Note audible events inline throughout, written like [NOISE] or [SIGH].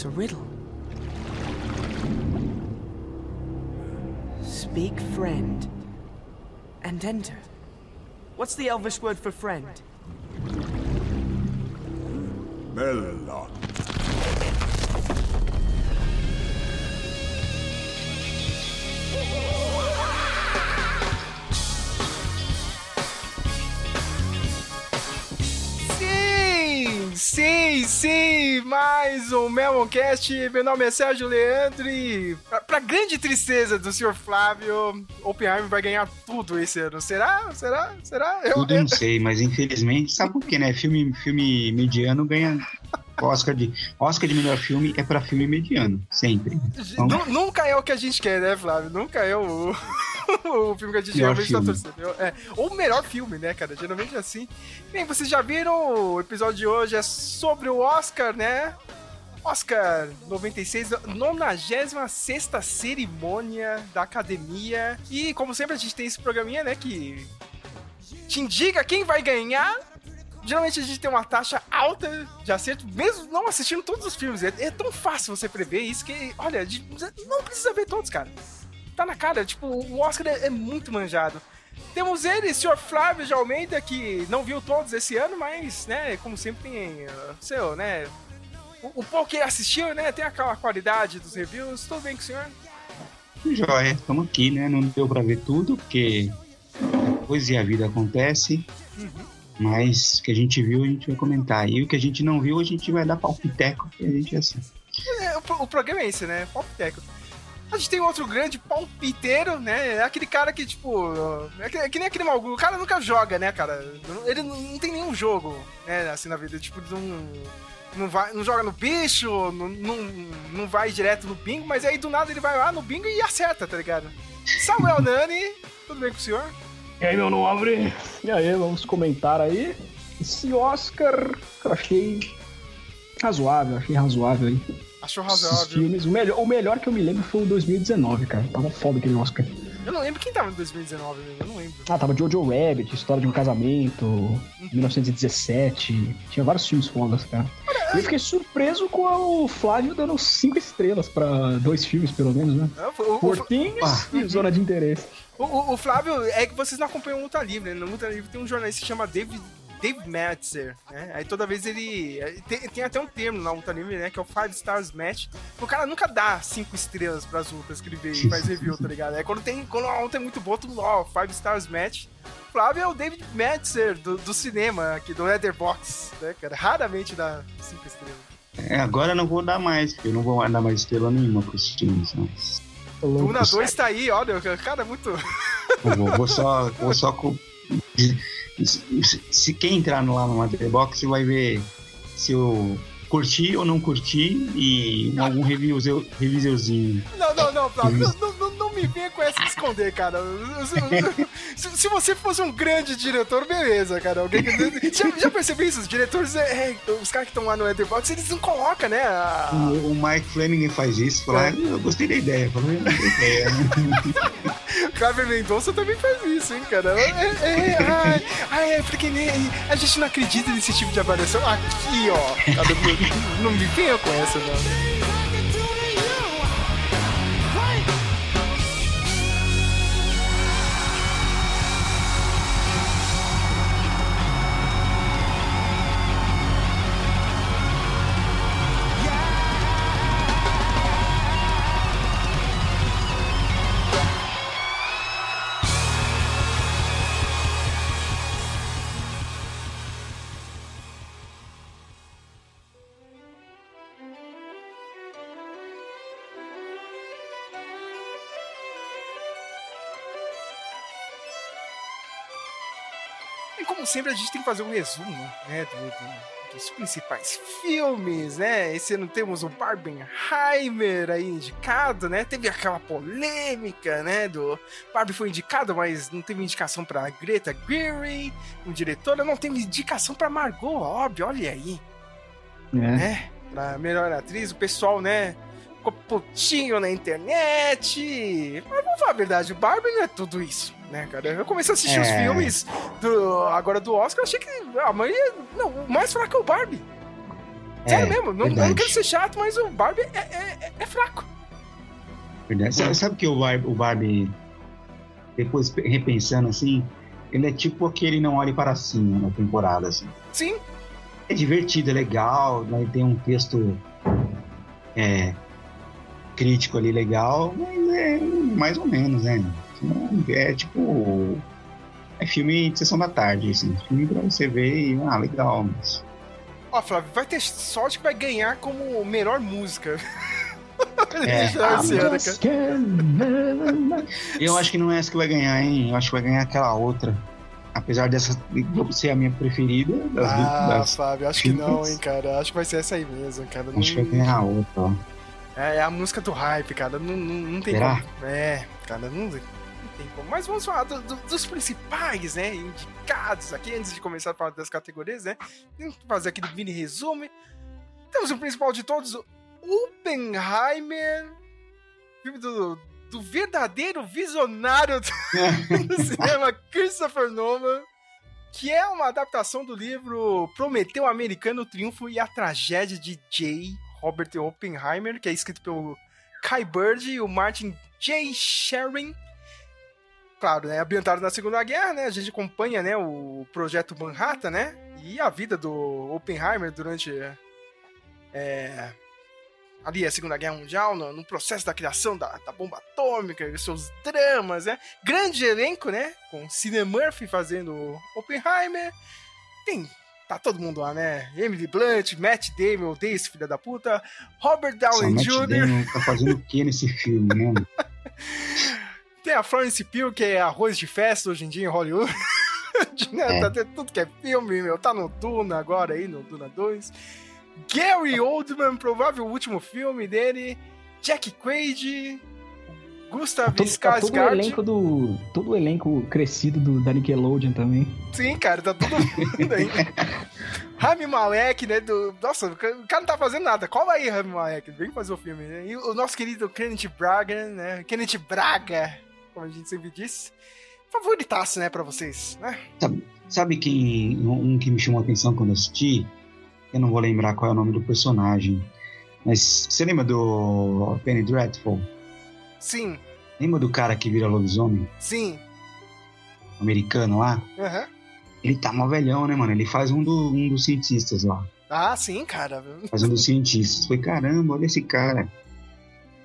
It's a riddle. Speak friend and enter. What's the Elvish word for friend? Melon. Sim, sim, sim, mais um Meloncast. Meu nome é Sérgio Leandro e, pra, pra grande tristeza do senhor Flávio, Oppenheimer vai ganhar tudo esse ano. Será? Será? Será? Eu, Tudo eu não sei, mas infelizmente, sabe por quê, né? Filme, filme mediano ganha Oscar de, Oscar de melhor filme é pra filme mediano, sempre. Então, Nu- Nunca é o que a gente quer, né, Flávio? Nunca é o, [LAUGHS] o filme que a gente realmente tá torcendo. É, ou o melhor filme, né, cara? Geralmente é assim. Bem, vocês já viram, o episódio de hoje é sobre o Oscar, né? Oscar 96, 96 cerimônia da academia. E como sempre a gente tem esse programinha, né, que te indica quem vai ganhar. Geralmente a gente tem uma taxa alta de acerto, mesmo não assistindo todos os filmes. É, é tão fácil você prever isso que, olha, não precisa ver todos, cara. Tá na cara, tipo, o Oscar é, é muito manjado. Temos ele, Sr. Flávio de Almeida, que não viu todos esse ano, mas, né, como sempre tem uh, seu, né, o, o pouco que ele assistiu, né, tem aquela qualidade dos reviews. Tudo bem com o senhor? Joia, estamos aqui, né? Não deu pra ver tudo, porque depois e a vida acontece. Mas o que a gente viu, a gente vai comentar. E o que a gente não viu, a gente vai dar palpiteco, porque a gente é assim. É, o, o programa é esse, né? Palpiteco. A gente tem outro grande palpiteiro, né? É aquele cara que, tipo. É que, é que nem aquele maluco. O cara nunca joga, né, cara? Ele não, não tem nenhum jogo, né, assim na vida. Tipo, não. Não, vai, não joga no bicho, não, não, não vai direto no bingo, mas aí do nada ele vai lá no bingo e acerta, tá ligado? Samuel Nani, tudo bem com o senhor? E aí, meu nobre? E aí, vamos comentar aí. Esse Oscar eu achei razoável, achei razoável aí. Achou Esses razoável? filmes. O melhor, o melhor que eu me lembro foi o 2019, cara. Tava foda aquele Oscar. Eu não lembro quem tava em 2019 mesmo, eu não lembro. Ah, tava Jojo Rabbit, História de um Casamento, 1917. Tinha vários filmes fodas, cara. E eu fiquei surpreso com o Flávio dando cinco estrelas pra dois filmes, pelo menos, né? O, o, Portinhos Ah. e Zona de Interesse. O, o- o Flávio, é que vocês não acompanham o Luta Livre, né? No Luta Livre tem um jornalista que chama David, Dave Metzer, né? Aí toda vez ele... Tem, tem até um termo na Luta Livre, né? Que é o Five Stars Match. O cara nunca dá cinco estrelas pras lutas que ele vê e faz review, tá ligado? É quando, tem, quando a luta é muito boa, tudo ó, Five Stars Match. O Flávio é o David Metzer do, do cinema aqui, do Leatherbox, né, cara? Raramente dá cinco estrelas. É, agora eu não vou dar mais, porque eu não vou dar mais estrela nenhuma pros filmes. Mas Duna 2 tá aí, olha, o cara é muito... eu vou, vou só. Vou só co- se, se quem entrar lá no Letterboxd vai ver se eu curti ou não curti e algum reviewzeu- reviewzinho. Não, não, não, Flávio, não, não, não, não me venha com essa de esconder, cara. Se, se você fosse um grande diretor, beleza, cara. Alguém que. Já, já percebeu isso? Os diretores, é, é, os caras que estão lá no Etherbox, eles não colocam, né? a- O, o Mike Fleming faz isso, fala, "Ah, eu gostei da ideia. Fala, "Eu gostei da ideia. [LAUGHS] O Clever Mendonça também faz isso, hein, cara. É, é, ai, ai, é porque nem, a gente não acredita nesse tipo de avaliação. Aqui, ó. Cara, não, não me venha com essa, não. Sempre, a gente tem que fazer um resumo, né, do- do- dos principais filmes, né? Esse ano temos o Barbenheimer aí indicado, né? Teve aquela polêmica, né, do Barbie foi indicado, mas não teve indicação pra Greta Gerwig, um diretora, não teve indicação pra Margot Robbie, olha aí, É. né? Pra melhor atriz, o pessoal, né, ficou putinho na internet. Mas vamos falar a verdade, o Barbie não é tudo isso, né, cara? Eu comecei a assistir os É. filmes do, agora do Oscar, achei que a maioria. Não, o mais fraco é o Barbie. Sério É, mesmo, não, não quero ser chato, mas o Barbie é, é- é- é fraco. Verdade. Sabe, sabe que o Barbie, o Barbie, depois pe- repensando assim, ele é tipo aquele Não Olhe Para Cima na temporada, assim. Sim, É divertido, é legal, né? tem um texto é, crítico ali legal, mas é mais ou menos, né? É tipo. É filme de sessão da tarde, assim. Filme pra você ver e, ah, legal, mas. Ó, Flávio, vai ter sorte que vai ganhar como melhor música. [LAUGHS] É. Ano. Just can't- Eu acho que não é essa que vai ganhar, hein? Eu acho que vai ganhar aquela outra. Apesar dessa ser a minha preferida das, Ah, das Fábio, acho que não, filmes. hein, cara. Acho que vai ser essa aí mesmo, cara. Não- Acho que vai ganhar a outra, ó. É, é a música do hype, cara. Não, não, não tem Será? como. É, cara, não, não tem como. Mas vamos falar do- do- dos principais, né? Indicados aqui, antes de começar a falar das categorias, né? Vamos fazer aquele mini resumo. Temos o principal de todos, o Oppenheimer. Filme do, do verdadeiro visionário do [LAUGHS] cinema, Christopher Nolan. Que é uma adaptação do livro Prometeu Americano, o Triunfo e a Tragédia de J. Robert Oppenheimer, que é escrito pelo Kai Bird e o Martin J. Sherwin. Claro, né, ambientado na Segunda Guerra, né, a gente acompanha, né, o projeto Manhattan, né, e a vida do Oppenheimer durante é, ali a Segunda Guerra Mundial, no, no processo da criação da, da bomba atômica, seus dramas, né, grande elenco, né, com Cillian Murphy fazendo Oppenheimer, tem tá todo mundo lá, né? Emily Blunt, Matt Damon, odeio esse filho da puta, Robert Downey Matt Jr., Damon tá fazendo o que nesse filme, né? [LAUGHS] tem a Florence Pugh, que é arroz de festa hoje em dia em Hollywood. [LAUGHS] Né? É. Tá tendo tudo que é filme, meu. Tá no Duna agora aí, no Duna 2. Gary Oldman, provável último filme dele. Jack Quaid. Gustav Todo, tá todo o Skarsgård. elenco do. Todo o elenco crescido do, da Nickelodeon também. Sim, cara, tá todo mundo aí. [LAUGHS] Rami Malek, né? Do... Nossa, o cara não tá fazendo nada. Cola aí, Rami Malek. Vem fazer o filme, né? E o nosso querido Kenneth Braga, né? Kenneth Braga, como a gente sempre disse. Favoritaço, né, pra vocês, né? Sabe quem. Um que me chamou a atenção quando eu assisti? Eu não vou lembrar qual é o nome do personagem. Mas você lembra do Penny Dreadful? Sim, Lembra do cara que vira lobisomem? sim. Americano lá? Aham. Ele tá mó velhão, né, mano? Ele faz um, do- um dos cientistas lá. Ah, sim, cara. Faz um dos cientistas. Foi caramba, olha esse cara.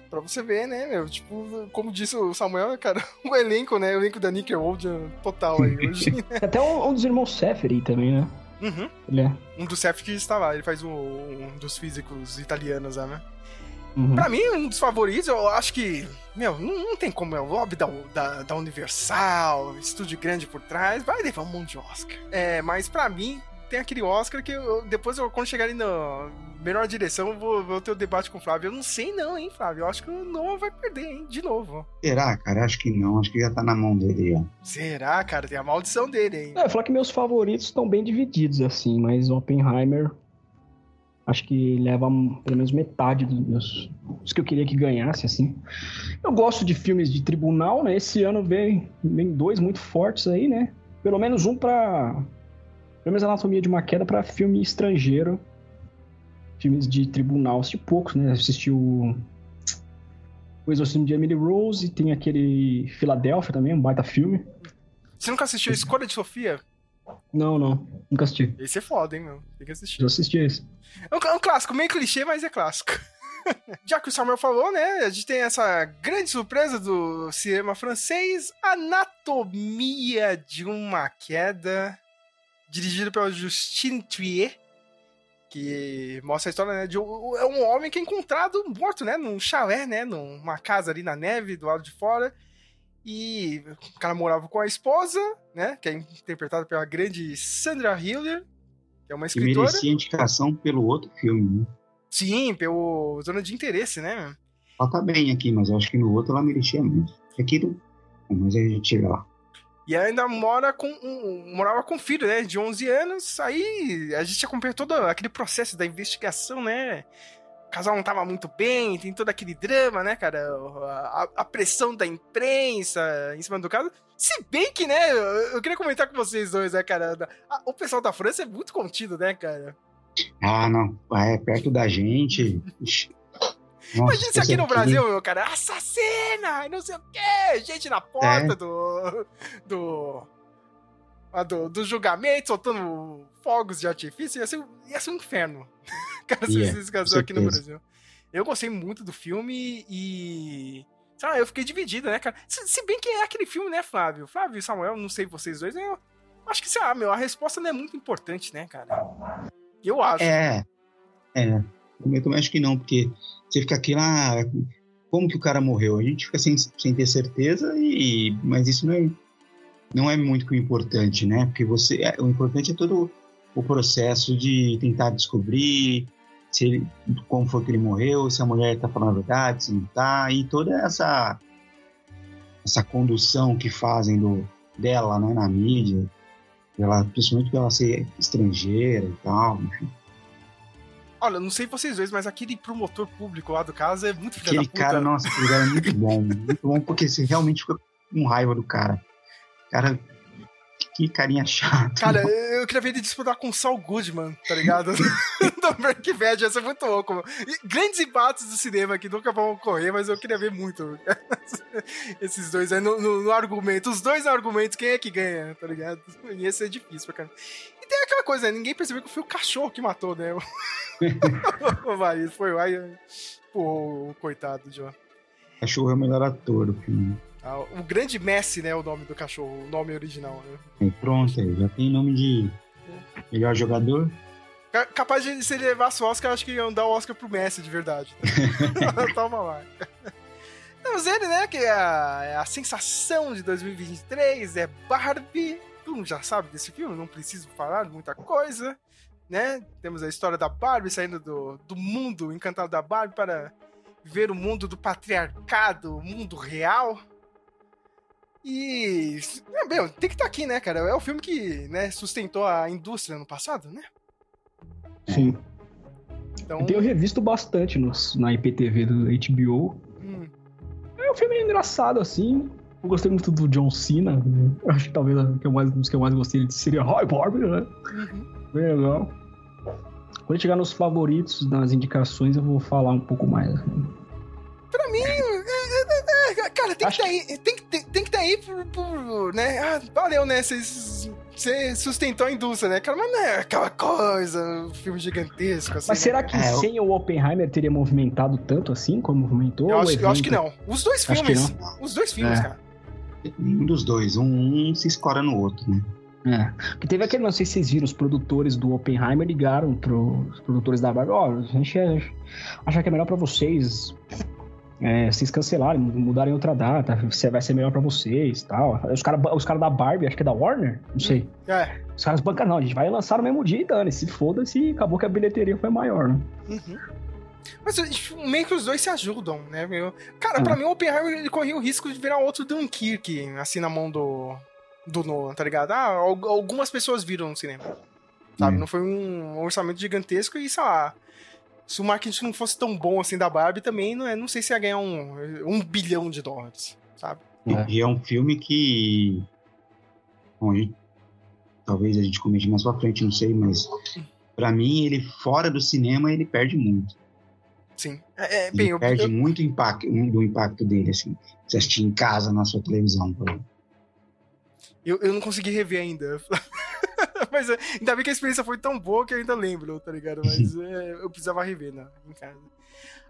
Pra você ver, né, meu? Tipo, como disse o Samuel, cara, [LAUGHS] o elenco, né? O elenco da Nickelodeon total aí hoje. Tem [LAUGHS] até um, um dos irmãos Seferi também, né? uhum. Ele é. Um dos chefes que está lá, ele faz um, um dos físicos italianos lá, né? Uhum. Pra mim, um dos favoritos, eu acho que, meu, não, não tem como, é o lobby da, da, da Universal, estúdio grande por trás, vai levar um monte de Oscar. É, mas pra mim, tem aquele Oscar que eu- depois, eu, quando chegar ali na melhor direção, eu vou, vou ter o debate com o Flávio. Eu não sei não, hein, Flávio, eu acho que o Noah vai perder, hein, de novo. Será, cara? Acho que não. Acho que já tá na mão dele, ó. Será, cara? Tem a maldição dele, hein? É, falar que meus favoritos estão bem divididos, assim, mas Oppenheimer acho que leva pelo menos metade dos meus. Os que eu queria que ganhasse, assim. Eu gosto de filmes de tribunal, né? Esse ano vem, vem dois muito fortes aí, né? Pelo menos um pra. Pelo menos Anatomia de uma Queda pra filme estrangeiro. Filmes de tribunal, assisti poucos, né? Assisti o. O Exorcismo de Emily Rose, tem aquele Filadélfia também, um baita filme. Você nunca assistiu a Escolha de Sofia? Não, não, nunca assisti. Esse é foda, hein, meu? Tem que assistir. Já assisti esse. É um, é um clássico, meio clichê, mas é clássico. [LAUGHS] Já que o Samuel falou, né? A gente tem essa grande surpresa do cinema francês, Anatomia de uma Queda, dirigido pelo Justine Trier, que mostra a história né, de um, é um homem que é encontrado morto, né? Num chalé, né? Numa casa ali na neve, do lado de fora. E o cara morava com a esposa, né? Que é interpretada pela grande Sandra Hiller, que é uma E escritora. merecia indicação pelo outro filme, né? Sim, pelo zona de interesse, né? Ela tá bem aqui, mas eu acho que no outro ela merecia muito. Aqui não. Bom, Mas aí a gente chega lá. E ainda mora com um, morava com um filho, né, de 11 anos. Aí a gente acompanha todo aquele processo da investigação, né? O casal não tava muito bem, tem todo aquele drama, né, cara? A, a pressão da imprensa em cima do caso. Se bem que, né, eu, queria comentar com vocês dois, né, cara? A- o pessoal da França é muito contido, né, cara? Ah, não. Ah, É perto da gente. Nossa, Imagina se aqui no Brasil, meu cara, assassina, e não sei o quê, gente na porta É. do, do, ah, do. do julgamento, soltando fogos de artifício, ia ser, ia ser um inferno. [LAUGHS] Cara, se Ia, isso casou aqui no. Brasil. Eu gostei muito do filme e. Sei lá, eu fiquei dividido, né, cara? Se, se bem que é aquele filme, né, Flávio? Flávio e Samuel, não sei vocês dois? Eu acho que, sei lá, meu, a resposta não é muito importante, né, cara? Eu acho. É. É. Eu também acho que não, porque você fica aqui lá. Como que o cara morreu? A gente fica sem, sem ter certeza, e mas isso não é, não é muito importante, né? Porque você. é, o importante é todo o processo de tentar descobrir se ele, como foi que ele morreu, se a mulher tá falando a verdade, se não tá, e toda essa essa condução que fazem do, dela né, na mídia, ela, principalmente por ela ser estrangeira e tal, enfim. Olha, não sei vocês dois, mas aquele promotor público lá do caso é muito filho Aquele cara, nossa, aquele cara é muito bom, muito bom, porque você realmente fica com raiva do cara. Cara, que carinha chato. Cara, eu queria ver ele disputar com o Saul Goodman, tá ligado? [LAUGHS] do Breaking Bad, ia ser muito louco. mano. E grandes embates do cinema que nunca vão ocorrer, mas eu queria ver muito [LAUGHS] esses dois aí no, no- no argumento. Os dois argumentos, quem é que ganha, tá ligado? [LAUGHS] Ia ser difícil pra caramba. E tem aquela coisa, né? ninguém percebeu que foi o cachorro que matou, né? o marido foi lá e o coitado, John. Cachorro é o melhor ator do filme. Ah, o grande Messi, né? O nome do cachorro, o nome original. Né? Aí, pronto, já tem nome de melhor jogador. Ca- Capaz de se ele levasse o Oscar, acho que iam dar o Oscar pro Messi de verdade. [LAUGHS] [LAUGHS] Toma lá. Temos ele, né? Que é a, é a sensação de 2023, é Barbie. Todo mundo já sabe desse filme, não preciso falar muita coisa. Né? Temos a história da Barbie saindo do, do mundo encantado da Barbie para ver o mundo do patriarcado, o mundo real. E. Bem, tem que estar aqui, né, cara? É o filme que né, sustentou a indústria no passado, né? Sim. Então. Eu tenho revisto bastante nos, na IPTV do HBO. hum, É um filme engraçado, assim. Eu gostei muito do John Cena. né? Acho que talvez o que eu mais, que eu mais gostei seria Roy Barbie, né? uhum. Bem legal. Quando chegar nos favoritos, nas indicações, eu vou falar um pouco mais. assim. Pra mim, cara, tem que Acho estar aí, tem que, tem, tem que tá aí por, por, né? Ah, valeu, né? Você sustentou a indústria, né? Cara, mas não é aquela coisa, um filme gigantesco, assim. Mas né? será que É, eu- sem o Oppenheimer teria movimentado tanto assim como movimentou? Eu o acho, eu acho que não. Os dois Acho que filmes. Os dois filmes, É. cara. Nenhum dos dois. Um, um se escora no outro, né? É. Porque teve aquele, não sei se vocês viram, os produtores do Oppenheimer ligaram pros produtores da Barbie, ó, a gente acha que é melhor pra vocês é, vocês cancelarem, mudarem outra data, vai ser melhor pra vocês e tal. Os caras os cara da Barbie, acho que é da Warner, não sei. É. Os caras bancaram, não, a gente vai lançar no mesmo dia e dane, se foda-se, e acabou que a bilheteria foi maior, né? Uhum. Mas tipo, meio que os dois se ajudam, né? meu? Cara, Hum. pra mim o Oppenheimer ele corria o risco de virar outro Dunkirk, assim, na mão do, do Nolan, tá ligado? Ah, al- algumas pessoas viram no cinema. Sabe? Hum. Não foi um orçamento gigantesco e, sei lá, se o marketing não fosse tão bom assim da Barbie, também não, é, não sei se ia ganhar um, um bilhão de dólares, sabe? É. E é um filme que. Bom, a gente- talvez a gente comente mais pra frente, não sei, mas pra mim, ele fora do cinema, ele perde muito. Sim. É, é, Ele bem, eu, perde eu, muito impacto, um do impacto dele, assim. Você assistir em casa, na sua televisão. por exemplo. Eu, eu não consegui rever ainda. [LAUGHS] Mas é, ainda bem que a experiência foi tão boa que eu ainda lembro, tá ligado? Mas é, [LAUGHS] eu precisava rever né, em casa.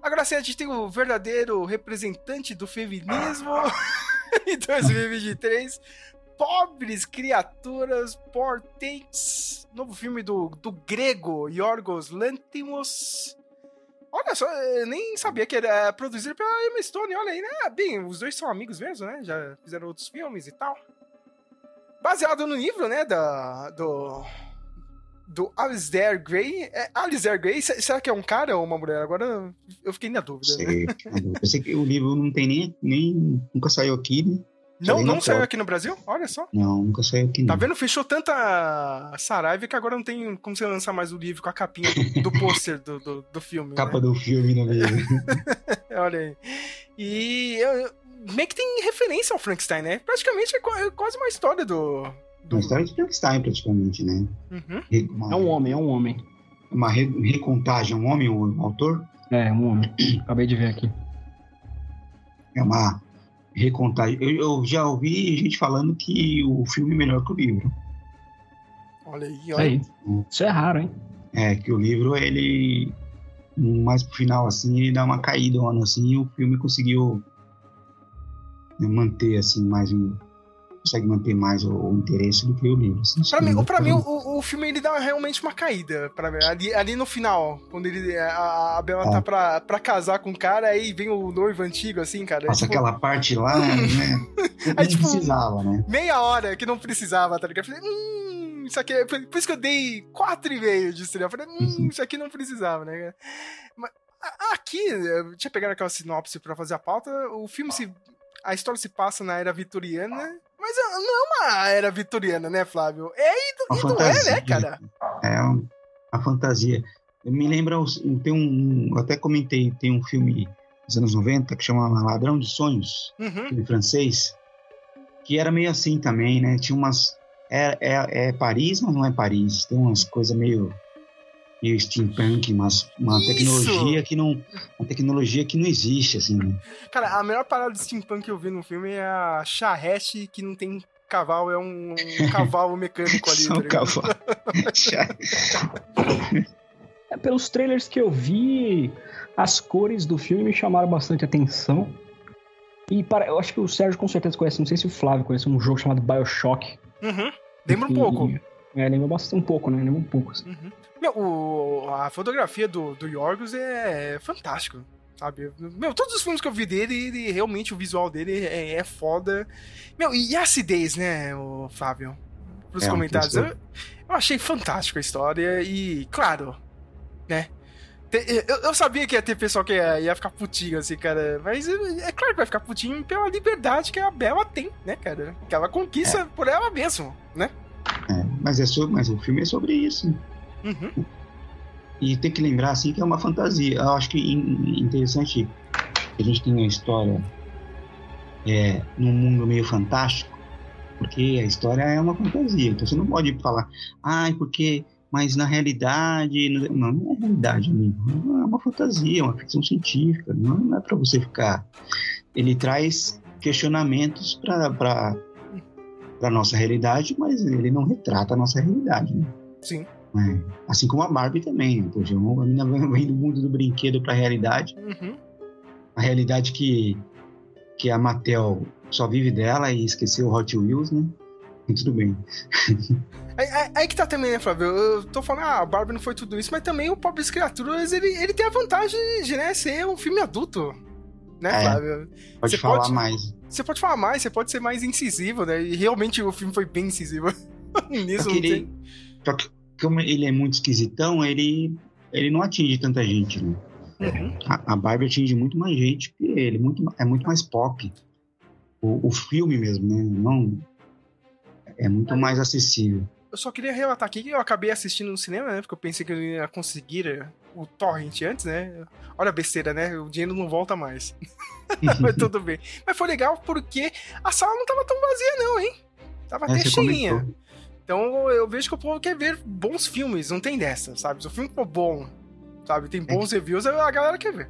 Agora sim, a gente tem o verdadeiro representante do feminismo [LAUGHS] em 2023. Pobres Criaturas Portents. Novo filme do, do grego Yorgos Lanthimos. Olha só, eu nem sabia que era produzido pela Emma Stone. Olha aí, né? Bem, os dois são amigos mesmo, né? Já fizeram outros filmes e tal baseado no livro, né, da, do, do Alistair Gray. É, Alistair Gray, se- será que é um cara ou uma mulher? Agora eu fiquei na dúvida. né? Sei, eu sei que o livro não tem nem. nem nunca saiu aqui, né? Não, não saiu aqui no Brasil? Olha só. Não, nunca saiu aqui, Tá não. vendo? Fechou tanta Saraiva que agora não tem como você lançar mais o livro com a capinha do, do pôster do, do, do filme. né? Capa do filme livro. [LAUGHS] Olha aí. E eu- meio que tem referência ao Frankenstein, né? Praticamente é é quase uma história do. do... Uma história de Frankenstein, praticamente, né? Uhum. Uma- É um homem, é um homem. uma re, recontagem, um homem, o autor? É, um homem. [CLEARS THROAT] Acabei de ver aqui. É uma recontagem. Eu, eu já ouvi gente falando que o filme é melhor que o livro. Olha aí, Isso olha. aí. Isso é raro, hein? É, que o livro, ele. Mais pro final, assim, ele dá uma caída, um ano assim, e o filme conseguiu né, manter, assim, mais um. Consegue manter mais o, o interesse do que o livro. Assim, Pra mim, Sim, pra mim então, o, o filme ele dá realmente uma caída. Pra mim. Ali, ali no final, quando ele, a, a Bela É. tá pra, pra casar com o cara, aí vem o noivo antigo, assim, cara. Passa tipo, aquela parte lá, né? [LAUGHS] Aí, tipo, precisava, né? Meia hora que não precisava, tá ligado? Eu falei, hum, isso aqui. é- Por isso que eu dei quatro e meio de estrela. Eu falei, hum, Uhum. isso aqui não precisava, né? Mas aqui, eu tinha pegado aquela sinopse pra fazer a pauta. O filme se. A história se passa na era vitoriana. Mas não é uma era vitoriana, né, Flávio? É e, e não é, né, cara? É um- a fantasia. Me lembra, tem um, eu até comentei, tem um filme dos anos 90 que chama Ladrão de Sonhos, Uhum. filme francês, que era meio assim também, né? Tinha umas. É, é, é Paris, mas não é Paris. Tem umas coisas meio. Meio steampunk, mas uma Isso! tecnologia que não. Uma tecnologia que não existe, assim, né? Cara, a melhor parada de steampunk que eu vi no filme é a charrete que não tem cavalo, é um, um cavalo [LAUGHS] mecânico ali. Só tá um cavalo. [LAUGHS] [LAUGHS] É, pelos trailers que eu vi, as cores do filme me chamaram bastante atenção. E para, eu acho que o Sérgio com certeza conhece, não sei se o Flávio conhece um jogo chamado Bioshock. Uhum. Lembra um E- pouco. É, lembra bastante um pouco, né? Lembra um pouco. assim. Uhum. Meu, o- a fotografia do, do Yorgos é fantástico, sabe? Meu, todos os filmes que eu vi dele, ele, realmente o visual dele é, é foda. Meu, e a acidez, né, o Flávio? Pros É, comentários. Eu, eu achei fantástica a história e, claro, né? Eu, eu sabia que ia ter pessoal que ia, ia ficar putinho, assim, cara. Mas é claro que vai ficar putinho pela liberdade que a Bela tem, né, cara? Que ela conquista por ela mesma, né? É, mas, é sobre, mas o filme é sobre isso. Uhum. E tem que lembrar assim que é uma fantasia. Eu acho que in- interessante que a gente tem uma história é, num mundo meio fantástico, porque a história é uma fantasia. Então você não pode falar, ai, porque. Mas na realidade. Não, não é realidade, amigo. É uma fantasia, é uma ficção científica. Não é para você ficar. Ele traz questionamentos para para nossa realidade, mas ele não retrata a nossa realidade. Né? Sim. É, Assim como a Barbie também. né? Poxa, a menina vem do mundo do brinquedo para a realidade. Uhum. A realidade que, que a Mattel só vive dela e esqueceu o Hot Wheels, né? Tudo bem. [LAUGHS] Aí, aí- aí que tá também, né, Flávio? Eu tô falando, ah, a Barbie não foi tudo isso, mas também o Pobres Criaturas, ele, ele tem a vantagem de né, ser um filme adulto. Né, É. Flávio? Pode Você falar pode- mais. Você pode falar mais, você pode ser mais incisivo, né? E realmente o filme foi bem incisivo. [LAUGHS] Nisso Só tem. ele, só que como ele é muito esquisitão, ele, ele não atinge tanta gente, né? Uhum. A, a Barbie atinge muito mais gente que ele, muito, é muito mais pop. O, o filme mesmo, né? Não, é muito mais acessível. Eu só queria relatar aqui que eu acabei assistindo no cinema, né? Porque eu pensei que eu ia conseguir o torrent antes, né? Olha a besteira, né? O dinheiro não volta mais. [LAUGHS] Mas tudo bem. Mas foi legal porque a sala não tava tão vazia, não, hein? Tava É, até cheinha. comentou. Então eu vejo que o povo quer ver bons filmes, não tem dessa, sabe? Se o filme for bom, sabe? Tem bons reviews, a galera quer ver.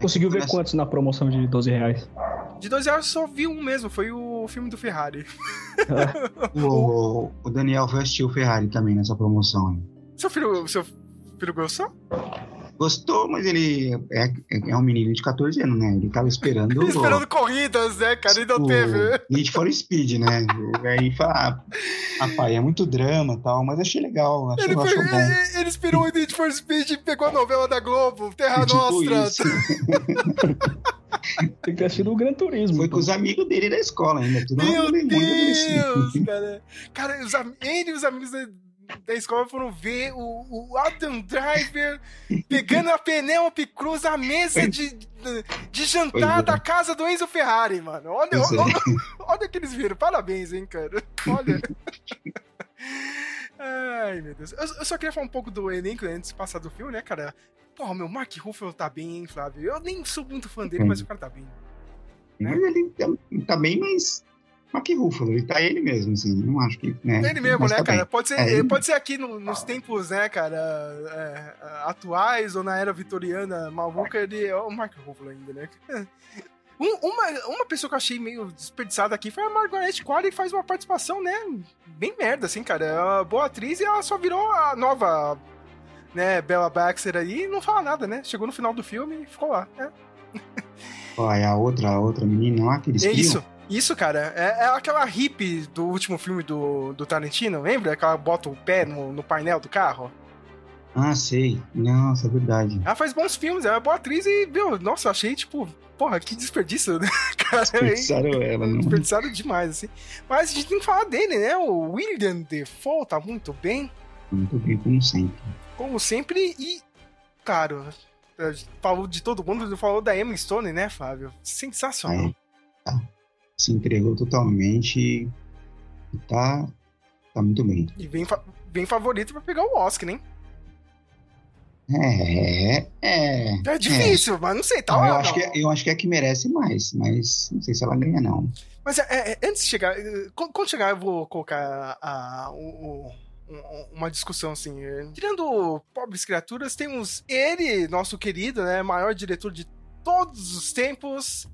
Conseguiu ver quantos na promoção de 12 reais? De dois reais eu só vi um mesmo, foi o filme do Ferrari. [LAUGHS] O, o Daniel foi assistir o Ferrari também nessa promoção. Seu filho, seu filho gostou? Gostou, mas ele é, é um menino de 14 anos, né? Ele tava esperando, [LAUGHS] o- Esperando corridas, né, cara? E não o teve. Need for Speed, né? Aí fala, ah, pai, é muito drama e tal, mas achei legal, achei, Ele, foi, achou bom. ele, ele inspirou o Need for Speed e pegou a novela da Globo, Terra Tipo Nostra. [LAUGHS] Tem que ter sido o Gran Turismo. Foi então. com os amigos dele da escola ainda, tudo Meu. Deus, cara. Cara, os, ele e os amigos da, da escola foram ver o, o Adam Driver pegando a Penélope Cruz à mesa de, de jantar é. da casa do Enzo Ferrari, mano. Olha, é. olha, olha que eles viram. Parabéns, hein, cara. Olha. [LAUGHS] Ai, meu Deus. Eu, eu só queria falar um pouco do elenco antes de passar do filme, né, cara? Porra, meu Mark Ruffalo tá bem, hein, Flávio? Eu nem sou muito fã dele, mas o cara tá bem. Mas ele tá- tá bem, mas, Mark Ruffalo, ele tá ele mesmo, assim, não acho que. Né, Ele mesmo, né, tá cara? bem. Pode ser, É, pode ser aqui no- nos tempos, né, cara, é, atuais ou na era vitoriana maluca, ele é o Mark Ruffalo ainda, né? [LAUGHS] Um- uma, uma pessoa que eu achei meio desperdiçada aqui foi a Margaret Qualley, que faz uma participação, né, bem merda, assim, cara. É uma boa atriz e ela só virou a nova, né, Bella Baxter aí e não fala nada, né? Chegou no final do filme e ficou lá, né? Ó, é a outra, a outra menina lá que eles É criam. Isso. Cara, é, é aquela hippie do último filme do, do Tarantino, lembra? Que ela bota o pé no, no painel do carro. Ah, sei. Nossa, é verdade. Ela faz bons filmes, ela é boa atriz e, meu, nossa, achei, tipo, porra, que desperdício, né? [LAUGHS] Cara, hein? Pensaram ela, não. Desperdiçaram demais, assim. Mas a gente tem que falar dele, né? O William Defoe tá muito bem, Muito bem, como sempre. como sempre, e, claro, falou de todo mundo, falou da Emma Stone, né, Fábio? Sensacional. Aí, tá. Se entregou totalmente e tá, tá muito bem. E bem, fa- bem favorito pra pegar o Oscar, hein? É, é. É difícil, mas não sei, tá eu, acho que, é, eu acho que é que merece mais, mas não sei se ela ganha, não. Mas é, é, antes de chegar, eh, quando chegar eu vou colocar a, o- o- um- uma discussão assim. eh, Tirando Pobres Criaturas, temos ele, nosso querido, né, maior diretor de todos os tempos,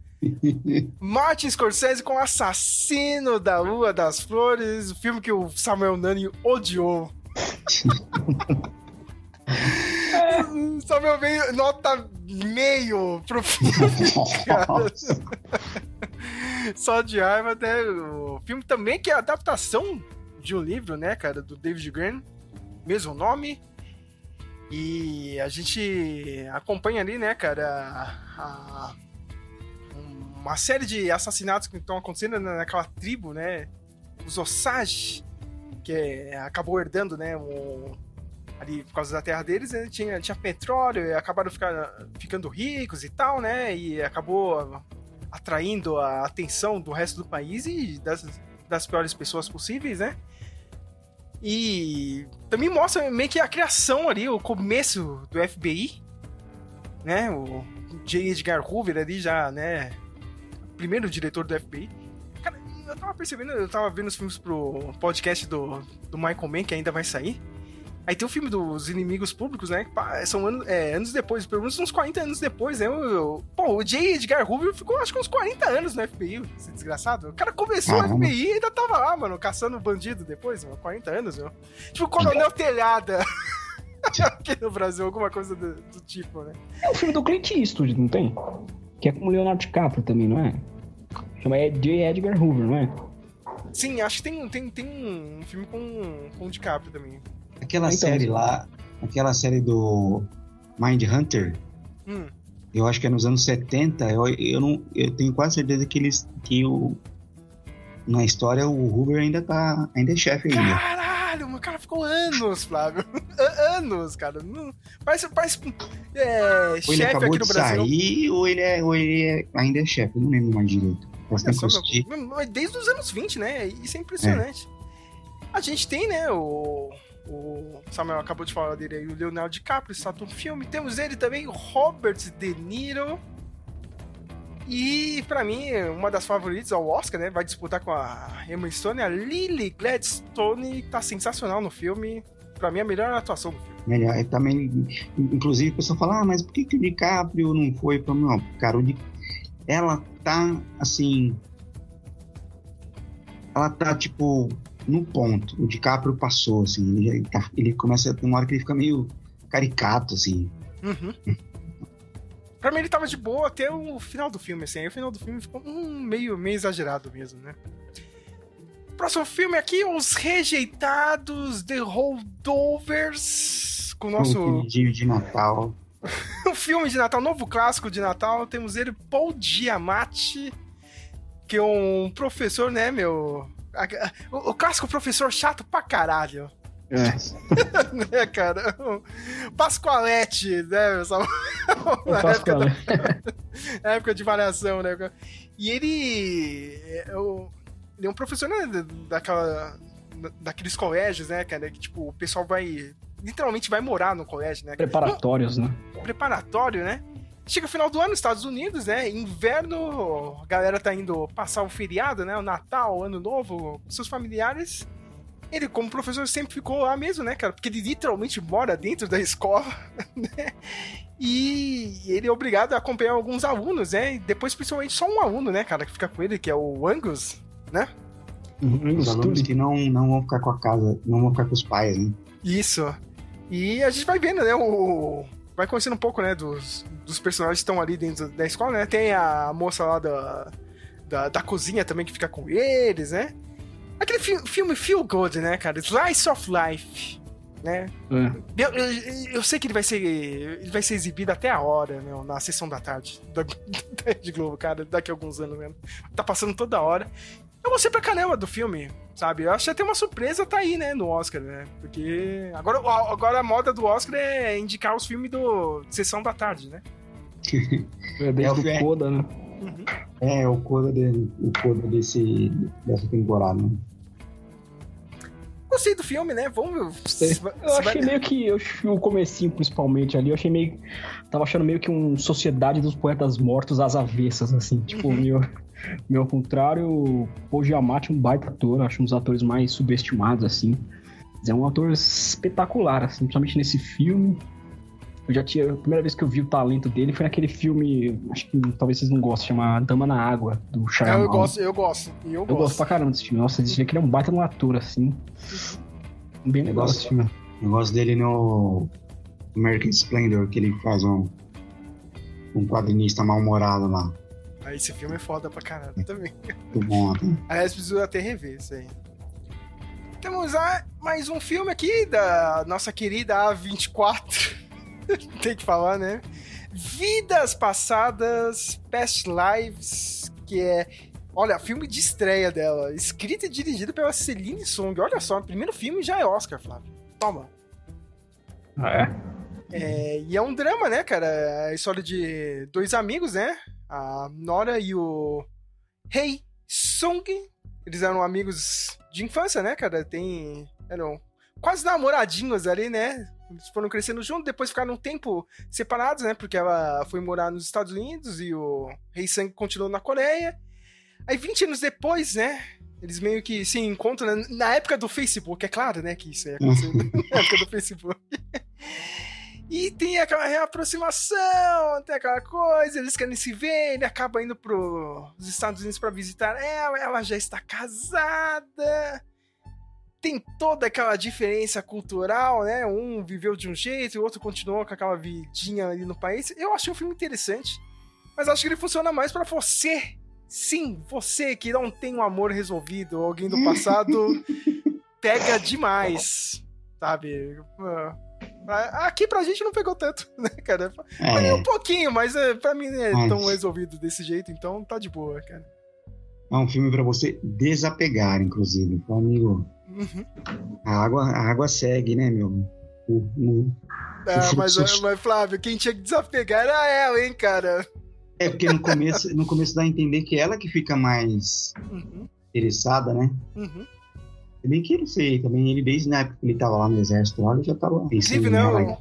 Martin Scorsese com Assassino da Lua das Flores, o filme que o Samuel Nani odiou. [LAUGHS] Samuel veio nota meio pro filme. Só de raiva, né? O filme também que é adaptação de um livro, né, cara, do David Graham, mesmo nome. E a gente acompanha ali, né, cara, a- uma série de assassinatos que estão acontecendo naquela tribo, né, os Osage, que é- acabou herdando, né, o- ali por causa da terra deles, né, tinha, tinha petróleo e acabaram ficar, ficando ricos e tal, né, e acabou atraindo a atenção do resto do país e das, das piores pessoas possíveis, né? E também mostra meio que a criação ali, o começo do FBI, né? O J. Edgar Hoover ali já, né? Primeiro diretor do FBI. Cara, eu tava percebendo, eu tava vendo os filmes pro podcast do, do Michael Mann, que ainda vai sair. Aí tem o filme dos inimigos públicos, né? São anos, é, anos depois, pelo menos uns 40 anos depois, né? O, o- pô, o J. Edgar Hoover ficou acho que uns 40 anos no FBI, esse desgraçado. O cara começou no FBI e ainda tava lá, mano, caçando bandido depois, mano, 40 anos, meu. Tipo, Coronel Telhada. [LAUGHS] Aqui no Brasil, alguma coisa do, do tipo, né? É o filme do Clint Eastwood, não tem? Que é com o Leonardo DiCaprio também, não é? Chama J. Edgar Hoover, não é? Sim, acho que tem, tem, tem um filme com, com o DiCaprio também. Aquela Então, série lá, aquela série do Mind Hunter, Hum. eu acho que é nos anos 70, eu, eu, não, eu tenho quase certeza que eles que o, na história o Hoover ainda tá ainda é chefe ainda. Caralho, o cara ficou anos, Flávio. [LAUGHS] Anos, cara. Parece, parece é, chefe aqui no Brasil. sair ou ele, é, ou ele é- ainda é chefe, não lembro mais direito. Meu- meu, Desde os anos 20, né? Isso é impressionante. A gente tem, né, o, o Samuel acabou de falar dele aí, o Leonardo DiCaprio, está no filme. Temos ele também, o Robert De Niro. E, pra mim, uma das favoritas ao Oscar, né? Vai disputar com a Emma Stone, a Lily Gladstone, tá sensacional no filme. Pra mim, a melhor atuação do filme. Melhor, é também, inclusive a pessoa fala, ah, mas por que, que o DiCaprio não foi pra não, cara, o Di... ela tá assim, ela tá tipo no ponto, o DiCaprio passou assim, ele, já tá- ele começa, tem uma hora que ele fica meio caricato assim, Uhum. [LAUGHS] Pra mim ele tava de boa até o final do filme, assim. Aí o final do filme ficou hum, meio, meio exagerado mesmo, né? Próximo filme aqui, Os Rejeitados, The Holdovers. Com o nosso um de Natal, [LAUGHS] um filme de Natal, novo clássico de Natal. Temos ele, Paul Giamatti, que é um professor, né, meu... o clássico professor chato pra caralho. [LAUGHS] né, cara? O Pascoalete, né? Eu [LAUGHS] Na época, da, [LAUGHS] época de variação, né? E ele é, o- ele é um professor né, da- daquela, da- daqueles colégios, né, cara? Que, tipo, o pessoal vai... Literalmente vai morar no colégio, né? Preparatórios, né? preparatório, né? Chega o final do ano, Estados Unidos, né? Inverno, a galera tá indo passar o feriado, né? O Natal, o Ano Novo, seus familiares. Ele, como professor, sempre ficou lá mesmo, né, cara? Porque ele literalmente mora dentro da escola, [LAUGHS] né? E ele é obrigado a acompanhar alguns alunos, né? E depois, principalmente, só um aluno, né, cara, que fica com ele, que é o Angus, né? Uhum, Os alunos que não, não vão ficar com a casa, não vão ficar com os pais, né? Isso. E a gente vai vendo, né, o... Vai conhecendo um pouco, né, dos, dos personagens que estão ali dentro da escola, né? Tem a moça lá da, da, da cozinha também que fica com eles, né? Aquele fi filme Feel Good, né, cara? Slice of Life, né? É. Eu, eu, eu sei que ele vai ser ele vai ser exibido até a hora, meu, na sessão da tarde da, da [LAUGHS] Rede Globo, cara, daqui a alguns anos mesmo. Tá passando toda hora. Eu gostei pra caramba do filme, sabe? Eu acho que até uma surpresa tá aí, né, no Oscar, né? Porque agora, agora a moda do Oscar é indicar os filmes do Sessão da Tarde, né? É desde É o é. Coda, né? Uhum. É, o coda, dele, o coda desse, dessa temporada, né? Gostei do filme, né? Vamos. Se vai- Eu achei vai- meio que. Eu, o comecinho, principalmente ali, eu achei meio. Tava achando meio que um Sociedade dos Poetas Mortos às avessas, assim. Tipo, Uhum. meu, meu ao contrário, o Paul Giamatti é um baita ator, acho um dos atores mais subestimados, assim. Mas é um ator espetacular, assim, principalmente nesse filme. Eu já tinha. A primeira vez que eu vi o talento dele foi naquele filme, acho que talvez vocês não gostem, chama Dama na Água, do É, Shyamalan. eu gosto, eu gosto. Eu, Eu gosto. gosto pra caramba desse filme. Nossa, dizia que ele é um baita um ator, assim. Bem legal esse filme. Eu gosto dele no American Splendor, que ele faz um, um quadrinista mal-humorado lá. Aí esse filme é foda pra caralho também. Muito bom, até. Aliás, preciso até rever isso aí. Temos ah, mais um filme aqui da nossa querida A24. [LAUGHS] Tem que falar, né? Vidas Passadas, Past Lives, que é. Olha, filme de estreia dela. Escrito e dirigido pela Celine Song. Olha só, o primeiro filme já é Oscar, Flávio. Toma. Ah, é? É, e é um drama, né, cara? É a história de dois amigos, né? A Nora e o Hei Sung. Eles eram amigos de infância, né, cara? Tem. Eram quase namoradinhos ali, né? Eles foram crescendo juntos, depois ficaram um tempo separados, né? Porque ela foi morar nos Estados Unidos e o Hei Sung continuou na Coreia. Aí, 20 anos depois, né? Eles meio que se encontram né, na época do Facebook, é claro, né? Que isso é [LAUGHS] na época do Facebook. E tem aquela reaproximação, tem aquela coisa, eles querem se ver, ele acaba indo pros Estados Unidos pra visitar ela, ela já está casada. Tem toda aquela diferença cultural, né? Um viveu de um jeito e o outro continuou com aquela vidinha ali no país. Eu achei um filme interessante, mas acho que ele funciona mais pra você. Sim, você que não tem um amor resolvido, alguém do passado [LAUGHS] pega demais, sabe? Ah, Aqui pra gente não pegou tanto, [LAUGHS] né, cara? É, um pouquinho, mas é, pra mim não é Mas- tão resolvido desse jeito, então tá de boa, cara. é um filme pra você desapegar, inclusive. Então, amigo, Uhum. a água, a água segue, né, meu? O- o- Ah, mas, mas, Flávio, quem tinha que desapegar era ela, hein, cara? É porque no começo, no começo dá a entender que ela que fica mais Uhum, interessada, né? uhum. Se bem que não sei, também ele desde na época que ele tava lá no exército, lá, ele já tava Inclusive, nela.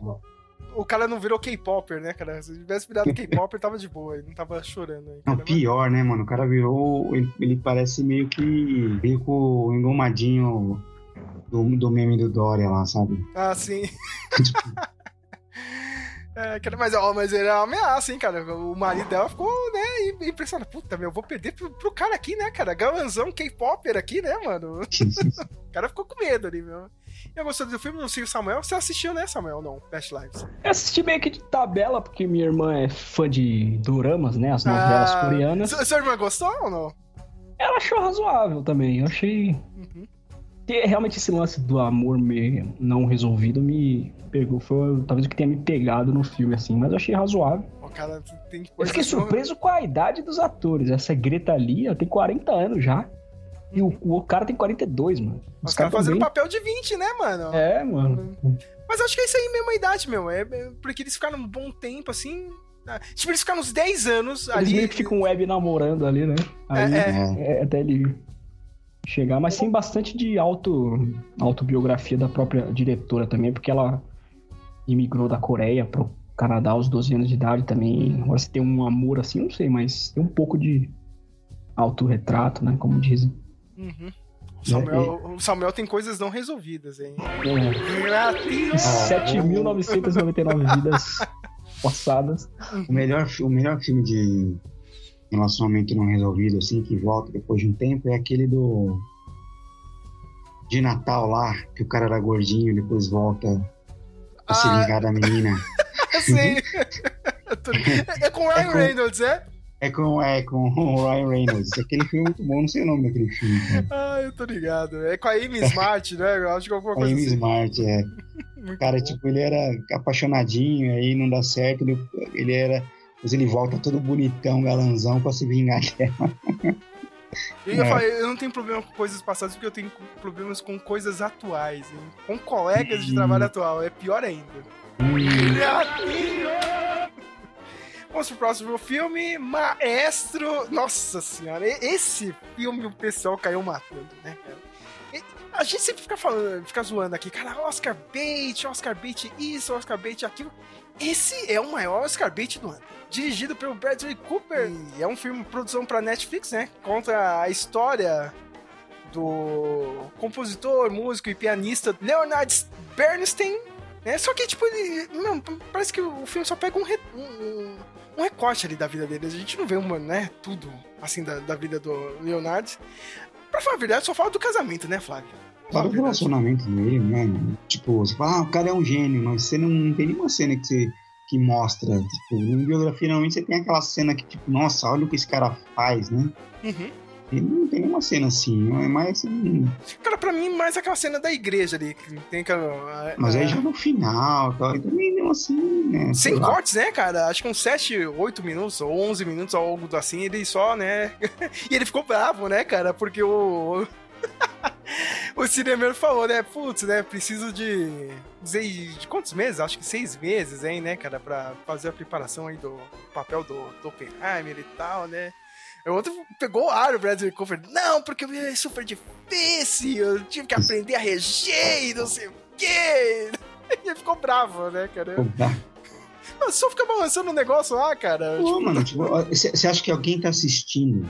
O- cara não virou K-Popper, né, cara? Se tivesse virado [LAUGHS] K-Popper, tava de boa, ele não tava chorando aí. Não, pior, né, mano? O cara virou. Ele, parece meio que. Veio com o engomadinho do, do meme do Dória lá, sabe? Ah, sim. [LAUGHS] É, cara, mas, ó, mas ele é uma ameaça, hein, cara. O marido dela ficou, né, impressionado. Puta, meu, eu vou perder pro, pro cara aqui, né, cara? Galanzão K-Popper aqui, né, mano? [LAUGHS] O cara ficou com medo ali, meu. Eu gostei do filme, não sei o Samuel. Você assistiu, né, Samuel? Não, Past Lives. Eu assisti meio que de tabela, porque minha irmã é fã de doramas, né? As novelas Ah, coreanas. Sua irmã gostou ou não? Ela achou razoável também. Eu achei. Uhum. que Realmente esse lance do amor me- não resolvido me pegou. Foi talvez o que tenha me pegado no filme, assim. Mas eu achei razoável. O cara tem Eu fiquei surpreso com a idade dos atores. Essa Greta Lee ela tem 40 anos já. E o, o cara tem 42, mano. Os caras tão fazendo bem- papel de 20, né, mano? É, mano. Mas acho que é isso aí mesmo a idade, meu. É, é porque eles ficaram um bom tempo, assim. Tipo, eles ficaram uns 10 anos Eles ali. meio que ficam web namorando ali, né? Aí, É, É. é, até ele chegar, mas tem bastante de auto, autobiografia da própria diretora também, porque ela imigrou da Coreia pro, Canadá aos 12 anos de idade também. Agora se tem um amor assim, não sei, mas tem um pouco de autorretrato, né? Como dizem. Uhum. O Samuel, o Samuel tem coisas não resolvidas, hein? É. 7.999 vidas [LAUGHS] passadas. O melhor, o melhor filme de relacionamento não resolvido, assim, que volta depois de um tempo, é aquele do. De Natal lá, que o cara era gordinho, depois volta pra se Ah. vingar da menina. [LAUGHS] Sei. [LAUGHS] é com o Ryan É com- Reynolds, é? É com, é com [LAUGHS] o Ryan Reynolds. Aquele filme é muito bom, não sei o nome daquele filme. cara. Ah, eu tô ligado. É com a Amy Smart, né? Eu acho que é alguma A coisa Amy assim. Smart, é. [LAUGHS] Muito cara, bom. tipo, ele era apaixonadinho, aí não dá certo, ele, ele era. Depois ele volta todo bonitão, galanzão, pra se vingar dela. Eu, É. eu não tenho problema com coisas passadas, porque eu tenho problemas com coisas atuais, hein? Com colegas de Hum. trabalho atual. É pior ainda. Vamos pro próximo filme, Maestro. Nossa senhora, esse filme o pessoal caiu matando, né, A gente sempre fica falando, fica zoando aqui, cara, Oscar bait, Oscar bait isso, Oscar bait aquilo. Esse é o maior Oscar bait do ano. Dirigido pelo Bradley Cooper. E é um filme produção pra Netflix, né? Conta a história do compositor, músico e pianista Leonard Bernstein, né? Só que, tipo, ele. Não, parece que o filme só pega um, re- um, um recorte ali da vida dele. A gente não vê uma, né, tudo assim da, da vida do Leonard. Pra falar a verdade, só fala do casamento, né, Flávio? Fala a o verdade. relacionamento dele, né? Tipo, você fala, ah, o cara é um gênio, mas você não, não tem nenhuma cena que você que mostra. Tipo, em biografia, normalmente você tem aquela cena que, tipo, nossa, olha o que esse cara faz, né? Uhum. Ele não tem nenhuma cena assim, é mais. Cara, pra mim, mais aquela cena da igreja ali. Que tem aquela. Mas aí é, já no final, tal, e também não assim, né? Sem cortes, né, cara? Acho que uns 7, 8 minutos, ou 11 minutos, ou algo assim, ele só, né? [LAUGHS] e ele ficou bravo, né, cara? Porque o. [LAUGHS] o cinemeiro falou, né? Putz, né? Preciso de. Sei, de quantos meses? Acho que seis meses, hein, né, cara? Pra fazer a preparação aí do papel do, do Oppenheimer e tal, né? O outro pegou o ar, o Bradley Cooper. Não, porque é super difícil. Eu tive que aprender a reger e não sei o quê. [LAUGHS] E ele ficou bravo, né, cara? Tá. Mas só fica balançando o negócio lá, cara. Pô, Tipo, mano, tipo, você acha que alguém tá assistindo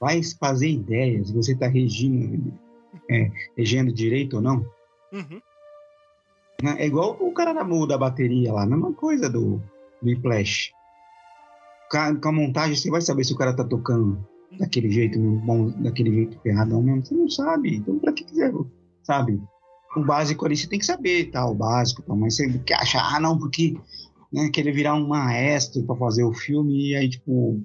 vai fazer ideia se você tá regindo, é, regendo direito ou não? uhum. É igual o cara da, da bateria lá, a mesma coisa do, do Flash. Com a montagem, você vai saber se o cara tá tocando daquele jeito bom, daquele jeito ferradão mesmo. Você não sabe. Então, pra que quiser, sabe? O básico ali você tem que saber, tá? O básico, tá? mas você que acha, ah, não, porque né, querer virar um maestro pra fazer o filme, e aí, tipo,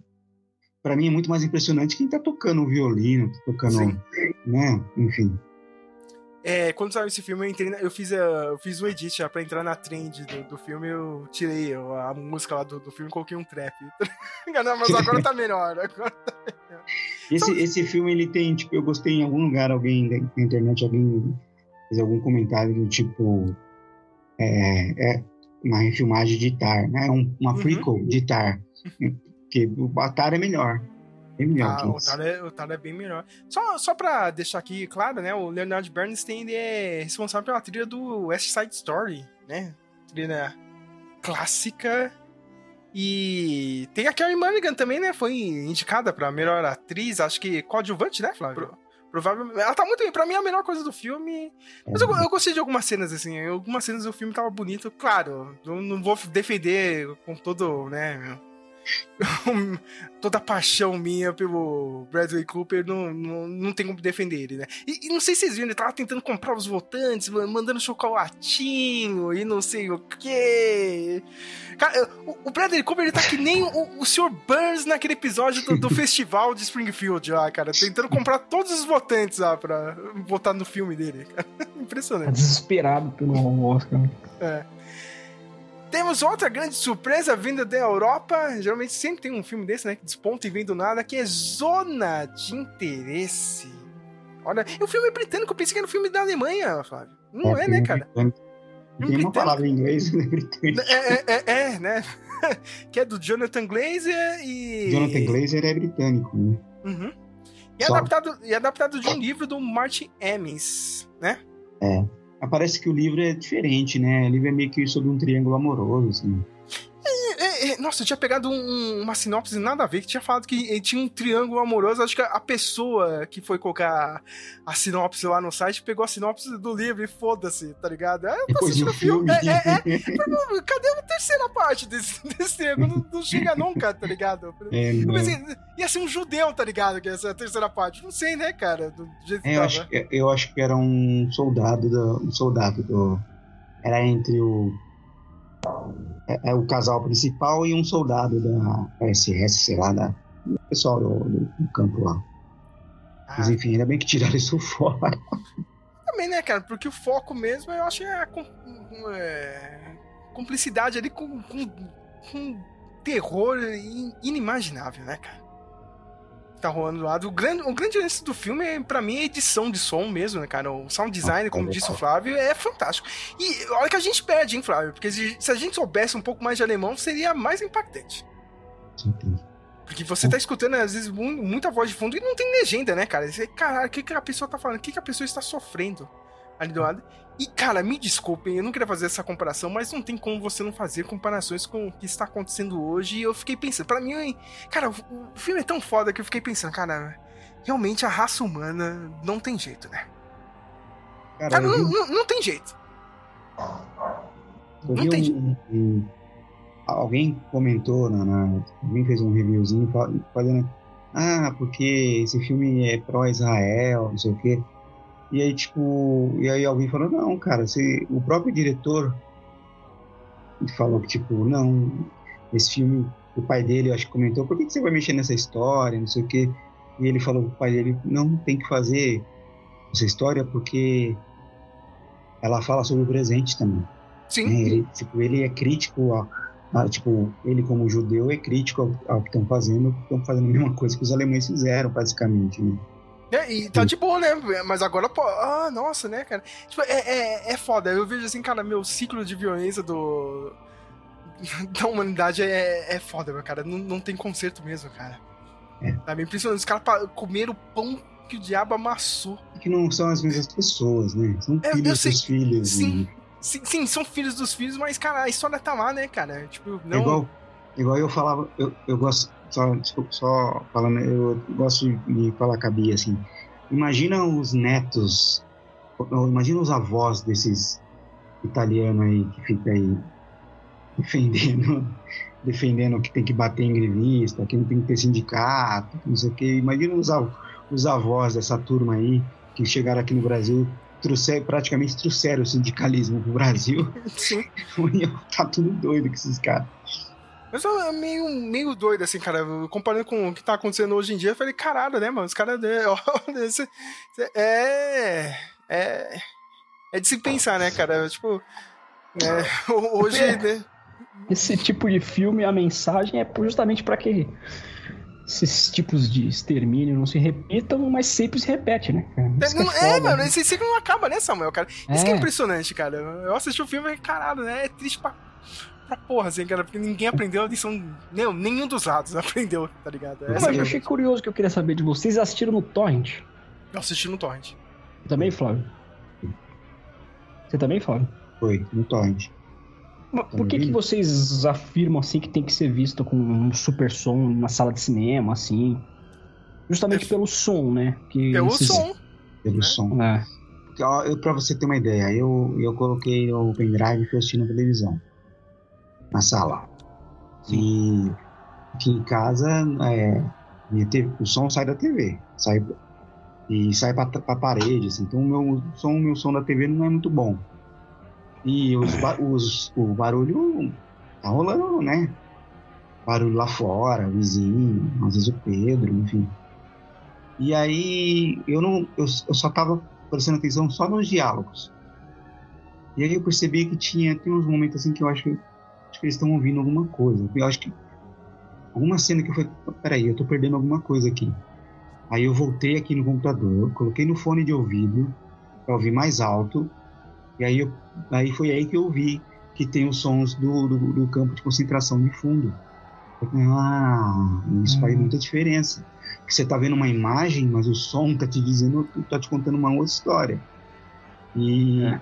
pra mim é muito mais impressionante quem tá tocando o violino, tá tocando, Sim. né? Enfim. É, quando saiu esse filme, eu, entrei na- eu, fiz, a- eu fiz um edit já pra entrar na trend do, do filme. Eu tirei a, a música lá do, do filme e coloquei um trap. [LAUGHS] Não, mas agora tá melhor. Agora... Esse, esse filme, ele tem, tipo, eu gostei em algum lugar, alguém na internet, alguém fez algum comentário do tipo, é, é uma refilmagem de Tar, né? Um, uma Uhum. prequel de Tar. Porque o Tar é melhor. É melhor Ah, o. Taro, é, o Taro é bem melhor. Só, só pra deixar aqui claro, né? O Leonard Bernstein ele é responsável pela trilha do West Side Story, né? Trilha clássica. E tem a Carrie Mulligan também, né? Foi indicada pra melhor atriz, acho que coadjuvante, né, Flávio? Pro- Provavelmente. Ela tá muito bem. Pra mim, é a melhor coisa do filme. Mas eu, eu gostei de algumas cenas, assim. Algumas cenas do filme tava bonito. Claro, eu não vou defender com todo, né? [LAUGHS] toda a paixão minha pelo Bradley Cooper, não, não, não tem como defender ele, né? E, e não sei se vocês viram, ele tava tentando comprar os votantes, mandando chocolatinho e não sei o quê. Cara, o, o Bradley Cooper, ele tá que nem o, o Sr. Burns naquele episódio do, do [LAUGHS] festival de Springfield lá, cara. Tentando comprar todos os votantes lá pra votar no filme dele. Tá [LAUGHS] Impressionante. desesperado pelo Oscar. É. Temos outra grande surpresa vinda da Europa. Geralmente sempre tem um filme desse, né? Que desponta e vem do nada, que é Zona de Interesse. Olha, e o filme é britânico, eu pensei que era um filme da Alemanha, Flávio. Não é, né, cara? Não tem uma palavra em inglês, né? É, é, é, é, né? [LAUGHS] que é do Jonathan Glazer e. Jonathan Glazer é britânico, né? Uhum. E é, adaptado, e é adaptado de um livro do Martin Emmons, né? Parece que o livro é diferente, né? O livro é meio que sobre um triângulo amoroso, assim. Nossa, eu tinha pegado um, uma sinopse nada a ver, que tinha falado que tinha um triângulo amoroso. Acho que a pessoa que foi colocar a sinopse lá no site pegou a sinopse do livro e foda-se, tá ligado? É, eu tô assistindo o filme. É, é, é. Cadê a terceira parte desse, [LAUGHS] desse triângulo? Não, não, chega nunca, tá ligado? É, eu pensei, ia ser um judeu, tá ligado? Que essa é terceira parte. Não sei, né, cara? Do jeito é, eu, acho, eu acho que era um soldado do. Um soldado do. Era entre o é, é, o casal principal e um soldado da SS, sei lá, da, do pessoal do, do, do campo lá. Ah. Mas enfim, ainda bem que tiraram isso [LAUGHS] fora. Também, né, cara? Porque o foco mesmo, eu acho é a é, cumplicidade ali com, com, com terror inimaginável, né, cara? Tá rolando lá. O grande, o grande lance do filme, é, pra mim, é a edição de som mesmo, né, cara? O sound design, como disse o Flávio, é fantástico. E olha que a gente perde, hein, Flávio? Porque se, se a gente soubesse um pouco mais de alemão, seria mais impactante. Porque você tá escutando, às vezes, muita voz de fundo e não tem legenda, né, cara? Você, caralho, o que, que a pessoa tá falando? O que, que a pessoa está sofrendo ali do lado? E, cara, me desculpem, eu não queria fazer essa comparação, mas não tem como você não fazer comparações com o que está acontecendo hoje. E eu fiquei pensando, para mim, cara, o filme é tão foda que eu fiquei pensando, cara, realmente a raça humana não tem jeito, né? Cara, cara não, não, não, tem jeito. Não tem jeito. Um, alguém comentou, na, na, alguém fez um reviewzinho falando, ah, porque esse filme é pró-Israel, não sei o quê. E aí, tipo, e aí alguém falou, não, cara, se, o próprio diretor falou que, tipo, não, esse filme, o pai dele, eu acho que comentou, por que, que você vai mexer nessa história, não sei o quê. E ele falou pro pai dele, não, tem que fazer essa história porque ela fala sobre o presente também. Sim. Né? Ele, tipo, ele é crítico a, a, tipo, ele como judeu é crítico ao, ao que estão fazendo, estão fazendo a mesma coisa que os alemães fizeram, basicamente, né? É, e tá de boa, né? Mas agora, pô, ah, nossa, né, cara? Tipo, é, é, é foda. Eu vejo assim, cara, meu ciclo de violência do. [LAUGHS] da humanidade é, é foda, meu cara. Não, não tem conserto mesmo, cara. É. Tá bem impressionante. Os caras comeram o pão que o diabo amassou. Que não são as mesmas pessoas, né? São é, filhos dos filhos. Sim, né? sim, sim, são filhos dos filhos, mas, cara, a história tá lá, né, cara? Tipo, não. É igual, igual eu falava, eu, eu gosto só, desculpa, só falando, eu gosto de falar com a Bia, assim, imagina os netos, imagina os avós desses italianos aí que fica aí defendendo, [LAUGHS] defendendo que tem que bater em grevista, que não tem que ter sindicato, não sei o que, imagina os, os avós dessa turma aí que chegaram aqui no Brasil trouxer, praticamente trouxeram o sindicalismo pro Brasil. Sim. [LAUGHS] tá tudo doido com esses caras. Mas é meio, meio doido, assim, cara. Comparando com o que tá acontecendo hoje em dia, eu falei, caralho, né, mano? Os caras. [LAUGHS] É. É. É de se pensar, né, cara? Tipo. É, [LAUGHS] hoje, é. né? Esse tipo de filme, a mensagem é justamente para que esses tipos de extermínio não se repitam, mas sempre se repete, né? É, não, é, é mano, né? esse ciclo não acaba, né, Samuel, cara? Isso que é impressionante, cara. Eu assisti o filme e, caralho, né? É triste pra pra porra, assim, cara, porque ninguém aprendeu a lição. Não, nenhum dos lados [LAUGHS] aprendeu, tá ligado? Essa Mas eu achei curioso que eu queria saber de vocês. Assistiram no Torrent? Eu assisti no Torrent. Também, Flávio? Você também, Flávio? Foi, no Torrent. Mas por que, que vocês afirmam assim que tem que ser visto com um super som na sala de cinema, assim? Justamente é, pelo som, né? Que pelo esses... som. Pelo né? som. É. Eu, pra você ter uma ideia, eu, eu coloquei o pendrive e fui assistir na televisão na sala. E aqui em casa, é, TV, o som sai da TV, sai e sai para a parede, assim, então o meu som, meu som da TV não é muito bom. E os, os, o barulho tá rolando, né? Barulho lá fora, vizinho, às vezes o Pedro, enfim. E aí eu não, eu, eu só tava prestando atenção só nos diálogos. E aí eu percebi que tinha tem uns momentos assim que eu acho que que eles estão ouvindo alguma coisa. Eu acho que alguma cena que eu falei, peraí, eu tô perdendo alguma coisa aqui. Aí eu voltei aqui no computador, coloquei no fone de ouvido para ouvir mais alto, e aí, eu, aí foi aí que eu vi que tem os sons do, do, do campo de concentração de fundo. Ah, isso faz hum. muita diferença. Porque você tá vendo uma imagem, mas o som tá te dizendo, tá te contando uma outra história. E, é.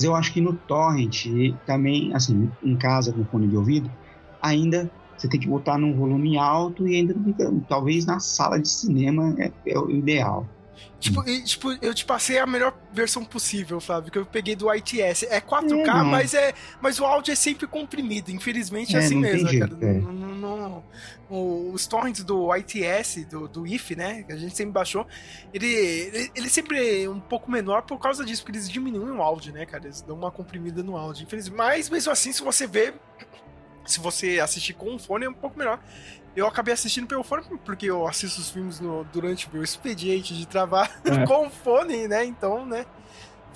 Mas eu acho que no torrent também, assim, em casa com fone de ouvido, ainda você tem que botar num volume alto e ainda fica, talvez na sala de cinema é, é o ideal. Tipo, e, tipo, eu te passei a melhor versão possível, Flávio, que eu peguei do ITS. É 4K, É, mas, é, mas o áudio é sempre comprimido. Infelizmente é, É, assim mesmo, né, jeito, cara. é. Não- não- os torrents do ITS, do, do IF, né, que a gente sempre baixou, ele, ele, ele sempre é um pouco menor por causa disso, porque eles diminuem o áudio, né, cara? Eles dão uma comprimida no áudio, infelizmente. Mas mesmo assim, se você vê, se você assistir com um fone, é um pouco melhor. Eu acabei assistindo pelo fone porque eu assisto os filmes no- durante o meu expediente de trabalho É. [LAUGHS] com o fone, né? Então, né?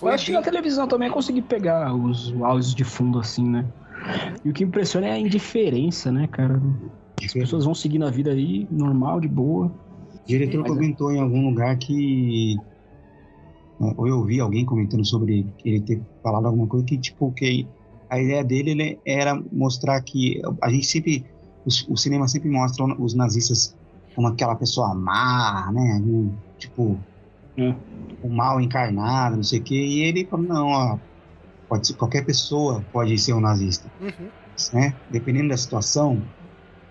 Eu acho que na televisão também eu consegui pegar os áudios de fundo assim, né? E o que impressiona é a indiferença, né, cara? As pessoas vão seguindo a vida aí, normal, de boa. O diretor Mas é- comentou em algum lugar que. né, Ou eu ouvi alguém comentando sobre ele ter falado alguma coisa que, tipo, que a ideia dele ele era mostrar que a gente sempre. O, o cinema sempre mostra os nazistas como aquela pessoa má, né? Tipo, É. o mal encarnado, não sei o quê. E ele falou: não, ó, pode ser, qualquer pessoa pode ser um nazista Uhum. né? Dependendo da situação,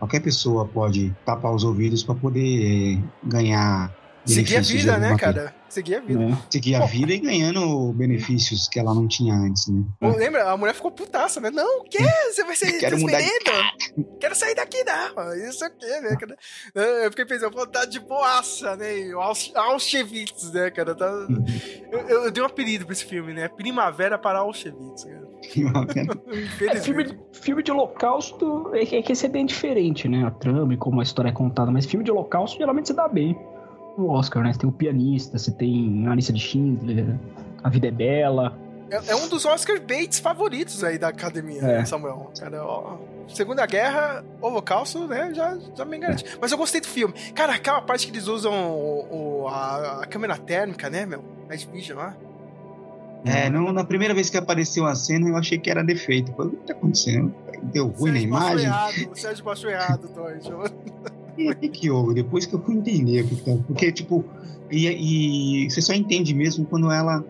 qualquer pessoa pode tapar os ouvidos para poder eh, ganhar Seguir a vida, né, cara? Seguir a vida. né? Seguir a vida e ganhando benefícios que ela não tinha antes, né? Pô, Lembra? A mulher ficou putaça, né? Não, o quê? Você vai ser Quero mudar de? Quero sair daqui, não. Isso aqui, né, cara? Eu fiquei pensando, pô, tá de boaça, né? Auschwitz, né, cara? Tá... Eu, eu- eu dei um apelido pra esse filme, né? Primavera para Auschwitz, cara. [LAUGHS] É, filme, filme de holocausto é que, é que esse é bem diferente, né? A trama e como a história é contada. Mas filme de holocausto geralmente você dá bem. O Oscar, né? Você tem o pianista, você tem a lista de Schindler, A Vida é Bela. É, é um dos Oscar Bates favoritos aí da academia, É. né, Samuel. Cara, ó, Segunda Guerra, Holocausto, né? Já, já me garante. Mas eu gostei do filme. Cara, aquela parte que eles usam o, o- a, a câmera térmica, né, meu? Night Vision lá. É, não, na primeira vez que apareceu a cena, eu achei que era defeito. Falei, o que tá acontecendo? Deu ruim na Sérgio baixou imagem? errado, o Sérgio baixou errado. [LAUGHS] O que, houve? Depois que eu fui entender tá. Porque, tipo, e, e você só entende mesmo quando ela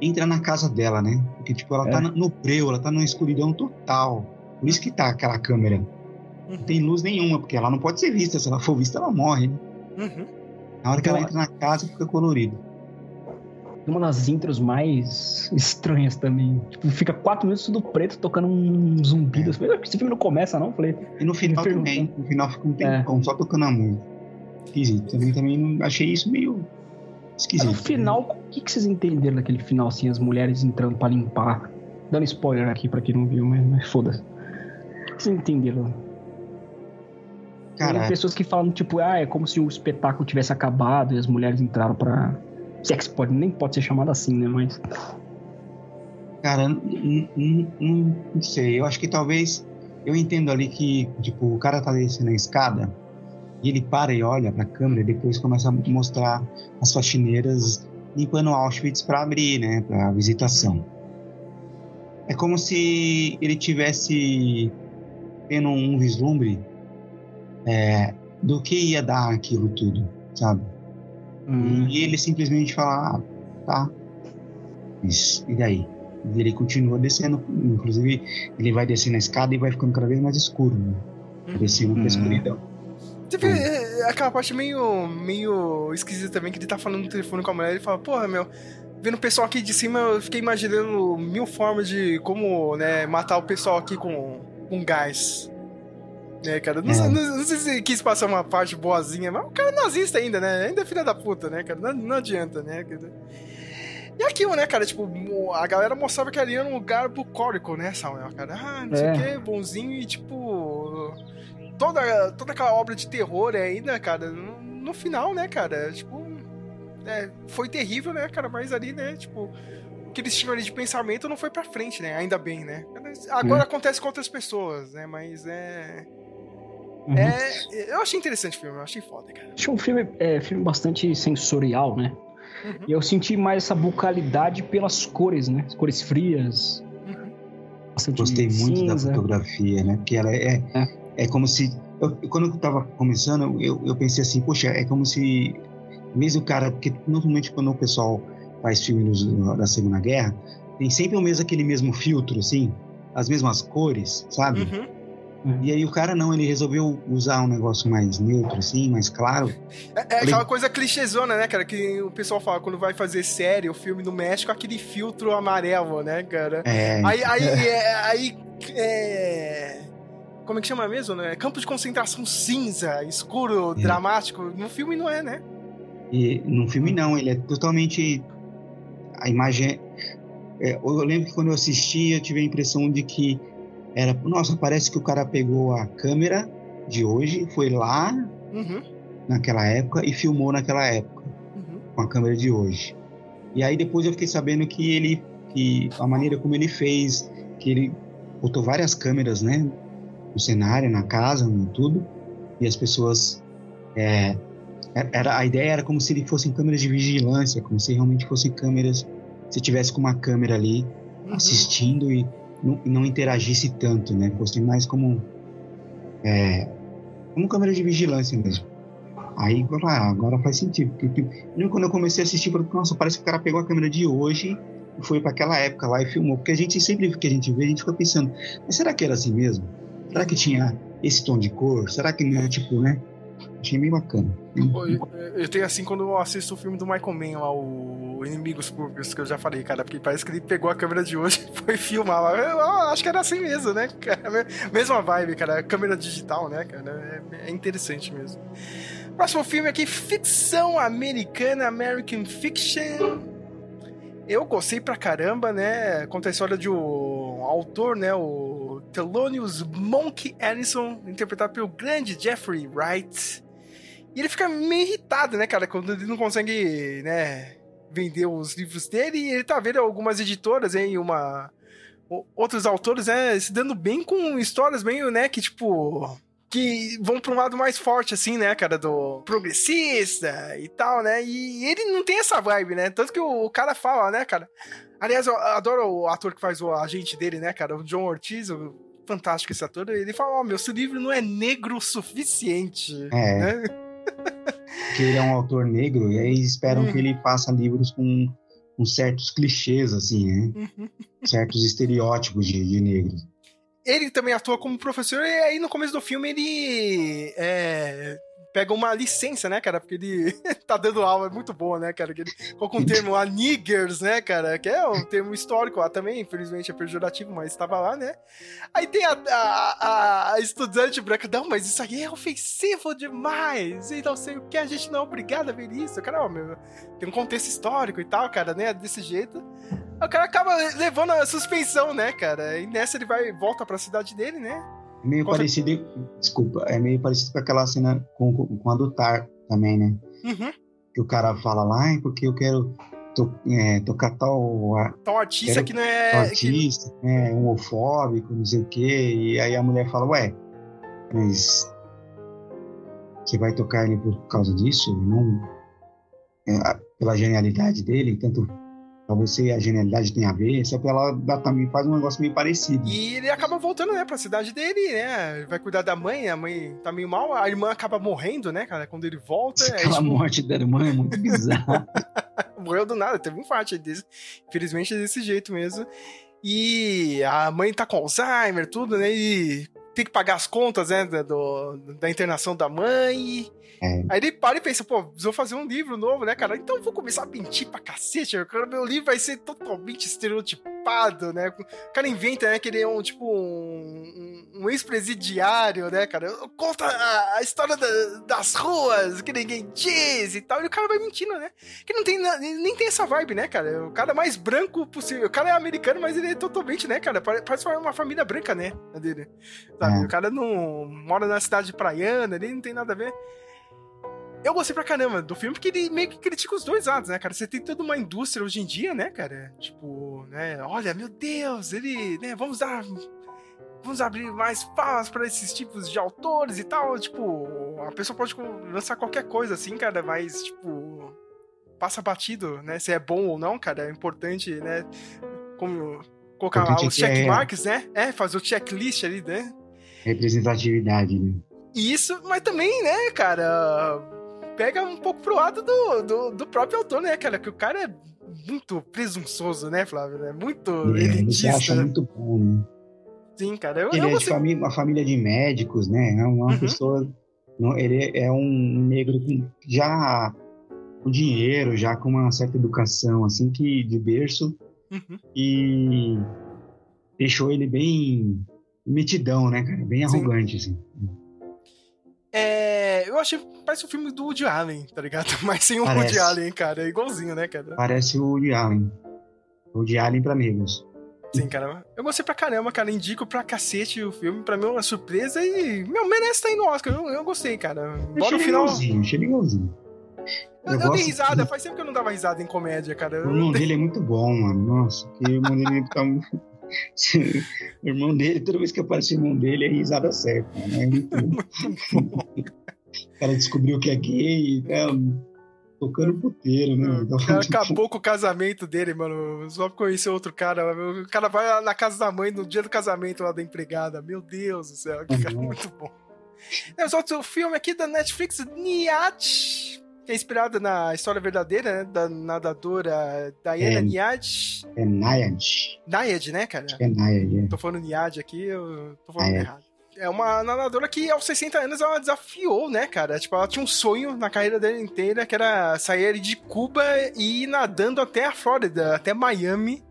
entra na casa dela, né? Porque, tipo, ela É. tá no- breu, ela tá numa escuridão total. Por isso que tá aquela câmera. Não tem luz nenhuma, porque ela não pode ser vista. Se ela for vista, ela morre. né? Uhum. Na hora que ela entra na casa, fica colorido. Uma das intros mais estranhas também. Tipo, fica quatro minutos tudo preto, tocando um zumbido. Falei, "Ah, esse filme não começa, não? Falei, E no final também. No final fica um É. tempão só tocando a música. Esquisito. Também, também achei isso meio esquisito. no final, o que, que vocês entenderam daquele final, assim, as mulheres entrando pra limpar? Dando spoiler aqui pra quem não viu, mas, mas foda-se. O que vocês entenderam? Tem pessoas que falam, tipo, ah, é como se o espetáculo tivesse acabado e as mulheres entraram pra. Se é que pode, nem pode ser chamado assim, né? Mas. Cara, não sei. Eu acho que talvez. Eu entendo ali que, tipo, o cara tá descendo a escada e ele para e olha pra câmera e depois começa a mostrar as faxineiras limpando Auschwitz pra abrir, né? Pra visitação. É como se ele tivesse tendo um vislumbre é, do que ia dar aquilo tudo, sabe? Hum, E ele simplesmente fala, ah, tá. Mas, e daí? E ele continua descendo, inclusive ele vai descendo a escada e vai ficando cada vez mais escuro, né? Descendo pra Hum. escuridão. Você vê é, aquela parte meio, meio esquisita também, que ele tá falando no telefone com a mulher e ele fala, porra, meu, vendo o pessoal aqui de cima, eu fiquei imaginando mil formas de como, né, matar o pessoal aqui com, com gás. Né, cara? Não, É. sei- não- não sei se quis passar uma parte boazinha, mas o cara é nazista ainda, né? Ainda é filha da puta, né, cara? Não, não adianta, né? E aquilo, né, cara? Tipo, a galera mostrava que ali era um lugar bucólico, né, Samuel, cara? Ah, não sei o É. que, bonzinho e, tipo. Toda, toda aquela obra de terror ainda, cara, no, no final, né, cara? Tipo. é, foi terrível, né, cara? Mas ali, né, tipo. O que eles tinham ali de pensamento não foi pra frente, né? Ainda bem, né? Agora acontece com outras pessoas, né? Mas é. Uhum. É. Eu achei interessante o filme, eu achei foda, cara. Achei um filme, é, filme bastante sensorial, né? Uhum. E eu senti mais essa bucalidade pelas cores, né? As cores frias. Uhum. Bastante Gostei muito da cinza. fotografia, né? Porque ela é, É. é. como se. eu- quando eu tava começando, eu, eu pensei assim, poxa, é como se. Mesmo o cara. Porque normalmente quando o pessoal faz filme nos- da Segunda Guerra, tem sempre o mesmo, aquele mesmo filtro, assim, as mesmas cores, sabe? Uhum. E aí o cara não, ele resolveu usar um negócio mais neutro, assim, mais claro. É, é aquela coisa clichêzona, né, cara? Que o pessoal fala quando vai fazer série ou filme no México, aquele filtro amarelo, né, cara? É. Aí, aí, é, aí é... Como é que chama mesmo, né? Campo de concentração cinza, escuro, É. dramático. No filme não é, né? E no filme não, ele é totalmente. A imagem. é- eu lembro que quando eu assisti, eu tive a impressão de que era. Nossa, parece que o cara pegou a câmera de hoje, foi lá Uhum, naquela época e filmou naquela época, uhum. com a câmera de hoje. E aí depois eu fiquei sabendo que ele. que a maneira como ele fez, que ele botou várias câmeras, né? No cenário, na casa, no tudo, e as pessoas. é, era, a ideia era como se ele fossem câmeras de vigilância, como se realmente fossem câmeras. Se tivesse com uma câmera ali uhum. assistindo e não, não interagisse tanto, né? Fosse mais como. É, como câmera de vigilância mesmo. Aí falei, ah, agora faz sentido. Porque, tipo, eu lembro quando eu comecei a assistir, falei, nossa, parece que o cara pegou a câmera de hoje e foi para aquela época lá e filmou. Porque a gente sempre que a gente vê, a gente fica pensando, mas será que era assim mesmo? Será que tinha esse tom de cor? Será que não é tipo, né? Achei bem bacana. Eu, eu tenho assim quando eu assisto o filme do Michael Mann lá, o Inimigos Públicos, que eu já falei, cara, porque parece que ele pegou a câmera de hoje [LAUGHS] e foi filmar lá. Eu, eu acho que era assim mesmo, né? Mesma vibe, cara. Câmera digital, né, cara? É, é interessante mesmo. Próximo filme aqui, ficção americana, American Fiction. Eu gostei pra caramba, né? Conta a história de um autor, né? O Thelonious Monk Ellison, interpretado pelo grande Jeffrey Wright. E ele fica meio irritado, né, cara, quando ele não consegue, né, vender os livros dele. E ele tá vendo algumas editoras, hein, uma... Outros autores, né, se dando bem com histórias meio, né, que tipo... Que vão pra um lado mais forte, assim, né, cara, do progressista e tal, né? E ele não tem essa vibe, né? Tanto que o, cara fala, né, cara? Aliás, eu adoro o ator que faz o agente dele, né, cara? O John Ortiz, o fantástico esse ator. Ele fala, ó, meu, esse livro não é negro o suficiente. É. Né? Que ele é um autor negro e aí esperam Hum. que ele faça livros com, com certos clichês, assim, né? Uhum. certos estereótipos de, de negros. Ele também atua como professor, e aí no começo do filme ele é, pega uma licença, né, cara? Porque ele [LAUGHS] tá dando aula, é muito boa, né, cara? Que ele colocou um termo lá, niggers, né, cara? Que é um termo histórico lá também, infelizmente é pejorativo, mas estava lá, né? Aí tem a, a, a estudante branca, não, mas isso aí é ofensivo demais, e não sei o que, a gente não é obrigado a ver isso. Cara, ó, meu, tem um contexto histórico e tal, cara, né? Desse jeito. O cara acaba levando a suspensão, né, cara? E nessa ele vai volta pra cidade dele, né? É meio Conta- parecido, desculpa, é meio parecido com aquela cena com, com a do Tar também, né? Uhum. Que o cara fala lá, "Ai, porque eu quero to- é, tocar tal Então, artista Quero- que não é. que- artista, é, homofóbico, não sei o quê, e aí a mulher fala, ué, mas você vai tocar ele por causa disso? Não é, pela genialidade dele, tanto pra você a genialidade tem a ver, só que ela dá- também faz um negócio meio parecido. E ele acaba voltando, né, pra cidade dele, né? Vai cuidar da mãe, a mãe tá meio mal, a irmã acaba morrendo, né, cara? Quando ele volta. É, Aquela tipo, morte da irmã é muito bizarra. [LAUGHS] morreu do nada, teve um infarto desse. Infelizmente é desse jeito mesmo. E a mãe tá com Alzheimer, tudo, né? E tem que pagar as contas, né? Da, do- da internação da mãe. É. Aí ele para e pensa, pô, preciso fazer um livro novo, né, cara? Então eu vou começar a mentir pra cacete, cara. Meu livro vai ser totalmente estereotipado, né? O cara inventa, né, que ele é um, tipo, um, um- ex-presidiário, né, cara? Conta a, a história da- das ruas, que ninguém diz e tal. E o cara vai mentindo, né? Que não tem, nem tem essa vibe, né, cara? O cara mais branco possível. O cara é americano, mas ele é totalmente, né, cara? Pare- Parece uma família branca, né? Dele. Sabe? É. O cara não mora na cidade praiana, ele não tem nada a ver. Eu gostei pra caramba do filme porque ele meio que critica os dois lados, né, cara? Você tem toda uma indústria hoje em dia, né, cara? Tipo, né? Olha, meu Deus, ele, né? Vamos dar. Vamos abrir mais espaço pra esses tipos de autores e tal. Tipo, a pessoa pode lançar qualquer coisa assim, cara, mas, tipo. Passa batido, né? Se é bom ou não, cara. É importante, né? Como. Colocar lá os é- checkmarks, né? É, fazer o checklist ali, né? Representatividade, né? Isso, mas também, né, cara, pega um pouco pro lado do, do, do próprio autor, né, cara? Que o cara é muito presunçoso, né, Flávio? É muito É, ele se elitista. acha muito bom, né? Sim, cara. Eu, Ele eu é de família, uma família de médicos, né? É uma Uhum. pessoa. não, ele é um negro com já com dinheiro, já com uma certa educação, assim, que de berço, Uhum. e deixou ele bem metidão, né, cara? Bem Sim. arrogante, assim. É, eu achei parece o filme do Woody Allen, tá ligado? [LAUGHS] Mas sem o Parece. Woody Allen, cara. É igualzinho, né, cara? Parece o Woody Allen. O Woody Allen pra negros. Sim, cara. Eu gostei pra caramba, cara. Indico pra cacete o filme. Pra mim é uma surpresa e, meu, merece estar aí no Oscar. Eu, eu gostei, cara. Bora no final. legalzinho, achei legalzinho. Eu, Eu eu dei risada. que- Faz tempo que eu não dava risada em comédia, cara. O irmão dele é muito bom, mano. Nossa, que o irmão dele tá muito. O irmão dele, toda vez que aparece o irmão dele, é risada certa. Né? É muito. [LAUGHS] O cara descobriu que é gay, né? tocando puteiro, né? Então, O cara [LAUGHS] acabou com o casamento dele, mano. Só pra conhecer outro cara. O cara vai na casa da mãe no dia do casamento lá da empregada. Meu Deus do céu, que cara Uhum. muito bom. Temos outro filme aqui da Netflix, Niat, que é inspirado na história verdadeira, né? Da nadadora Diana É. Niad. É Nayad. Nayad, né, cara? É Nayad, é. Tô falando Niad aqui, eu tô falando Nayad. errado. É uma nadadora que aos 60 anos ela desafiou, né, cara? Tipo, ela tinha um sonho na carreira dela inteira, que era sair de Cuba e ir nadando até a Flórida, até Miami,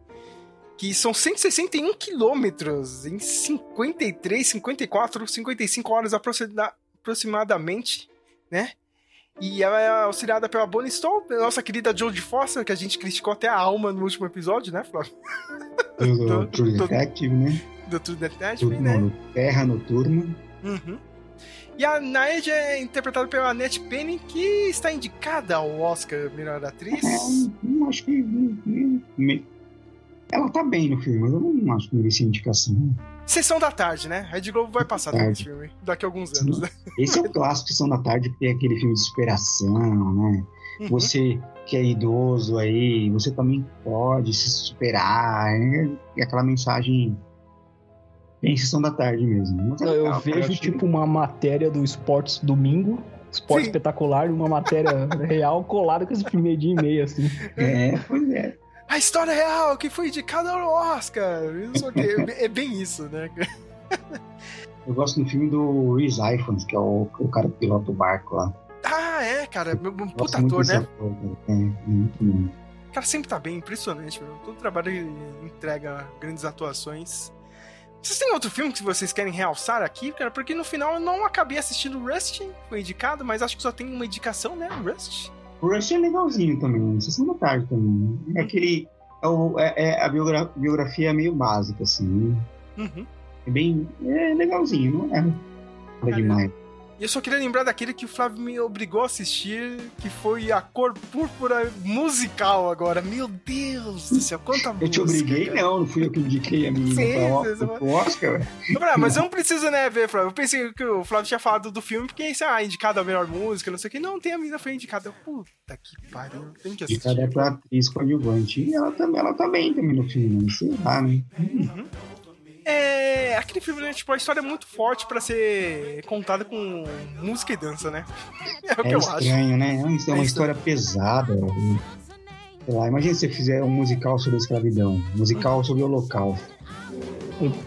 que são 161 quilômetros em 53, 54, 55 horas aproxima- aproximadamente, né? E ela é auxiliada pela Bonnie pela nossa querida Jodie Foster, que a gente criticou até a alma no último episódio, né, Flávio? Do Tô- True Detective, né? Do True Do, Detective, né? no Terra Noturna. Uhum. E a Nayad é interpretada pela Annette Penny, que está indicada ao Oscar Melhor Atriz. É, acho que. me- Ela tá bem no filme, mas eu não acho que merecia indicação. Sessão da tarde, né? A Rede Globo vai passar também esse filme daqui a alguns anos, né? Esse é o clássico Sessão da Tarde, que tem aquele filme de superação, né? Uhum. Você que é idoso aí, você também pode se superar. né? E aquela mensagem bem Sessão da Tarde mesmo. Mas é Eu legal, vejo tipo uma matéria do Esportes Domingo, Esporte Sim. Espetacular, uma matéria [LAUGHS] real colada com esse filme de e meia, assim. É, pois é. A história real que foi indicada ao Oscar. É é bem isso, né? Eu gosto do filme do Rhys Ifans, que é o, o cara que pilota o barco lá. Ah, é, cara. Um Gosto puta ator, né? ator. É, é muito. O cara sempre tá bem, impressionante, meu. Todo trabalho entrega grandes atuações. Vocês têm outro filme que vocês querem realçar aqui, cara? Porque no final eu não acabei assistindo Rust, foi indicado, mas acho que só tem uma indicação, né? Rust. O Rush é legalzinho também, Sessão da Tarde também. É aquele. É, o- é- é a biogra- biografia meio básica, assim. né? Uhum. É bem. É legalzinho, não é nada Cara, demais. E eu só queria lembrar daquele que o Flávio me obrigou a assistir, que foi a cor púrpura musical agora. Meu Deus do céu, quanta música. Eu te obriguei, cara. não, não fui eu que indiquei a menina Sim, pra, pro Oscar, velho. Não, mas eu não preciso, né, ver, Flávio. Eu pensei que o Flávio tinha falado do filme, porque isso ah, indicado a melhor música, não sei o que. Não, tem a menina foi indicada. Puta que pariu, tem que assistir. cada pra atriz coadjuvante. E ela, também- ela tá bem também no filme, né? sei lá, né? É. Aquele filme, né? Tipo, a história é muito forte pra ser contada com música e dança, né? [LAUGHS] É o que É eu acho. estranho, né? É uma, é uma É história pesada. né? Sei lá, imagina se você fizer um musical sobre a escravidão, musical sobre o holocausto.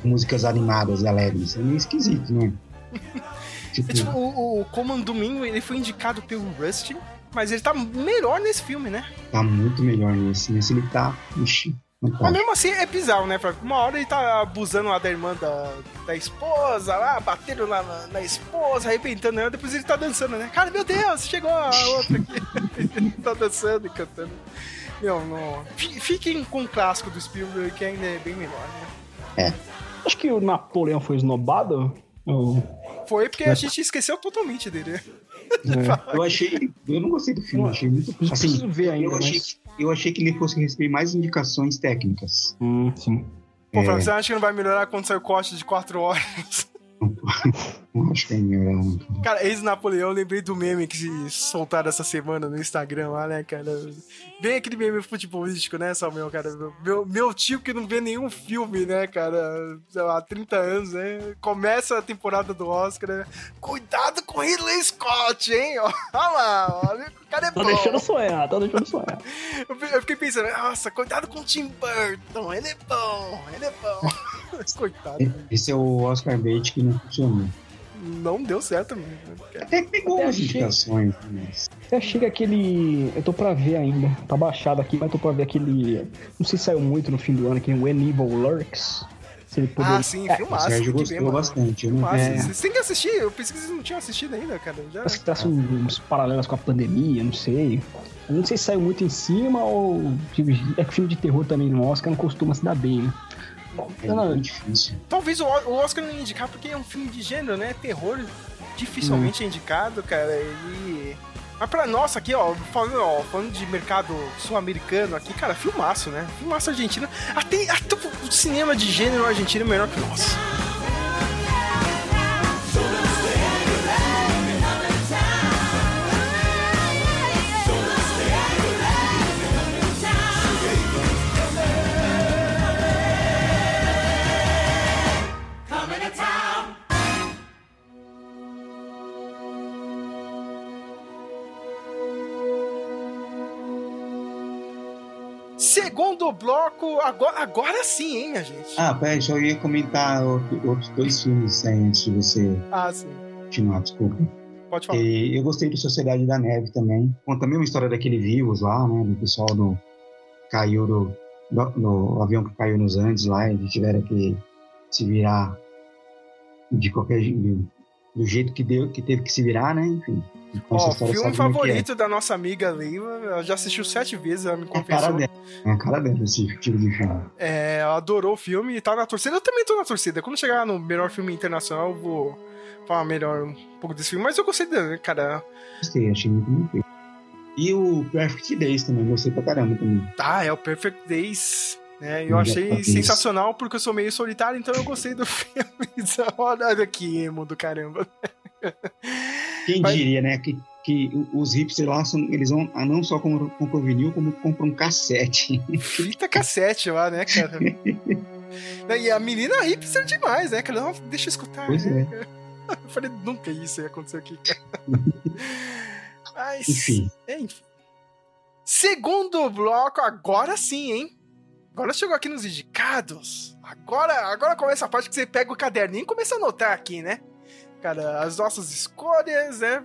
Músicas animadas e alegres. É meio esquisito, né? [LAUGHS] Tipo, É, tipo, o, o Coman Domingo, ele foi indicado pelo Rust, mas ele tá melhor nesse filme, né? tá muito melhor nesse. Nesse ele tá. Ixi, tá. Mas mesmo assim é bizarro, né? Flávio? Uma hora ele tá abusando lá da irmã da, da esposa, lá, batendo lá na, na esposa, arrebentando ela, depois ele tá dançando, né? Cara, meu Deus, chegou a outra aqui. ele [LAUGHS] tá dançando e cantando. Meu, não. Fi- Fiquem com o clássico do Spielberg, que ainda é bem melhor, né? Acho que o Napoleão foi esnobado. Ou- Foi porque a gente esqueceu totalmente dele. né? é. [LAUGHS] Eu achei. Eu não gostei do filme, achei muito. Preciso Assim, ver ainda, eu achei, mas... eu achei que ele fosse receber mais indicações técnicas. Hum, sim. Pô, É. Você acha que não vai melhorar quando sair o corte de 4 horas? [LAUGHS] Acho que é melhor. Cara, ex-Napoleão, eu lembrei do meme que se soltaram essa semana no Instagram lá, né, cara? Bem aquele meme futebolístico, né, Samuel, cara? Meu, meu tio que não vê nenhum filme, né, cara? Há 30 anos, né? Começa a temporada do Oscar, né? Cuidado com Ridley Scott, hein? [LAUGHS] Olha lá, olha, o cara é Tá bom. deixando sonhar, tá deixando sonhar. Eu fi- eu fiquei pensando, nossa, cuidado com o Tim Burton, ele é bom, ele é bom. [LAUGHS] Coitado, Esse é o Oscar bait que não funcionou. Não deu certo. Até que pegou Até umas achei. indicações, mas. Até chega aquele. Eu tô pra ver ainda. Tá baixado aqui, mas tô pra ver aquele. Não sei se saiu muito no fim do ano, aqui, When Evil Lurks. Se ele poder. Ah, sim, É, O filmaço. Sérgio tem que gostou ver, mano. bastante. Eu não Filmaço. É. Vocês têm que assistir, eu pensei que vocês não tinham assistido ainda, cara. Já... Parece que traça uns paralelos com a pandemia, não sei. Eu não sei se saiu muito em cima ou. tipo, É que filme de terror também no Oscar não costuma se dar bem, né? É não- muito difícil. Talvez o Oscar não indicar porque é um filme de gênero, né? Terror dificilmente é indicado, cara. E. Mas pra nós aqui, ó, falando, ó, falando de mercado sul-americano aqui, cara, filmaço, né? Filmaço argentino. Até, até o cinema de gênero argentino é melhor que o nosso. Segundo bloco, agora, agora sim, hein, minha gente? Ah, peraí, só ia comentar outro- outros dois filmes aí antes de você Ah, sim. continuar, desculpa. Pode falar. E eu gostei do Sociedade da Neve também. Conta a mesma história daquele Vivos lá, né? Do pessoal do. caiu do, do, do avião que caiu nos Andes lá, e tiveram que se virar de qualquer jeito. Do jeito que deu, que teve que se virar, né? Enfim. Ó, história, filme é que favorito da nossa amiga Leiva. Ela já assistiu sete vezes, ela me É a cara confessou. dela. É a cara dela, esse tipo de filme. É, ela adorou o filme e tá na torcida. Eu também tô na torcida. Quando chegar no melhor filme internacional, eu vou falar melhor um pouco desse filme. Mas eu gostei dele, cara. Gostei, achei muito feito. E o Perfect Days também, gostei pra caramba também. Ah, é o Perfect Days. Né? Eu achei sensacional porque eu sou meio solitário, então eu gostei do [LAUGHS] filme. Olha que emo do caramba. Quem Mas- diria, né? Que, que os hipsters lá, são, eles vão ah, não só compram, compram vinil, como compram um cassete. Fita cassete lá, né, cara? [LAUGHS] e a menina hipster demais, né, cara? Não, deixa eu escutar. Pois né? é. [LAUGHS] Eu falei, nunca isso ia acontecer aqui, cara. Mas, Enfim. enfim. Segundo bloco, agora sim, hein? Agora chegou aqui nos indicados. Agora, agora começa a parte que você pega o caderninho e começa a anotar aqui, né? Cara, as nossas escolhas, né?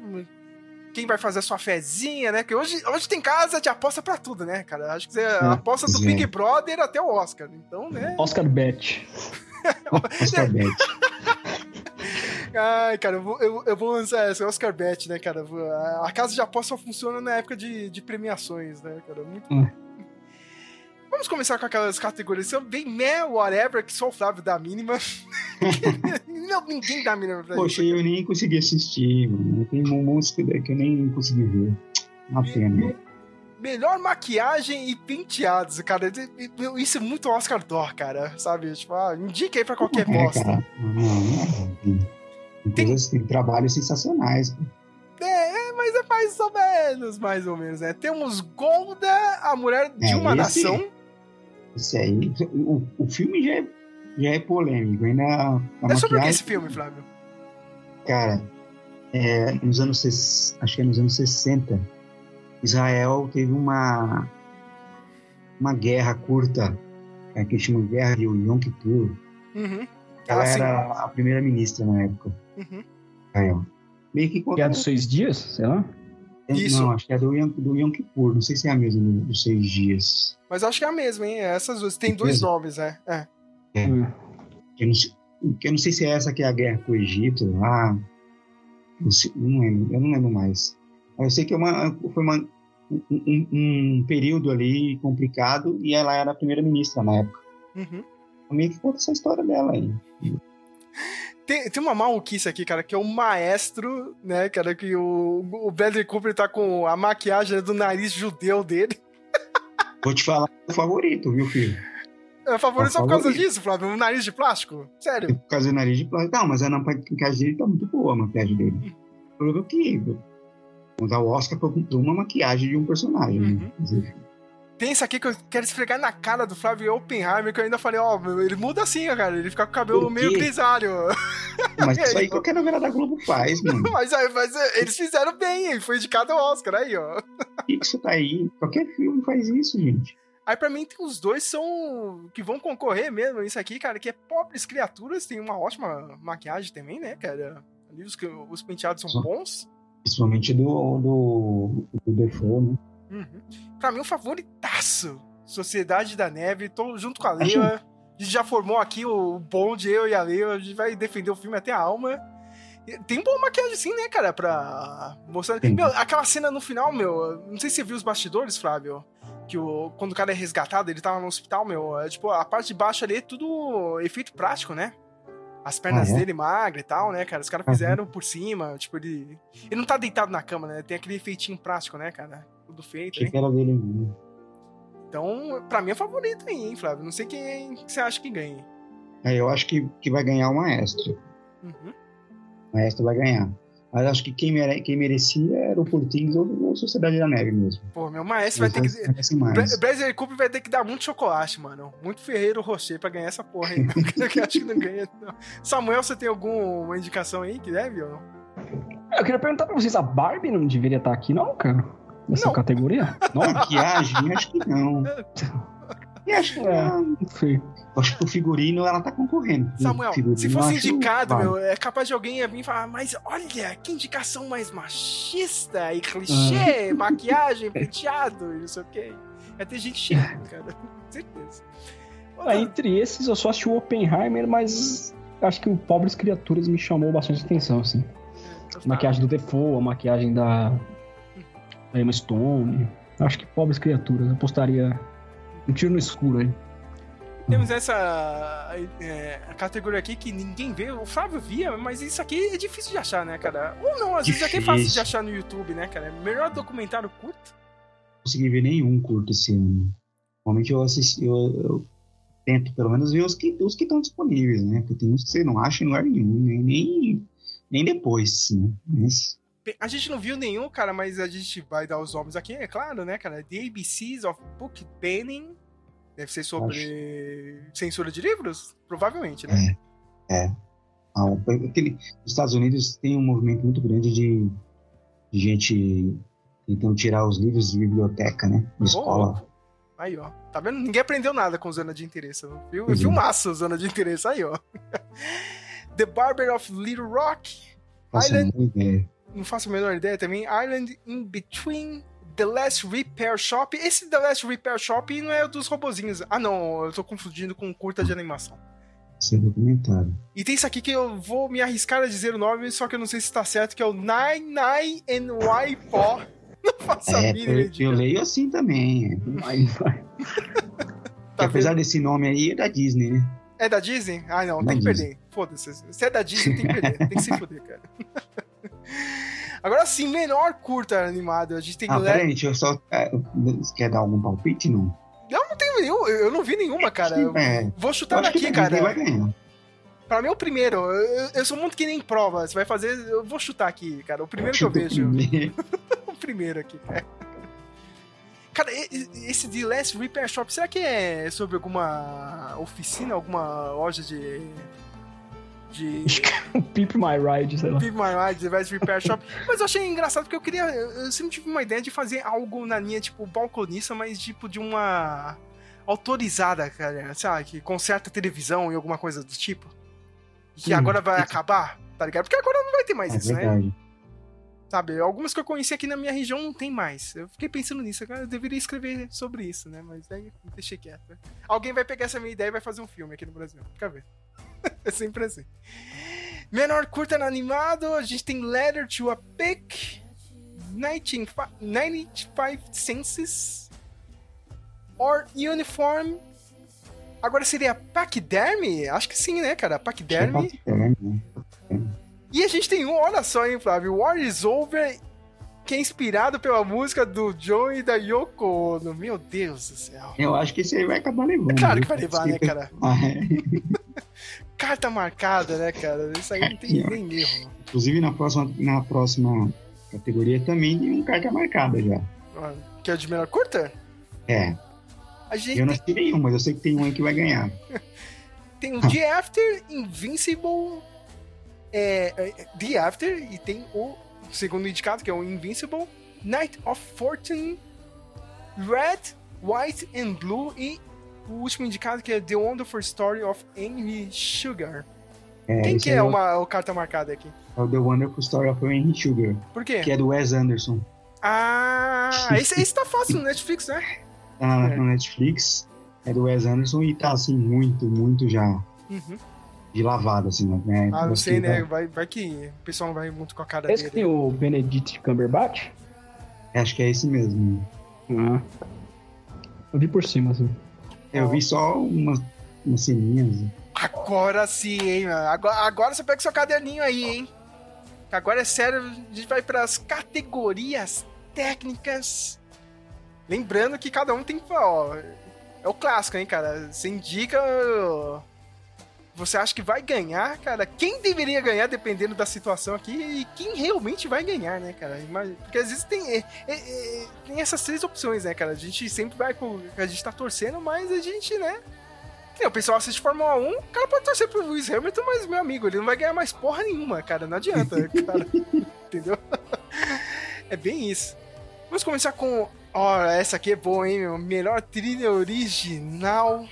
Quem vai fazer a sua fezinha, né? Porque hoje, hoje tem casa de aposta pra tudo, né, cara? Acho que você aposta do é. Big Brother até o Oscar. Então, né? [LAUGHS] Oscar Bet. Oscar Bet. [LAUGHS] Ai, cara, eu vou, eu, eu vou lançar essa, Oscar Bet, né, cara? A casa de aposta só funciona na época de, de premiações, né, cara? Muito Hum. Vamos começar com aquelas categorias. São bem meh, whatever, que só o Flávio dá a mínima. [LAUGHS] Não, ninguém dá a mínima pra Poxa, gente. eu nem consegui assistir, mano. Tem monte que eu nem consegui ver. Uma pena. Melhor maquiagem e penteados, cara. Isso é muito Oscar Dor, cara. Sabe? Tipo, ah, indica aí pra qualquer É, bosta. é. Tem, tem coisas, tem trabalhos sensacionais. pô. É, é, mas é mais ou menos, mais ou menos, né? Temos Golda, a mulher de É, uma esse- nação. Isso aí. O, o filme já é, já é polêmico. Ainda a É sobre o que esse filme, Flávio? cara, é, nos anos, acho que é nos anos 60, Israel teve uma uma guerra curta, é, que chama de Guerra de Yom Kippur. Uhum. Ela Ah, era a primeira ministra na época, Uhum. Israel. Meio que Que é dos seis dias, sei lá. Isso. Não, acho que é do Yom, do Yom Kippur. Não sei se é a mesma do- dos seis dias. Mas acho que é a mesma, hein? Essas duas. Tem dois Mesmo? nomes, né? É. Hum. Eu não, sei, eu não sei se é essa que é a guerra com o Egito lá. Não, sei- não lembro, eu não lembro mais. Eu sei que é uma, foi uma, um, um- um período ali complicado e ela era a primeira-ministra na época. Uhum. Meio que conta essa história dela aí. Tem, tem uma maluquice aqui, cara, que é o maestro, né, cara, que o, o Bradley Cooper tá com a maquiagem do nariz judeu dele. [LAUGHS] Vou te falar o favorito, viu, filho? É favorito É só por causa disso, Flávio? Um nariz de plástico? Sério? Por causa do nariz de plástico. Não, mas a maquiagem dele tá muito boa, a maquiagem dele. O problema é que vamos dar o Oscar pra uma maquiagem de um personagem. Uhum. Né? Tem isso aqui que eu quero esfregar na cara do Flávio Oppenheimer, que eu ainda falei, ó, meu, ele muda assim, cara. Ele fica com o cabelo meio grisalho. Mas isso aí [LAUGHS] qualquer novela da Globo faz, mano. [LAUGHS] mas, mas é, eles fizeram bem, ele foi indicado ao Oscar, aí, ó. Isso tá aí? Qualquer filme faz isso, gente. Aí pra mim os dois são que vão concorrer mesmo isso aqui, cara, que é Pobres Criaturas, tem uma ótima maquiagem também, né, cara? Ali os, os penteados são bons. Principalmente do, do, do Defoe, né? Uhum. Pra mim, o favoritaço. Sociedade da Neve, tô junto com a Leila. A gente já formou aqui o bonde, eu e a Leila. A gente vai defender o filme até a alma. Tem boa maquiagem sim, né, cara? Pra mostrar. Tem. Meu, aquela cena no final, meu. Não sei se você viu os bastidores, Flávio. Que o, quando o cara é resgatado, ele tava no hospital, meu. É, tipo, a parte de baixo ali é tudo efeito prático, né? As pernas Ah, é? dele magras e tal, né, cara? Os caras Uhum. fizeram por cima, tipo, ele. Ele não tá deitado na cama, né? Tem aquele efeitinho prático, né, cara? Tudo feito, Achei que era dele mesmo. Então, pra mim é favorito aí, hein, Flávio? Não sei quem que você acha que ganha. É, eu acho que, que vai ganhar o Maestro. Uhum. O Maestro vai ganhar. Mas acho que quem, mere, quem merecia era o Portings ou, ou Sociedade da Neve mesmo. Pô, meu maestro vai ter que. mais. Bradley Cooper vai ter que dar muito chocolate, mano. Muito Ferreiro Rocher pra ganhar essa porra aí. [LAUGHS] Eu acho que não ganha, não. Samuel, você tem alguma indicação aí que deve ou não? Eu queria perguntar pra vocês, a Barbie não deveria estar aqui, não, cara? Nessa Não. categoria? [LAUGHS] Não? Maquiagem, acho que não. E acho que É. não. Sei. Acho que o figurino ela tá concorrendo. Samuel, se fosse acho- indicado, meu, é capaz de alguém vir e falar, mas olha, que indicação mais machista e clichê, Ah. [LAUGHS] maquiagem, penteado e não sei o quê. Vai ter gente chata, [LAUGHS] cara. Com certeza. Ah, entre esses, eu só assisti o Oppenheimer, mas acho que o Pobres Criaturas me chamou bastante atenção, assim. A maquiagem do Defoe, a maquiagem da, da Emma Stone. Acho que Pobres Criaturas. Apostaria um tiro no escuro aí. Temos essa é, a categoria aqui que ninguém vê. O Flávio via, mas isso aqui é difícil de achar, né, cara? Ou não, às vezes é até fácil de Difícil. achar no YouTube, né, cara? Melhor documentário curto. Não consegui ver nenhum curto esse ano. Normalmente eu assisti, eu, eu tento pelo menos ver os que os que estão disponíveis, né? Porque tem uns que você não acha em lugar nenhum, nem, nem, nem depois, né? Mas, A gente não viu nenhum, cara, mas a gente vai dar os nomes aqui, é claro, né, cara? The ABCs of Book Banning. Deve ser sobre censura de livros? Provavelmente, né? ah, o- aquele, os Estados Unidos tem um movimento muito grande de, de gente tentando tirar os livros de biblioteca, né? De escola. Aí, ó. Tá vendo? Ninguém aprendeu nada com zona de interesse. Viu? Pois é. Viu massa zona de interesse aí, ó. [LAUGHS] The Barber of Little Rock. Faço Island- ideia. Não faço a menor ideia também. Island in Between. The Last Repair Shop. Esse The Last Repair Shop não é o dos robozinhos. Ah, não. Eu tô confundindo com curta de animação. Esse é documentário. E tem isso aqui que eu vou me arriscar a dizer o nome, só que eu não sei se tá certo, que é o Nine Nine NY Paw. [LAUGHS] Não faço a É, mínima eu, eu leio assim também. é. [LAUGHS] Que Tá apesar desse nome aí, é da Disney, né? É da Disney? Ah, não, Da tem que Disney. perder. Foda-se. Se é da Disney, tem que perder. Tem que se fuder, cara. [LAUGHS] Agora sim, menor curta animado. A gente tem Ah, Le- peraí, deixa eu só. é, Você quer dar algum palpite? Não. Eu não tenho nenhum, eu não vi nenhuma, cara. Eu É, Vou eu chutar que daqui, cara. vai ganhar. Pra mim é o primeiro. Eu, eu sou muito que nem prova. Você vai fazer. Eu vou chutar aqui, cara. O primeiro que eu Chuta o vejo. primeiro. [LAUGHS] o primeiro aqui, [LAUGHS] cara. Cara, esse The Last Repair Shop, será que é sobre alguma oficina, alguma loja de. De. [LAUGHS] Pimp My Ride, sei lá. Vive My Ride, The Last Repair Shop. Mas eu achei engraçado porque eu queria. Eu sempre tive uma ideia de fazer algo na linha, tipo, balconista, mas tipo de uma. autorizada, cara. Sabe? Que conserta televisão e alguma coisa do tipo. E que Hum. agora vai acabar, tá ligado? Porque agora não vai ter mais É isso, né? Sabe, algumas que eu conheci aqui na minha região não tem mais. Eu fiquei pensando nisso, agora eu deveria escrever sobre isso, né? Mas aí eu deixei quieto. Alguém vai pegar essa minha ideia e vai fazer um filme aqui no Brasil. Fica vendo. [LAUGHS] é sempre assim. Menor curta animado, a gente tem Letter to a Pig, 95 95 Senses, or Uniform. Agora seria Pachyderme? Acho que sim, né, cara? Pachyderme. É? E a gente tem um, olha só, hein, Flávio? War is over que é inspirado pela música do John e da Yoko Ono. Meu Deus do céu. Eu acho que esse aí vai acabar levando. É claro que vai levar, né, cara? [LAUGHS] Ah, é. [LAUGHS] Carta marcada, né, cara? Isso aí não tem ó. nem erro. Inclusive na próxima, na próxima categoria também tem um carta marcada já. Ó, Que é o de melhor curta? É, A gente eu não assisti nenhum, mas eu sei que tem um aí que vai ganhar. [LAUGHS] tem o The After, Invincible, é, é, The After, e tem o segundo indicado, que é o Invincible, Night of Fortune, Red, White and Blue, e o último indicado, que é The Wonderful Story of Henry Sugar. É, Quem que é é o- uma, o carta marcada aqui? é o The Wonderful Story of Henry Sugar, Por quê? que é do Wes Anderson. Ah, esse, esse tá fácil no [LAUGHS] Netflix, né? Tá na, É. na Netflix, é do Wes Anderson e tá assim, muito, muito já Uhum. De lavada, assim, né? Ah, não sei, que né? Vai, vai que o pessoal não vai muito com a cara Esse que dele. tem o Benedict Cumberbatch? Acho que é esse mesmo. Ah. Eu vi por cima, assim. Eu vi só umas, umas ceninhas. Agora sim, hein, mano. Agora, agora você pega seu caderninho aí, hein? Agora é sério, a gente vai para as categorias técnicas. Lembrando que cada um tem que. Ó, é o clássico, hein, cara? Você indica. ó, Você acha que vai ganhar, cara? Quem deveria ganhar, dependendo da situação aqui, e quem realmente vai ganhar, né, cara? Porque às vezes tem, é, é, é, tem essas três opções, né, cara? A gente sempre vai com. A gente tá torcendo, mas a gente, né? O pessoal assiste Fórmula 1, o cara pode torcer pro Lewis Hamilton, mas, meu amigo, ele não vai ganhar mais porra nenhuma, cara. Não adianta, [LAUGHS] cara. Entendeu? [LAUGHS] É bem isso. Vamos começar com. Ó, essa aqui é boa, hein, meu? Melhor trilha original.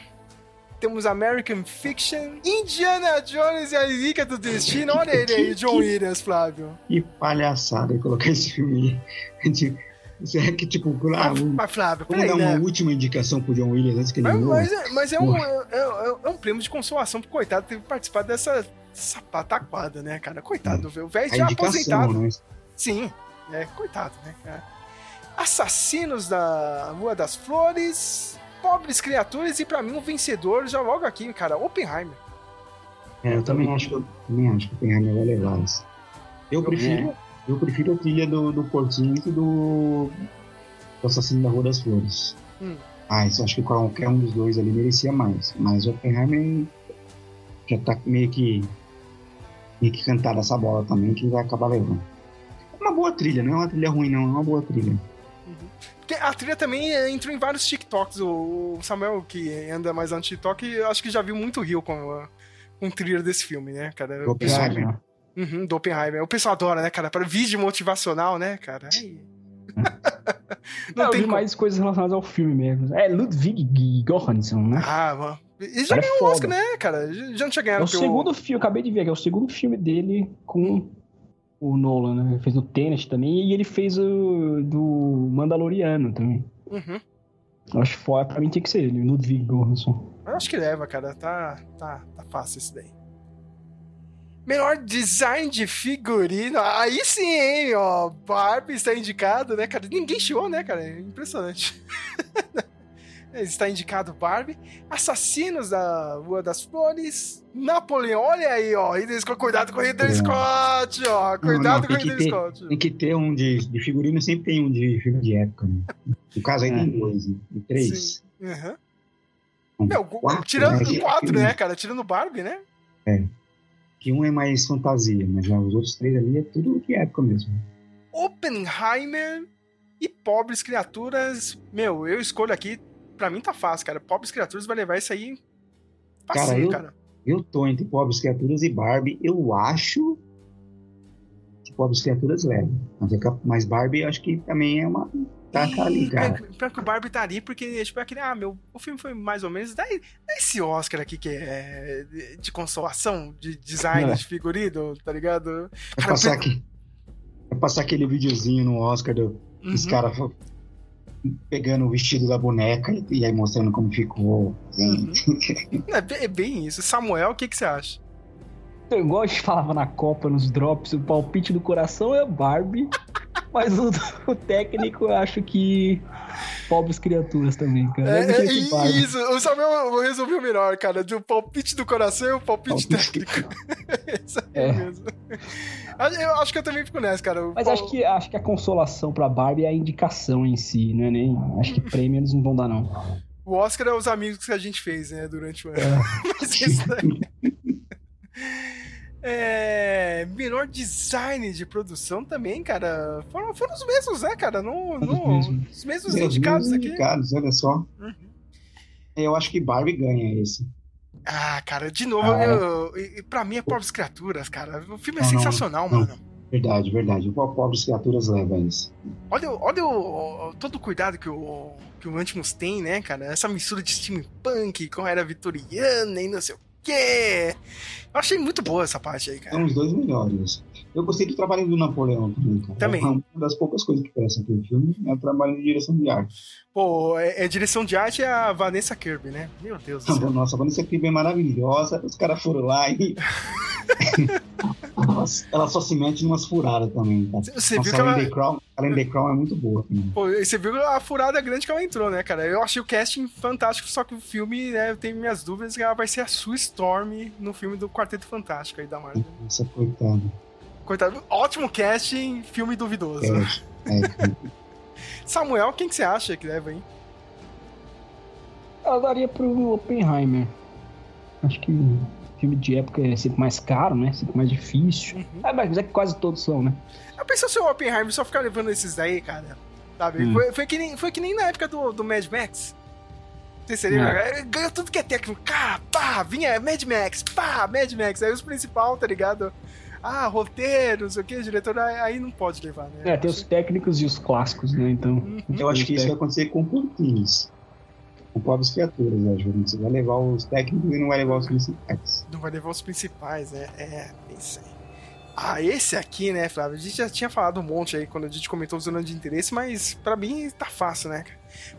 Temos American Fiction, Indiana Jones e a Relíquia do Destino. Olha ele aí, John Williams, Flávio. Que palhaçada colocar esse filme aí. Será que, tipo, ah, Mas, Flávio, vamos dar uma né? última indicação pro John Williams antes que ele Mas, morra? mas é, mas é um, é, é- é um prêmio de consolação pro coitado ter participado dessa, dessa pataquada, né, cara? Coitado, velho. O velho já aposentado. né? Sim, é, coitado, né, cara? Assassinos da Rua das Flores, Pobres Criaturas e pra mim um vencedor já logo aqui, cara, Oppenheimer. É, eu também acho que eu também acho que o Oppenheimer vai levar isso. Eu prefiro, eu prefiro a trilha do, do Portinho do, do Assassino da Rua das Flores. Hum. Ah, isso eu acho que qualquer um dos dois ali merecia mais. Mas o Oppenheimer já tá meio que meio que cantada essa bola também, que vai acabar levando. É uma boa trilha, não é uma trilha ruim, não, é uma boa trilha. Porque a trilha também eh, entrou em vários TikToks. O Samuel, que anda mais no TikTok, eu acho que já viu muito rio com, a- com o trilha desse filme, né, cara? Do O pessoal- Oppenheimer. Uhum, do Oppenheimer. O pessoal adora, né, cara? Para vídeo motivacional, né, cara? [LAUGHS] Não eu tem vi como. mais coisas relacionadas ao filme mesmo. É Ludwig Göransson, né? Ah, mano. Ele já Cara, é ganhou o foda. Oscar, né, cara? Já não tinha É ganhado o pelo- segundo filme, eu acabei de ver, que é o segundo filme dele com o Nolan, né? Ele fez o Tenet também e ele fez o do Mandaloriano também. Uhum. Acho que foi, pra mim tinha que ser ele, Ludwig Göransson. Eu acho que leva, cara. Tá, tá, tá fácil esse daí. Melhor design de figurino. Aí sim, hein, ó. Barbie está indicado, né, cara? Ninguém chiou, né, cara? É Impressionante. [LAUGHS] está indicado Barbie. Assassinos da Rua das Flores. Napoleão, olha aí, ó. Ridley Scott, cuidado com o Ridley Scott, ó. Cuidado não, com o Ridley ter- Scott. Tem que ter um de, de figurino, sempre tem um de filme de época, né? No caso aí É. tem dois, né? Tem três. Uhum. Um, Meu, quatro, tirando né? quatro, né, cara? Tirando Barbie, né? Que um é mais fantasia, mas já os outros três ali é tudo de época mesmo. Oppenheimer e Pobres Criaturas. Meu, eu escolho aqui. Pra mim tá fácil, cara. Pobres Criaturas vai levar isso aí. Facinho, eu- cara. Eu tô entre Pobres Criaturas e Barbie. Eu acho que Pobres Criaturas leva. Mas, é mas Barbie eu acho que também é uma. Tá, tá ali, cara. Pior- que o Barbie tá ali, porque, tipo, é aquele, ah, meu, o filme foi mais ou menos. Dá, dá esse Oscar aqui que é de, consolação, de design, É. de figurino, tá ligado? Vai passar, aqui, passar aquele videozinho no Oscar do, Uhum. caras pegando o vestido da boneca e, aí mostrando como ficou. gente. É, bem- é bem isso. Samuel, o que, que você acha? Então, igual a gente falava na Copa, nos drops, o palpite do coração é Barbie. Mas o, [LAUGHS] o técnico, eu acho que. Pobres criaturas também, cara. É, é, isso, o Samuel resolveu melhor, cara. Do palpite do coração e o palpite Palpite. técnico. [LAUGHS] Isso É. mesmo. Eu acho que eu também fico nessa, cara. Mas pal- acho que, acho que a consolação pra Barbie é a indicação em si, não é nem. Acho que prêmio eles não vão dar, não. o Oscar é os amigos que a gente fez, né, durante o ano. É. [LAUGHS] Mas isso daí. É, melhor design de produção também, cara. Foram, foram os mesmos, né, cara? Não, mesmos. os mesmos Os indicados mesmos aqui. indicados, olha só. Uhum. Eu acho que Barbie ganha esse. Ah, cara, de novo, Ah, é. eu, e- e pra mim é Pobres Criaturas, cara. O filme é Não, sensacional, não. mano. Verdade, verdade. O Pobres Criaturas leva esse. Olha, olha o, o- todo o cuidado que o, que o Antimus tem, né, cara? Essa mistura de steampunk com a era vitoriana e não sei o quê. Eu achei muito boa essa parte aí, cara. São os dois melhores. Eu gostei do trabalho do Napoleão também, cara. Também. É uma das poucas coisas que prestam aquele filme é o trabalho de direção de arte. Pô, é, é direção de arte é a Vanessa Kirby, né? Meu Deus do céu. [LAUGHS] Nossa, a Vanessa Kirby é maravilhosa. Os caras foram lá e. [LAUGHS] ela, ela só se mete em umas furadas também, cara. Você Nossa, viu que ela. The Crown, Ellen The Crown é muito boa também. Pô, você viu a furada grande que ela entrou, né, cara? Eu achei o casting fantástico, só que o filme, né, eu tenho minhas dúvidas que ela vai ser a Sue Storm no filme do Quarteto Fantástico aí da Marvel. Nossa, coitada. Coitado, ótimo casting, filme duvidoso. É, é, [LAUGHS] Samuel, quem que você acha que leva, hein? Eu daria pro Oppenheimer. Acho que filme de época é sempre mais caro, né? Sempre mais difícil. Uhum. Ah, mas é que quase todos são, né? Eu pensei se o Oppenheimer só ficar levando esses daí, cara. Sabe? Hum. Foi, foi que nem, foi que nem na época do, do Mad Max. Você se lembra? É, Ganhou tudo que é técnico. Cá, pá, vinha Mad Max, pá, Mad Max. Aí os principal, tá ligado? Ah, roteiro, não sei o que, diretor, aí não pode levar, né? É, tem os técnicos e os clássicos, né? Então. Uhum. Eu acho que isso vai acontecer com Curtins. Com pobres criaturas, eu acho. Você vai levar os técnicos e não vai levar os principais. Não vai levar os principais, né? É, isso aí. Ah, esse aqui, né, Flávio? A gente já tinha falado um monte aí quando a gente comentou zona de interesse, mas pra mim tá fácil, né?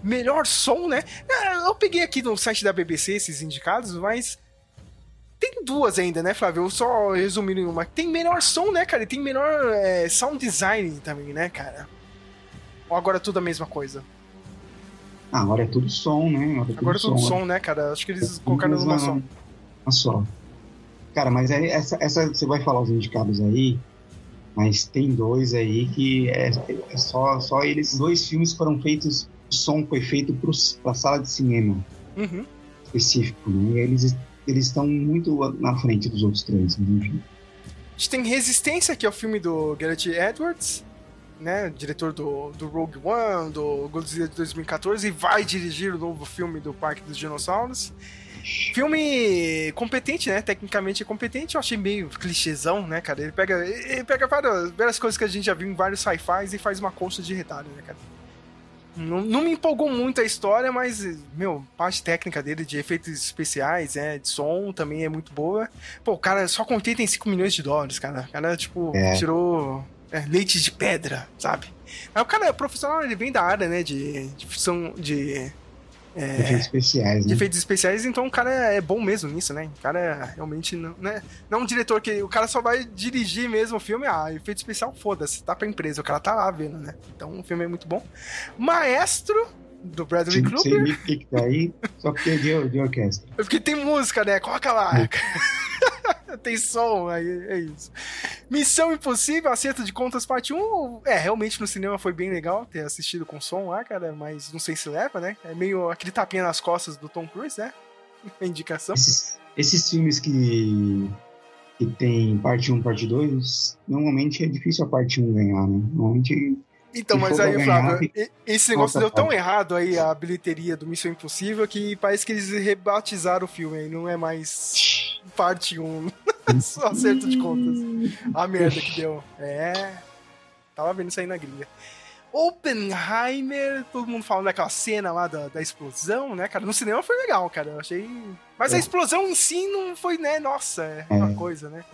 Melhor som, né? Ah, Eu peguei aqui no site da BBC esses indicados, mas. Tem duas ainda, né, Flávio? Eu só resumindo em uma. Tem melhor som, né, cara? E tem melhor é, sound design também, né, cara? Ou agora é tudo a mesma coisa? Ah, agora é tudo som, né? Agora é tudo, Agora é tudo som, som, né, cara? Acho que eles É colocaram numa uma- só. Uma só. Cara, mas aí essa, essa você vai falar os indicados aí, mas tem dois aí que é, é só, só eles. Dois filmes foram feitos, o som foi feito pro, pra sala de cinema Uhum. específico, né? E eles eles estão muito na frente dos outros três, enfim. A gente tem Resistência, que é o filme do Garrett Edwards, né? Diretor do, do Rogue One, do Godzilla de 2014, e vai dirigir o novo filme do Parque dos Dinossauros. Filme competente, né? Tecnicamente competente, eu achei meio clichêzão, né, cara? Ele pega, ele pega várias, várias coisas que a gente já viu em vários sci-fis e faz uma colcha de retalho, né, cara? Não, não me empolgou muito a história, mas, meu, parte técnica dele de efeitos especiais, é, de som também é muito boa. Pô, o cara só com 85 milhões de dólares, cara. O cara, tipo, É. tirou é, leite de pedra, sabe? Aí o cara é profissional, ele vem da área, né, de, de função de É. Efeitos especiais, de né? efeitos especiais, então o cara é bom mesmo nisso, né? O cara é realmente não, né? não é um diretor que o cara só vai dirigir mesmo o filme, ah, efeito especial, foda-se, tá pra empresa, o cara tá lá vendo, né? Então o filme é muito bom. Maestro do Bradley sei Cooper, que que tá aí, só porque é de, de orquestra. porque tem música, né? Coloca lá. [LAUGHS] tem som, aí é isso. Missão Impossível, acerto de contas parte 1. É, realmente no cinema foi bem legal ter assistido com som lá, cara, mas não sei se leva, né? É meio aquele tapinha nas costas do Tom Cruise, né? [LAUGHS] A indicação. Esses, esses filmes que, que tem parte 1, parte 2, normalmente é difícil a parte 1 ganhar, né? Normalmente Então, Se mas aí, Flávio, esse negócio deu tão errado aí, a bilheteria do Missão Impossível, que parece que eles rebatizaram o filme aí, não é mais parte 1, [LAUGHS] só acerto de contas. A merda que deu. É. Tava vendo isso aí na gringa. Oppenheimer, todo mundo falando daquela cena lá da, da explosão, né, cara? No cinema foi legal, cara. Eu achei. Mas a É. explosão em si não foi, né? Nossa, é uma É. coisa, né?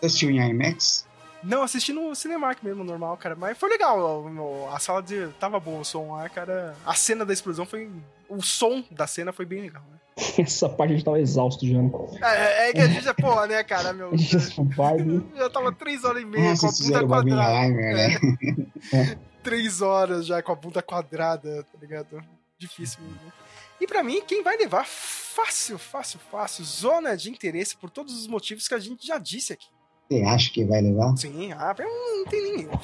você assistiu em IMAX. Não, assisti no Cinemark mesmo, normal, cara. Mas foi legal. A sala de. Tava bom o som lá, cara. A cena da explosão foi. O som da cena foi bem legal, né? [LAUGHS] Essa parte a gente tava exausto já. né? É, é que a gente é porra, né, cara, meu? [LAUGHS] A gente já. [LAUGHS] Já tava três horas e meia Ah, com a bunda quadrada. Barbenheimer, né? Três horas já com a bunda quadrada, tá ligado? Difícil mesmo. E pra mim, quem vai levar fácil, fácil, fácil, zona de interesse por todos os motivos que a gente já disse aqui. Você acha que vai levar? Sim, ah, não, não tem erro.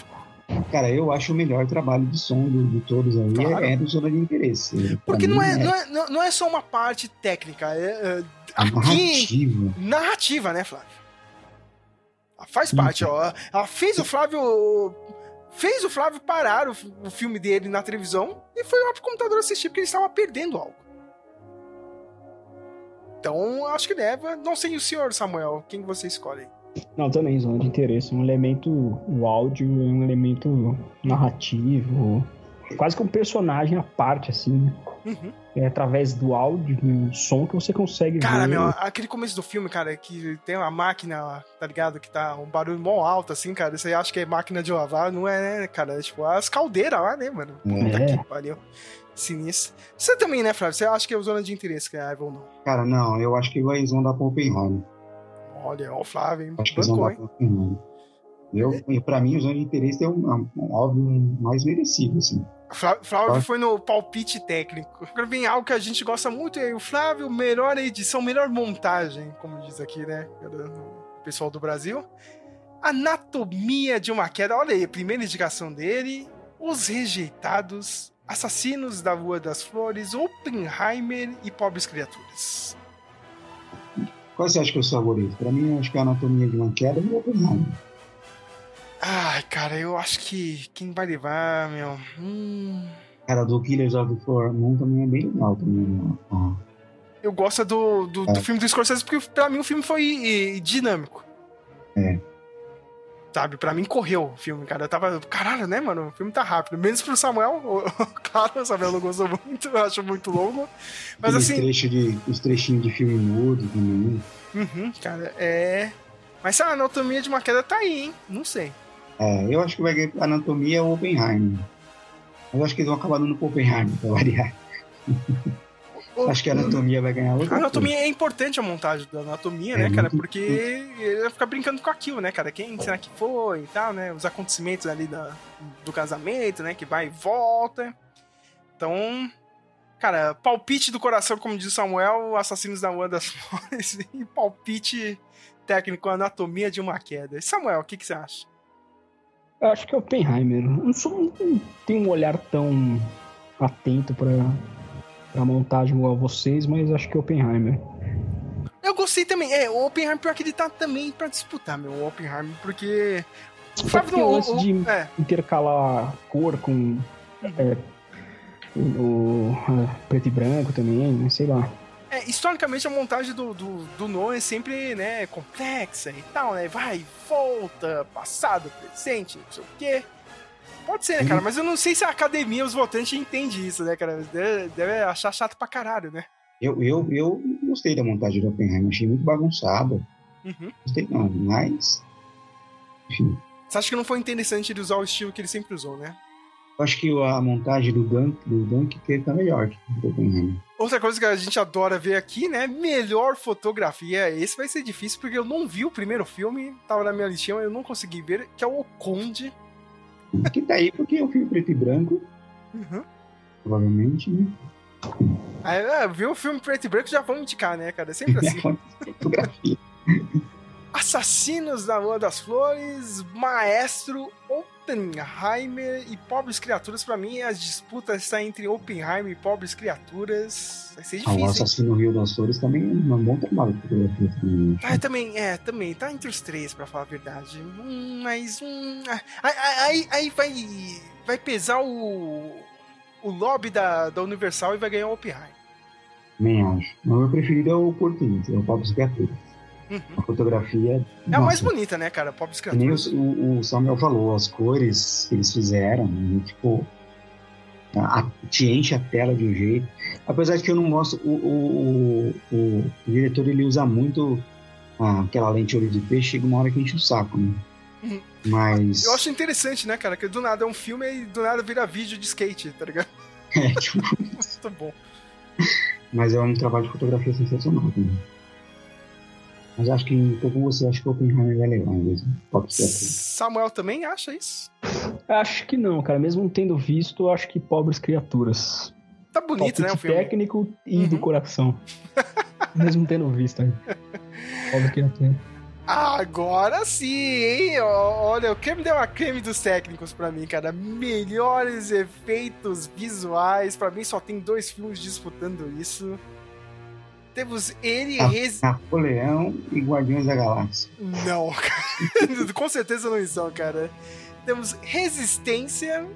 Cara, eu acho o melhor trabalho de som do- de todos aí Claro. é, é do Zona de Interesse. Porque não mim, é, não, é, não- é só uma parte técnica, é, é, aqui narrativa. narrativa, né, Flávio? Ela faz parte, ó. Ela fez o Flávio. Fez o Flávio parar o, o filme dele na televisão e foi lá pro computador assistir porque ele estava perdendo algo. Então, acho que leva. Não sei o senhor, Samuel. Quem você escolhe? Não, também, zona de interesse. Um elemento. O áudio é um elemento narrativo. Quase que um personagem à parte, assim. né? Uhum. É através do áudio, do som que você consegue Cara, ver. meu, aquele começo do filme, cara, que tem uma máquina, tá ligado? Que tá um barulho mó alto, assim, cara. Você acha que é máquina de lavar, não é, né, cara? É tipo as caldeiras lá, né, mano? Puta É. que pariu. Sinistro. Você também, né, Flávio? Você acha que é o zona de interesse que é a Ivan ou não? Cara, não, eu acho que vai zona da Poppenheim. Olha, ó, o Flávio, hein? Acho que Bancou, da hein? Eu, pra mim, o Zona de Interesse é um, um, óbvio mais merecido, assim. Flá- Flávio foi no palpite técnico. Agora vem algo que a gente gosta muito, é o Flávio, melhor edição, melhor montagem, como diz aqui, né? O pessoal do Brasil. Anatomia de uma queda. Olha aí, a primeira indicação dele. Os Rejeitados, Assassinos da Rua das Flores, Oppenheimer e Pobres Criaturas. Qual você acha que é o seu favorito? Pra mim, acho que é a Anatomia de uma Queda e o Oppenheimer. Ai, cara, eu acho que quem vai levar, meu. Hum, Cara, do Killers of the Flower Moon também é bem legal também. Ó. eu gosto do, do, do É. filme do Scorsese porque pra mim o filme foi eh, dinâmico. É. Sabe, pra mim correu o filme, cara. Eu tava. Caralho, né, mano? O filme tá rápido. Menos pro Samuel. [LAUGHS] claro, o Samuel não gostou muito, eu acho muito longo. Mas Aqueles assim. trecho de, os trechinhos de filme mudo também. Uhum, cara, é. Mas a anatomia de uma queda tá aí, hein? Não sei. É, eu acho que vai ganhar Anatomia ou Oppenheimer. Eu acho que eles vão acabar dando pro Oppenheimer, pra variar. [LAUGHS] Acho que a Anatomia vai ganhar outra A anatomia é importante a montagem da anatomia, É né, cara? Porque ele vai ficar brincando com aquilo, né, cara? Quem será que foi e tal, né? Os acontecimentos ali da, do casamento, né? Que vai e volta. Então, cara, palpite do coração, como diz o Samuel, Assassinos da Rua das Flores, e palpite técnico, anatomia de uma queda. Samuel, o que, que você acha? Eu acho que é Oppenheimer. Eu não, sou, não tenho um olhar tão atento pra, pra montagem igual a vocês, mas acho que é Oppenheimer. Eu gostei também. É, o Oppenheimer, pior que ele tá também pra disputar, meu, o Oppenheimer, porque. Só porque o lance de É, intercalar cor com é, o, é, preto e branco também, né? sei lá. É, historicamente a montagem do, do, do Nolan é sempre, né, complexa e tal, né? Vai, volta, passado, presente, não sei o quê. Pode ser, né, cara? Mas eu não sei se a academia, os votantes, entendem isso, né, cara? Deve, deve achar chato pra caralho, né? Eu, eu, eu gostei da montagem do Oppenheimer, achei muito bagunçada. Uhum. Gostei não, mas. Enfim. Você acha que não foi interessante ele usar o estilo que ele sempre usou, né? Eu acho que a montagem do Dunk, do Dunk tá melhor que do Oppenheimer. Outra coisa que a gente adora ver aqui, né? Melhor fotografia. Esse vai ser difícil porque eu não vi o primeiro filme, tava na minha listinha, eu não consegui ver, que é O Conde. Que tá aí porque é um filme preto e branco, Uhum. provavelmente, né? Aí, é, viu o filme preto e branco já vamos indicar, né, cara? É sempre [LAUGHS] assim. Fotografia. Assassinos da Lua das Flores, Maestro, Oppenheimer e Pobres Criaturas. Pra mim, as disputas estão entre Oppenheimer e Pobres Criaturas. Vai ser Ah, o difícil. Assassino Rio das Flores também é um bom trabalho de fotografia também. Ah, também, é, também. Tá entre os três, pra falar a verdade. Hum, mas. Hum, ah, aí, aí, aí vai, vai pesar o. O lobby da, da Universal e vai ganhar o Oppenheimer. Também acho. Mas o meu preferido é o Português, é o Pobres Criaturas. Uhum. A fotografia. É a mais bonita, né, cara? Pobres que nem Criaturas. o, o- Samuel falou, as cores que eles fizeram, né, tipo, a, a- te enche a tela de um jeito. Apesar de que eu não gosto, o, o, o, o diretor ele usa muito ah, aquela lente olho de peixe, chega uma hora que enche o saco, né? Uhum. Mas. Eu acho interessante, né, cara? Que do nada é um filme e do nada vira vídeo de skate, tá ligado? [LAUGHS] É, tipo, [LAUGHS] Muito bom. Mas é um trabalho de fotografia sensacional também. Mas acho que, tô com você, acho que o Oppenheimer vai levar mesmo. Top 7. Samuel também acha isso? Acho que não, cara. Mesmo tendo visto, eu acho que pobres criaturas. Tá bonito, né, o Palpite filme? técnico e Uhum. do coração. [LAUGHS] Mesmo tendo visto aí. Pobre criatura. Agora sim, hein? Olha, o creme deu uma creme dos técnicos pra mim, cara. Melhores efeitos visuais. Pra mim só tem dois filmes disputando isso. Temos ele Ah. res... Napoleão e Guardiões da Galáxia. Não, cara. [LAUGHS] Com certeza não são, cara. Temos Resistência,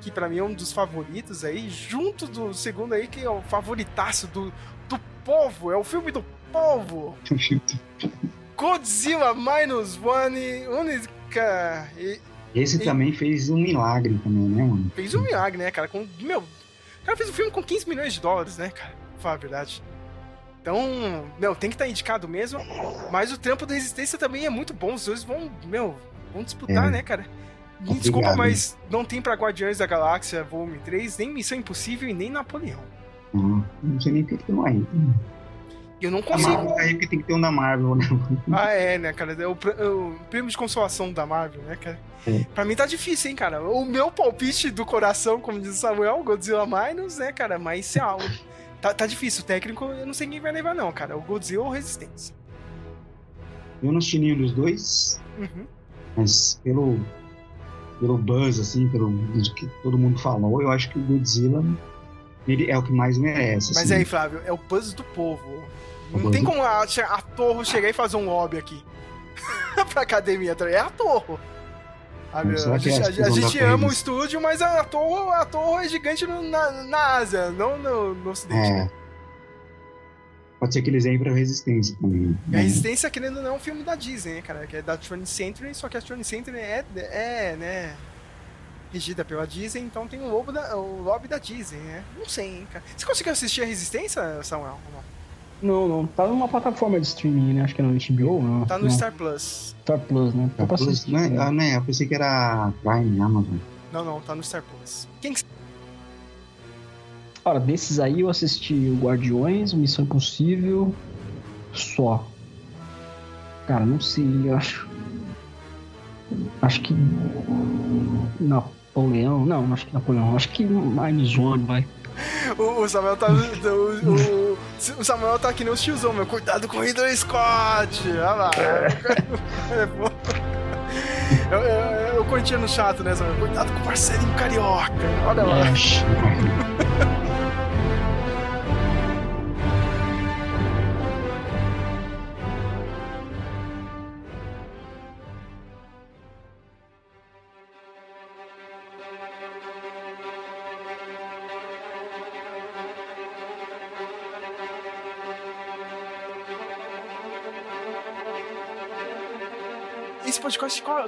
que pra mim é um dos favoritos aí, junto do segundo aí, que é o favoritaço do, do povo. É o filme do povo. [LAUGHS] Godzilla Minus One, única. e Esse E- também fez um milagre também, né, mano? fez um milagre, né, cara? Com, meu, o cara fez um filme com 15 milhões de dólares, né, cara? Pra falar a verdade. Então, meu, tem que estar indicado mesmo. Mas o trampo da Resistência também é muito bom. Os dois vão, meu, vão disputar, É. né, cara? Me Obrigado. desculpa, mas não tem pra Guardiões da Galáxia Volume 3, nem Missão Impossível e nem Napoleão. Não, não sei nem porque tem um aí. Eu não consigo. Marvel aí que tem que ter um da Marvel, né? [LAUGHS] Ah, é, né, cara? É o, é o prêmio de consolação da Marvel, né, cara? É. Pra mim tá difícil, hein, cara? O meu palpite do coração, como diz o Samuel, Godzilla Minus, né, cara? Mas se algo. Tá, tá difícil. O técnico, eu não sei quem vai levar, não, cara. O Godzilla ou Resistência. Eu não assisti nenhum dos dois, Uhum. mas pelo, pelo buzz, assim, pelo que todo mundo falou, eu acho que o Godzilla ele é o que mais merece. Mas assim. aí, Flávio, é o buzz do povo. O Não tem do- como a, a Torre chegar e fazer um lobby aqui. [LAUGHS] pra academia, tá? é a Torre. A, será a gente, a- a gente ama o estúdio, mas a Torre, a torre é gigante na, na Ásia, não no, no Ocidente. né? É. Pode ser que eles pra resistência também. A né? Resistência, querendo ou não, é um filme da Disney, né, cara? Que é da 20th Century, só que a 20th Century é, é né, regida pela Disney, então tem o, lobo da, o lobby da Disney, né? Não sei, hein, cara. Você conseguiu assistir a Resistência, Samuel? ou não? Não, não. Tá numa plataforma de streaming, né? Acho que é no HBO, não. Tá no não. Star Plus. Star Plus, né? Tá pra Plus, assistir. não é, né? ah, não é, eu pensei que era Prime, Amazon. Não, não, tá no Star Plus. Quem que... Cara, desses aí eu assisti o Guardiões, Missão Impossível, só. Cara, não sei, eu acho. Acho que. Napoleão. Não, acho que Napoleão. Acho que Minus One, vai. O, o Samuel tá. O, o, Samuel tá que nem os tiozão, meu. Cuidado com o Ridley Scott! Olha lá. É bom. Eu, eu, eu continho no chato, né, Samuel? Cuidado com o Marcelinho Carioca. Olha lá.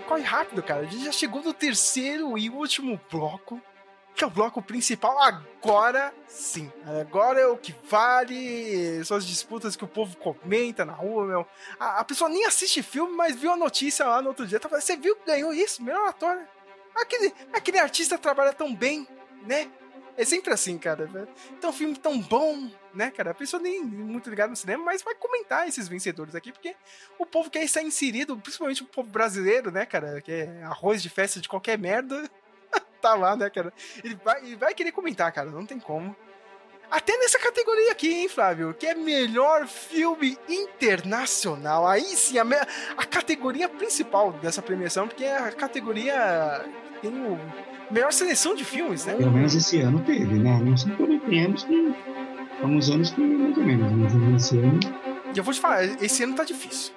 Corre, rápido, cara. A gente já chegou no terceiro e último bloco, que é o bloco principal. Agora sim. Agora é o que vale. São as disputas que o povo comenta na rua, meu. A, a pessoa nem assiste filme, mas viu a notícia lá no outro dia. Tá Você viu que ganhou isso? Melhor ator, né? Aquele, aquele artista trabalha tão bem, né? É sempre assim, cara. Então, um filme tão bom, né, cara? A pessoa nem muito ligada no cinema, mas vai comentar esses vencedores aqui, porque o povo quer estar inserido, principalmente o povo brasileiro, né, cara? Que é arroz de festa de qualquer merda. [LAUGHS] tá lá, né, cara? Ele vai, ele vai querer comentar, cara. Não tem como. Até nessa categoria aqui, hein, Flávio? Que é melhor filme internacional. Aí sim, a, a categoria principal dessa premiação, porque é a categoria tem o melhor seleção de filmes, né? Pelo menos esse ano teve, né? Não sei por tem anos que. Alguns anos que mais ou menos, mas esse ano. E eu vou te falar, esse ano tá difícil.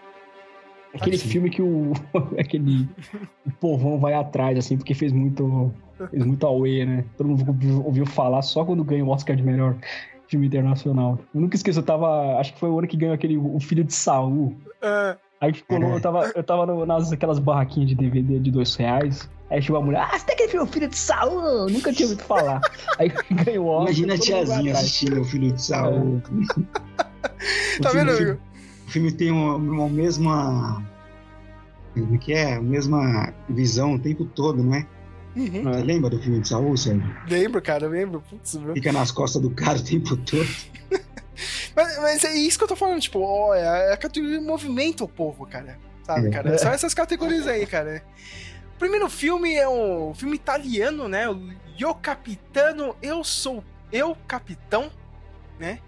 Aquele Assim. filme que o. [LAUGHS] aquele. [LAUGHS] O povão vai atrás, assim, porque fez muito. Fez muito away, né? Todo mundo ouviu, falar só quando ganha o Oscar de melhor filme internacional. Eu nunca esqueço, eu tava. Acho que foi o ano que ganhou aquele O Filho de Saul. Ah, Aí ficou, É. eu tava, eu tava no- nas aquelas barraquinhas de DVD de dois reais. Aí chegou a mulher, ah, você tem aquele filme O Filho de Saul? Nunca tinha ouvido falar. [LAUGHS] Aí ganhou o Oscar. Imagina a tiazinha assistindo o filho de Saul. [LAUGHS] O tá filme- vendo, filme- amigo? O filme tem uma, uma mesma. Como é que é? A mesma visão o tempo todo, não é? Uhum. Você lembra do filme de Saul, Sérgio? Lembro, cara, lembro. Putz, meu. Fica nas costas do cara o tempo todo. [LAUGHS] Mas, mas é isso que eu tô falando, tipo, ó, é a categoria movimenta o povo, cara. Sabe, É. cara? [LAUGHS] São essas categorias aí, cara. O primeiro filme é um filme italiano, né? O Io Capitano, Eu Sou Eu Capitão, né?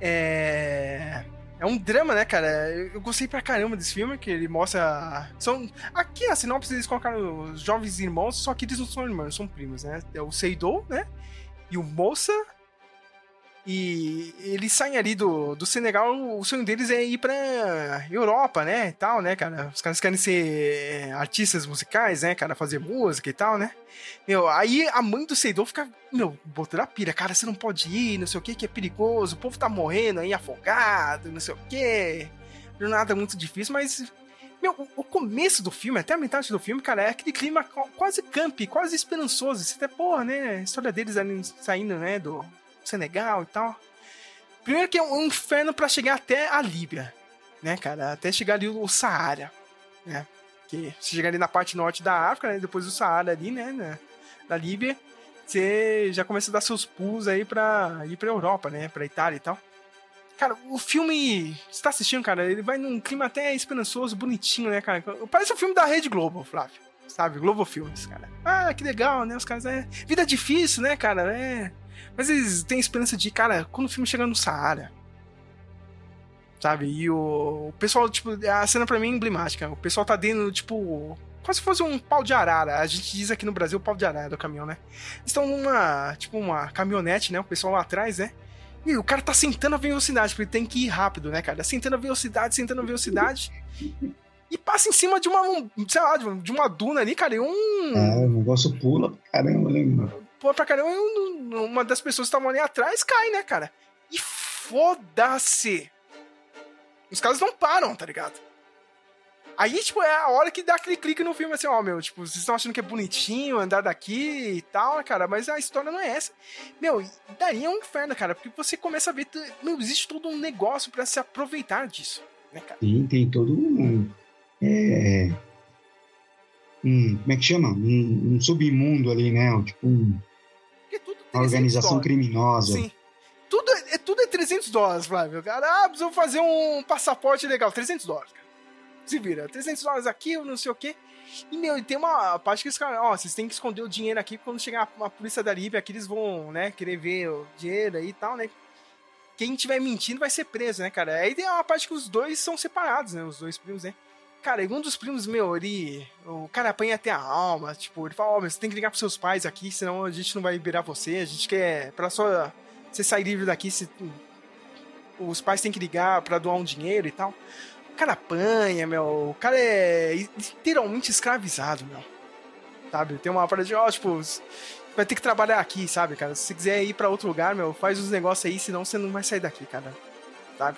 É. É um drama, né, cara? Eu gostei pra caramba desse filme, que ele mostra. São. Aqui a sinopse eles colocaram os jovens irmãos, só que eles não são irmãos, são primos, né? É o Seidou, né? E o Moça. E eles saem ali do, do Senegal, o sonho deles é ir pra Europa, né? E tal, né, cara? Os caras querem ser artistas musicais, né, cara? Fazer música e tal, né? Meu, aí a mãe do Seidou fica, meu, botando a pira. Cara, você não pode ir, não sei o que, que é perigoso. O povo tá morrendo aí afogado, não sei o que. Nada muito difícil, mas. Meu, o- começo do filme, até a metade do filme, cara, é aquele clima quase camp, quase esperançoso. Você até, porra, né? A história deles ali saindo, né, do Senegal e tal. Primeiro que é um inferno pra chegar até a Líbia, né, cara? Até chegar ali o Saara, né? Que você chega ali na parte norte da África, né? Depois do Saara ali, né? Na, na Líbia, você já começa a dar seus pulos aí pra ir pra Europa, né? Pra Itália e tal. Cara, o filme. Você tá assistindo, cara? Ele vai num clima até esperançoso, bonitinho, né, cara? Parece um filme da Rede Globo, Flávio. Sabe? Globo Filmes, cara. Ah, que legal, né? Os caras, é. Vida difícil, né, cara? É. Mas eles têm esperança de, cara, quando o filme chegar no Saara. Sabe? E o, o pessoal, tipo, a cena pra mim é emblemática. O pessoal tá dentro, tipo. Quase se fosse um pau de arara. A gente diz aqui no Brasil pau de arara do caminhão, né? Estão numa, tipo, uma caminhonete, né? O pessoal lá atrás, né? E o cara tá sentando a velocidade, porque ele tem que ir rápido, né, cara? Sentando a velocidade, sentando a velocidade. E passa em cima de uma, um, sei lá, de uma- duna ali, cara. E um. É, o negócio pula caramba, né, Pô, pra caramba, uma das pessoas que estavam ali atrás cai, né, cara? E foda-se! Os caras não param, tá ligado? Aí, tipo, é a hora que dá aquele clique no filme, assim, ó, meu, tipo, vocês estão achando que é bonitinho andar daqui e tal, né, cara, mas a história não é essa. Meu, é um inferno, cara, porque você começa a ver, meu, existe todo um negócio pra se aproveitar disso, né, cara? Sim, tem todo um. É, um como é que chama? Um, um submundo ali, né? Tipo, um- Porque tudo uma 300 organização dólares. criminosa. Sim. Tudo é, é- tudo é 300 dólares, Flávio. Cara, ah, preciso fazer um passaporte legal. 300 dólares, cara. Se vira. 300 dólares aqui, eu não sei o quê. E, meu, tem uma parte que os caras, ó, vocês têm que esconder o dinheiro aqui, quando chegar a, a polícia da Líbia aqui, eles vão, né, querer ver o dinheiro aí e tal, né? Quem tiver mentindo vai ser preso, né, cara? Aí tem uma parte que os dois são separados, né, os dois primos, né? Cara, e um dos primos, ele. O cara apanha até a alma. Tipo, ele fala: Ó, mas você tem que ligar pros seus pais aqui, senão a gente não vai liberar você. A gente quer. Pra só você sair livre daqui, se, os pais têm que ligar pra doar um dinheiro e tal. O cara apanha, meu. O cara é literalmente escravizado, meu. Sabe? Tem uma parada de, ó, tipo, vai ter que trabalhar aqui, sabe, cara? Se você quiser ir pra outro lugar, meu, faz os negócios aí, senão você não vai sair daqui, cara. Sabe?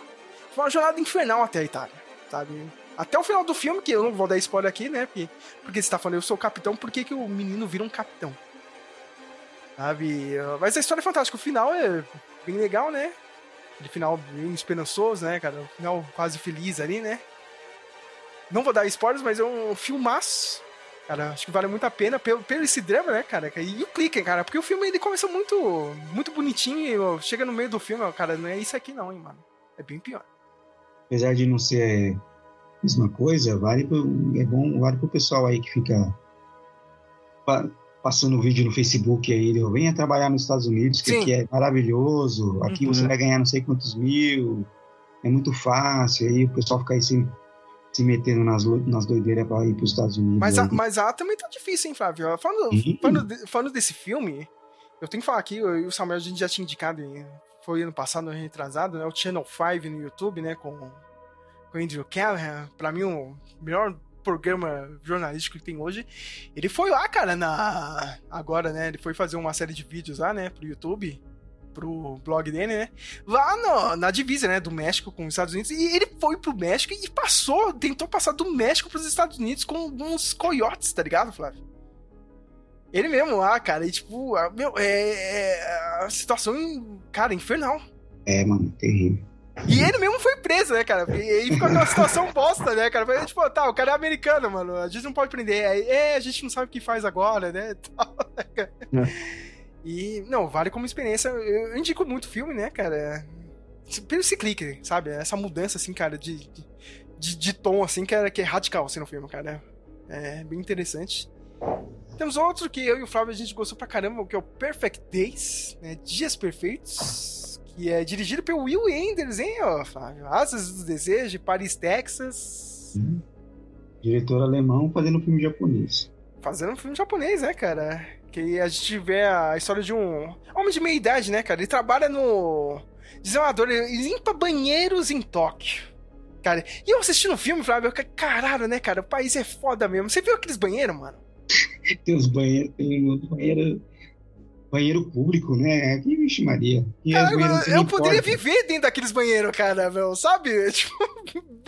Foi uma jornada infernal até a Itália, sabe? Até o final do filme, que eu não vou dar spoiler aqui, né? Porque, porque você tá falando, eu sou o capitão, por que, que o menino vira um capitão? Sabe? Mas a história é fantástica. O final é bem legal, né? De final bem esperançoso, né, cara? O final quase feliz ali, né? Não vou dar spoilers, mas é um filmaço. Cara, acho que vale muito a pena pelo, pelo esse drama, né, cara? E o clique, cara, porque o filme ele começa muito, muito bonitinho e chega no meio do filme, cara, não é isso aqui não, hein, mano. É bem pior. Apesar de não ser mesma coisa, vale pro, é bom, vale pro pessoal aí que fica pa- passando vídeo no Facebook aí, ele, venha trabalhar nos Estados Unidos, que Sim. aqui é maravilhoso, aqui Uhum. você vai ganhar não sei quantos mil, é muito fácil, aí o pessoal fica aí se, se metendo nas, nas doideiras pra ir pros Estados Unidos. Mas, a, mas a também tá difícil, hein, Flávio? Falando, falando, falando desse filme, eu tenho que falar aqui, eu e o Samuel a gente já tinha indicado, foi ano passado, ano retrasado, né? O Channel 5 no YouTube, né? Com o Andrew Callahan, pra mim o melhor programa jornalístico que tem hoje. Ele foi lá, cara, na. Agora, né? Ele foi fazer uma série de vídeos lá, né? Pro YouTube. Pro blog dele, né? Lá no- na divisa, né? Do México com os Estados Unidos. E ele foi pro México e passou, tentou passar do México pros Estados Unidos com uns coiotes, tá ligado, Flávio? Ele mesmo lá, cara, e tipo, meu, é, é a situação, cara, infernal. É, mano, terrível. E ele mesmo foi preso, né, cara? E ficou aquela situação bosta, né, cara? Foi, tipo, tá, o cara é americano, mano. A gente não pode prender. É, a gente não sabe o que faz agora, né? [LAUGHS] Tal, né, cara? E, não, vale como experiência. Eu indico muito filme, né, cara? pelo esse clique, sabe? Essa mudança, assim, cara, de, de, de tom, assim, que é, que é radical, assim, no filme, cara. É bem interessante. Temos outro que eu e o Flávio a gente gostou pra caramba, que é o Perfect Days, né? Dias Perfeitos, que é dirigido pelo Will Enders, hein, ó, Flávio? Asas do Desejo, Paris, Texas. Sim. Diretor alemão fazendo filme japonês. Fazendo um filme japonês, né, cara? Que a gente vê a história de um homem de meia idade, né, cara? Ele trabalha no desamador, ele limpa banheiros em Tóquio. Cara, e eu assistindo o filme, Flávio, eu, caralho, né, cara? O país é foda mesmo. Você viu aqueles banheiros, mano? [LAUGHS] Tem os banheiros, tem os banheiros. Banheiro público, né? Que vixe Maria. E as Caralho, banheiras eu, poderia viver dentro daqueles banheiros, cara, meu, sabe? [LAUGHS] Tipo,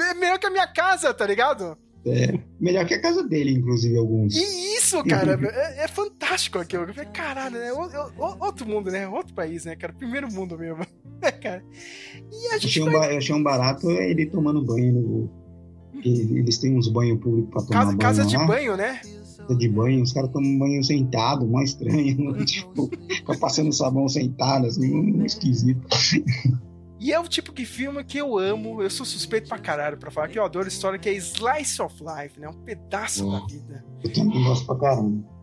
é melhor que a minha casa, tá ligado? É, melhor que a casa dele, inclusive, alguns. E isso, cara, é, é fantástico aquilo. Caralho, né? Outro mundo, né? Outro país, né, cara? Primeiro mundo mesmo. [LAUGHS] É, cara. E a Eu gente achei, vai... ba- eu achei um barato ele tomando banho no. Eles têm uns banhos públicos pra tomar Casa, banho. casa de lá. banho, né? De banho, os caras tomam banho sentado, mó estranho. [LAUGHS] tipo, fica passando sabão sentado, assim, um esquisito. E é o tipo de filme que eu amo. Eu sou suspeito pra caralho pra falar que eu adoro história que é Slice of Life, né? Um pedaço da vida. Eu também gosto pra caramba.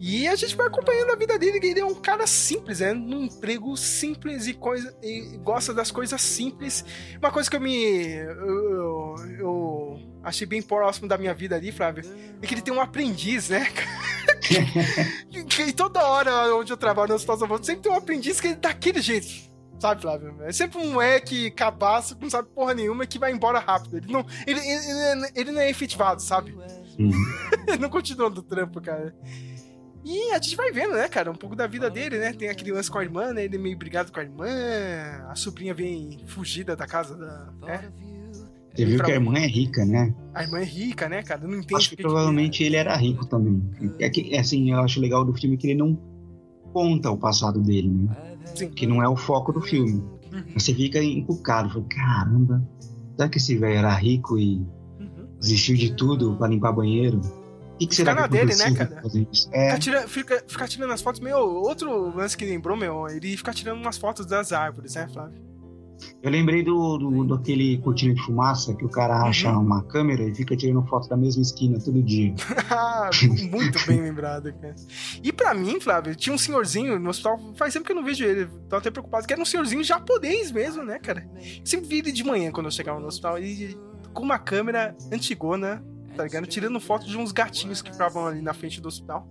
E a gente vai acompanhando a vida dele, que ele é um cara simples, né? Num emprego simples e, coisa, e gosta das coisas simples. Uma coisa que eu me. Eu, eu- achei bem próximo da minha vida ali, Flávio, é que ele tem um aprendiz, né? [LAUGHS] que toda hora onde eu trabalho no hospital São Paulo, sempre tem um aprendiz que é daquele jeito. Sabe, Flávio? É sempre um moleque cabaço que não sabe porra nenhuma e que vai embora rápido. Ele não, ele, ele, ele não é efetivado, sabe? Uhum. [LAUGHS] Ele não continua do trampo, cara. E a gente vai vendo, né, cara, um pouco da vida dele, né? Tem aquele lance com a irmã, né? Ele é meio brigado com a irmã. A sobrinha vem fugida da casa da. Né? Você viu que a irmã é rica, né? A irmã é rica, né, cara? Não entende Acho que provavelmente ele era rico também. É que, assim, eu acho legal do filme que ele não conta o passado dele, né? Sim. Que não é o foco do filme. Uhum. Você fica encucado, fala, caramba, será que esse velho era rico e Uhum. desistiu de tudo pra limpar banheiro? O que, que será que dele, né, cara? É, Ficar tirando, fica, ficar tirando as fotos, meu, outro lance que lembrou, meu, ele fica tirando umas fotos das árvores, né, Flávio? eu lembrei do, do, daquele cortina de fumaça que o cara acha Uhum. uma câmera e fica tirando foto da mesma esquina todo dia. [LAUGHS] Muito bem lembrado, cara. E pra mim, Flávio, tinha um senhorzinho no hospital, faz tempo que eu não vejo ele, tô até preocupado, que era um senhorzinho japonês mesmo, né, cara? Sempre vi ele de manhã quando eu chegava no hospital, ele com uma câmera antigona, tá ligado? Tirando foto de uns gatinhos que ficavam ali na frente do hospital.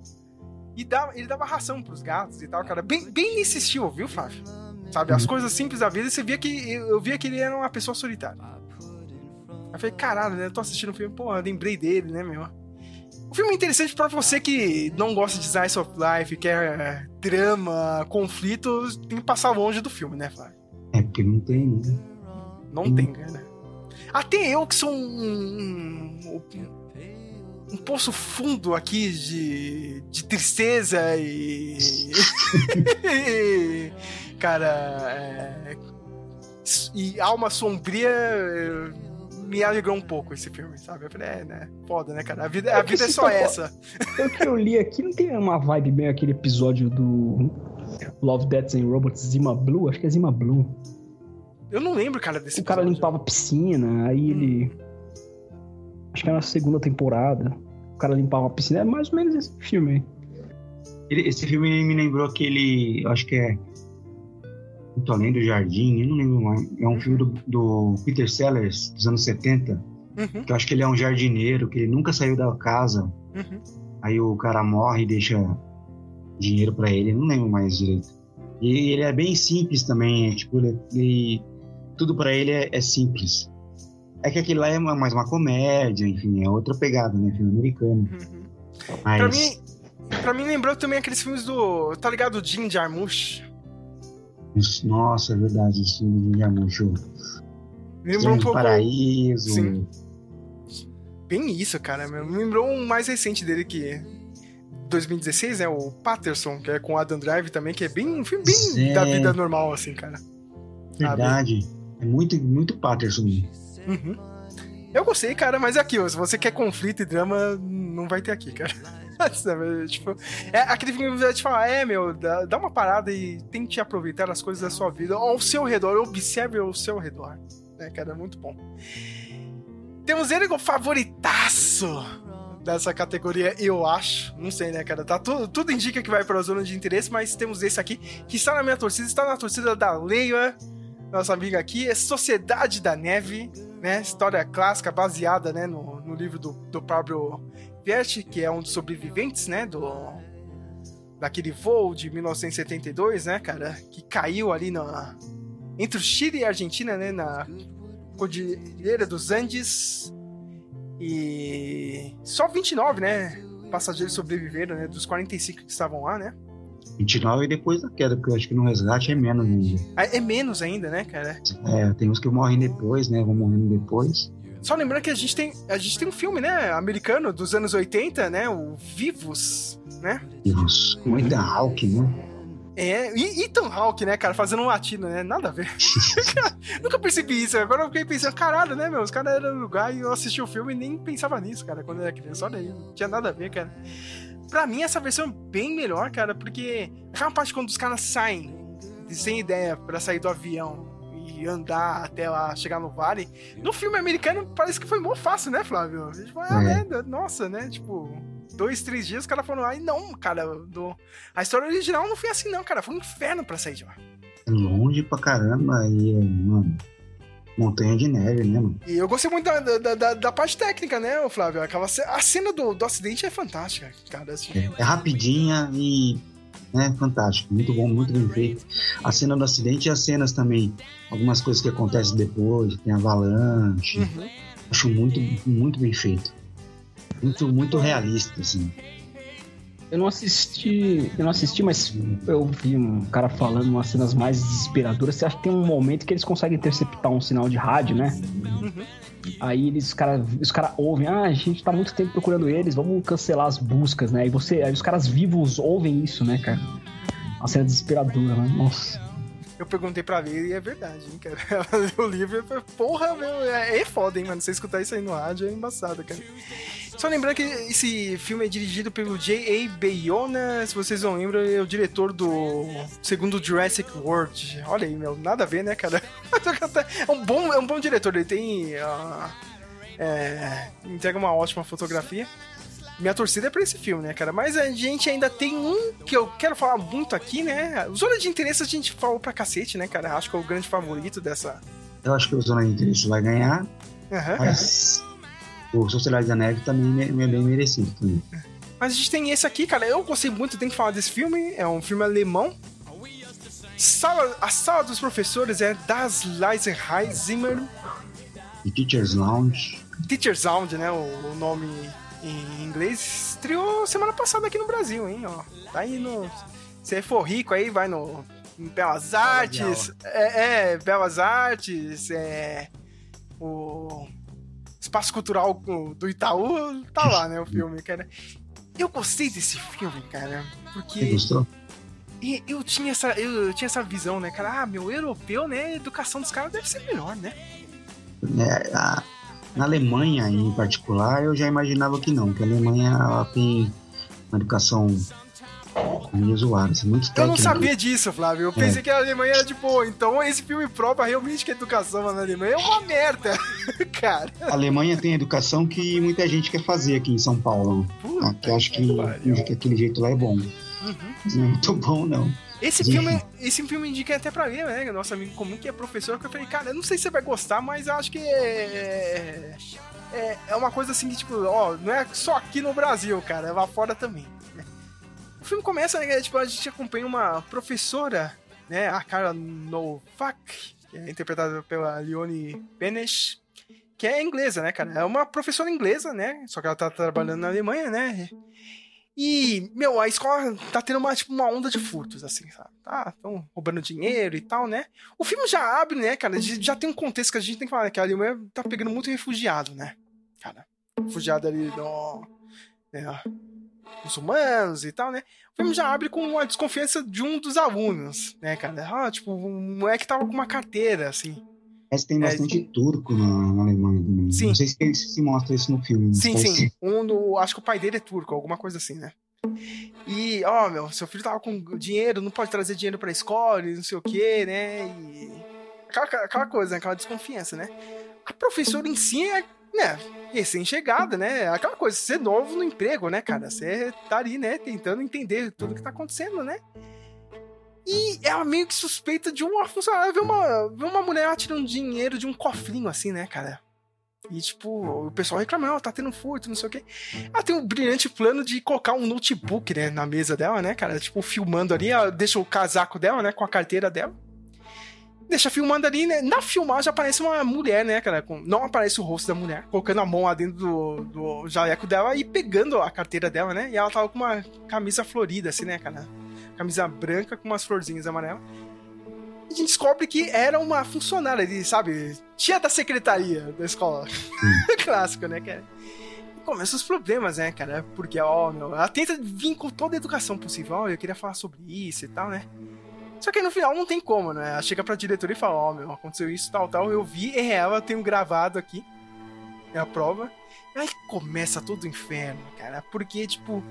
E dava, ele dava ração pros gatos e tal, cara. Bem, bem nesse estilo, viu, Flávio? Sabe, as coisas simples da vida, você via que. Eu via que ele era uma pessoa solitária. Aí eu falei, caralho, né? Eu tô assistindo o filme, pô, lembrei dele, né, meu? O filme é interessante pra você que não gosta de Slice of Life, quer é, drama, conflito, tem que passar longe do filme, né, Flávio? É, porque não tem. né? Não tem, cara. Até eu que sou um. um, um poço fundo aqui de, de tristeza e. [LAUGHS] cara. é, e alma sombria. é, Me alegrou um pouco esse filme, sabe? Eu falei, é, né? Foda, né, cara? A vida, a É vida é só essa. Pelo que eu li aqui, não tem uma vibe meio aquele episódio do Love, Deaths and Robots Zima Blue? Acho que é Zima Blue. Eu não lembro, cara, desse O cara episódio. limpava a piscina, aí ele. Acho que era na segunda temporada. O cara limpava a piscina. É mais ou menos esse filme aí. Ele- Esse filme me lembrou aquele. eu Acho que é. Muito Além do Jardim, eu não lembro mais. É um filme do, do Peter Sellers, dos anos 70. Uhum, Que eu acho que ele é um jardineiro, que ele nunca saiu da casa. uhum. Aí o cara morre e deixa dinheiro pra ele. eu Não lembro mais direito. E ele é bem simples também. é, tipo, ele, ele- tudo pra ele é, é simples. É que aquele lá é mais uma comédia, enfim, é outra pegada, né? Filme americano. uhum. Mas. Pra mim, pra mim lembrou também aqueles filmes do. Tá ligado? O Jim Jarmusch? Nossa, é verdade, esse filme de Yamucho. Lembrou um do pouco. Paraíso. Sim. Bem isso, cara. Me lembrou um mais recente dele que. 2016, né? O Patterson, que é com Adam Drive também, que é bem um filme bem É. da vida normal, assim, cara. Verdade. É muito, muito Patterson. Uhum. Eu gostei, cara, mas é aquilo, se você quer conflito e drama, não vai ter aqui, cara. [LAUGHS] tipo, é aquele filme que vai te falar, é, meu, dá, dá, uma parada e tente aproveitar as coisas da sua vida ao seu redor, observe ao seu redor. É, cara, é muito bom. Temos ele como favoritaço dessa categoria, eu acho. Não sei, né, cara? Tá tudo, tudo indica que vai para a zona de interesse, mas temos esse aqui que está na minha torcida, está na torcida da Leia, nossa amiga aqui, é Sociedade da Neve, né? História clássica baseada, né, no, no livro do, do Pablo Vietti, que é um dos sobreviventes, né, do daquele voo de 1972, né, cara, que caiu ali na entre o Chile e a Argentina, né, na Cordilheira dos Andes. E só 29, né, passageiros sobreviveram, né, dos 45 que estavam lá, né? 29 e depois da queda, porque eu acho que no resgate é menos ainda. Ah, é menos ainda, né, cara? É, tem uns que morrem depois, né? Vão morrendo depois. Só lembrando que a gente tem, a gente tem um filme, né, americano dos anos 80, né, o Vivos, né? Vivos. Com Ethan Hawke, né? É, e Ethan Hawke, né, cara, fazendo um latino, né? Nada a ver. [LAUGHS] Nunca percebi isso. Agora eu fiquei pensando, caralho, né, meu? Os caras eram no lugar e eu assisti o filme e nem pensava nisso, cara, quando eu era criança. Olha aí, não tinha nada a ver, cara. Pra mim, essa versão é bem melhor, cara, porque aquela parte quando os caras saem sem ideia para sair do avião e andar até lá, chegar no vale, no filme americano parece que foi mó fácil, né, Flávio? Tipo, ah, é. né? Nossa, né? Tipo, dois, três dias os caras foram lá e não, cara, do... a história original não foi assim, não, cara. Foi um inferno pra sair de lá. Longe pra caramba e, mano Montanha de neve, né, mano? E eu gostei muito da, da, da, da parte técnica, né, Flávio? Aquela, a cena do, do acidente é fantástica, cara. Assim. É, é rapidinha e é fantástico, muito bom, muito bem feito. A cena do acidente e as cenas também, algumas coisas que acontecem depois, tem avalanche. Uhum. Acho muito, muito bem feito. Muito, muito realista, assim. Eu não assisti, eu não assisti, mas eu vi um cara falando umas cenas mais desesperadoras. Você acha que tem um momento que eles conseguem interceptar um sinal de rádio, né? Uhum. Aí eles, os caras ouvem, ah, a gente tá muito tempo procurando eles, vamos cancelar as buscas, né? E você, aí os caras vivos ouvem isso, né, cara? Uma cena desesperadora, né? Nossa. Eu perguntei pra ler e é verdade, hein, cara. [LAUGHS] o livro, porra, meu, é, é foda, hein, mano. Você escutar isso aí no rádio é embaçado, cara. Só lembrando que esse filme é dirigido pelo J.A. Bayona, se vocês não lembram, é o diretor do segundo Jurassic World. Olha aí, meu, nada a ver, né, cara? [LAUGHS] É um bom, é um bom diretor, ele tem. Uh, é, entrega uma ótima fotografia. Minha torcida é pra esse filme, né, cara? Mas a gente ainda tem um que eu quero falar muito aqui, né? Zona de Interesse a gente falou pra cacete, né, cara? Acho que é o grande favorito dessa. Eu acho que o Zona de Interesse vai ganhar. Uhum. Mas o Sociedade da Neve também é bem merecido também. Mas a gente tem esse aqui, cara. Eu gostei muito, tem que falar desse filme. É um filme alemão. Sala, a Sala dos Professores é Das Leisenheimer. E Teacher's Lounge. Teacher's Lounge, né? O, o, nome em inglês. Estreou semana passada aqui no Brasil, hein? Ó, tá aí no. Se for rico aí, vai no. Belas Artes. É, é, Belas Artes. É. O espaço cultural do Itaú, tá lá, né, o filme, cara. Eu gostei desse filme, cara, porque... Você gostou? E eu tinha essa, eu, tinha essa visão, né, cara? Ah, meu, europeu, né? A educação dos caras deve ser melhor, né? É, a, na Alemanha, em particular, eu já imaginava que não, que a Alemanha ela tem uma educação meio zoada, assim, muito técnica. Eu não sabia disso, Flávio. Eu pensei é. que a Alemanha era de boa. Então esse filme prova realmente que a educação na Alemanha é uma merda, [LAUGHS] cara. A Alemanha tem educação que muita gente quer fazer aqui em São Paulo. Puta que acho que, que, aquele jeito lá é bom. Uhum. Não é muito bom, não. Esse filme, esse filme indica até pra mim, né? Nosso amigo comum que é professor, que eu falei, cara, eu não sei se você vai gostar, mas eu acho que é, é, é uma coisa assim que, tipo, ó, não é só aqui no Brasil, cara, é lá fora também filme começa, né? Tipo, a gente acompanha uma professora, né? A Cara Novak, que é interpretada pela Leone Benes, que é inglesa, né, cara? É uma professora inglesa, né? Só que ela tá trabalhando na Alemanha, né? E, meu, a escola tá tendo uma, tipo, uma onda de furtos, assim, sabe? Tá, tão roubando dinheiro e tal, né? O filme já abre, né, cara? Já tem um contexto que a gente tem que falar, né? Que a Alemanha tá pegando muito refugiado, né? Cara, refugiado ali no... É, muçulmanos e tal, né? O filme já abre com a desconfiança de um dos alunos, né, cara? Ah, tipo, um moleque tava com uma carteira, assim. Parece que tem É, bastante sim. turco na, na Alemanha também. Sim. Não sei se, se mostra isso no filme. mas Sim, sim. Um no, acho que o pai dele é turco, alguma coisa assim, né? E, ó, meu, seu filho tava com dinheiro, não pode trazer dinheiro pra escola, e não sei o quê, né? E. Aquela, aquela coisa, né? aquela desconfiança, né? A professora em si é, né, recém-chegada, né? Aquela coisa, ser novo no emprego, né, cara? Você tá ali, né, tentando entender tudo que tá acontecendo, né? E ela meio que suspeita de uma funcionária, vê uma, vê uma mulher tirando dinheiro de um cofrinho assim, né, cara? E, tipo, o pessoal reclamando, ó, tá tendo furto, não sei o quê. Ela tem um brilhante plano de colocar um notebook, né, na mesa dela, né, cara? Tipo, filmando ali, ela deixa o casaco dela, né, com a carteira dela. Deixa filmando ali, né? Na filmagem aparece uma mulher, né, cara? Com... Não aparece o rosto da mulher, colocando a mão lá dentro do, do jaleco dela e pegando a carteira dela, né? E ela tava com uma camisa florida, assim, né, cara? Camisa branca com umas florzinhas amarelas. E a gente descobre que era uma funcionária ali, sabe? Tia da secretaria da escola. [LAUGHS] Clássico, né, cara? E começam os problemas, né, cara? Porque, ó, meu, ela tenta vir com toda a educação possível. Ó, eu queria falar sobre isso e tal, né? Só que aí no final não tem como, né? Ela chega pra diretora e fala, ó, meu, aconteceu isso, tal, tal. Eu vi, é ela, tenho gravado aqui. É a prova. Aí começa todo o inferno, cara. Porque, tipo,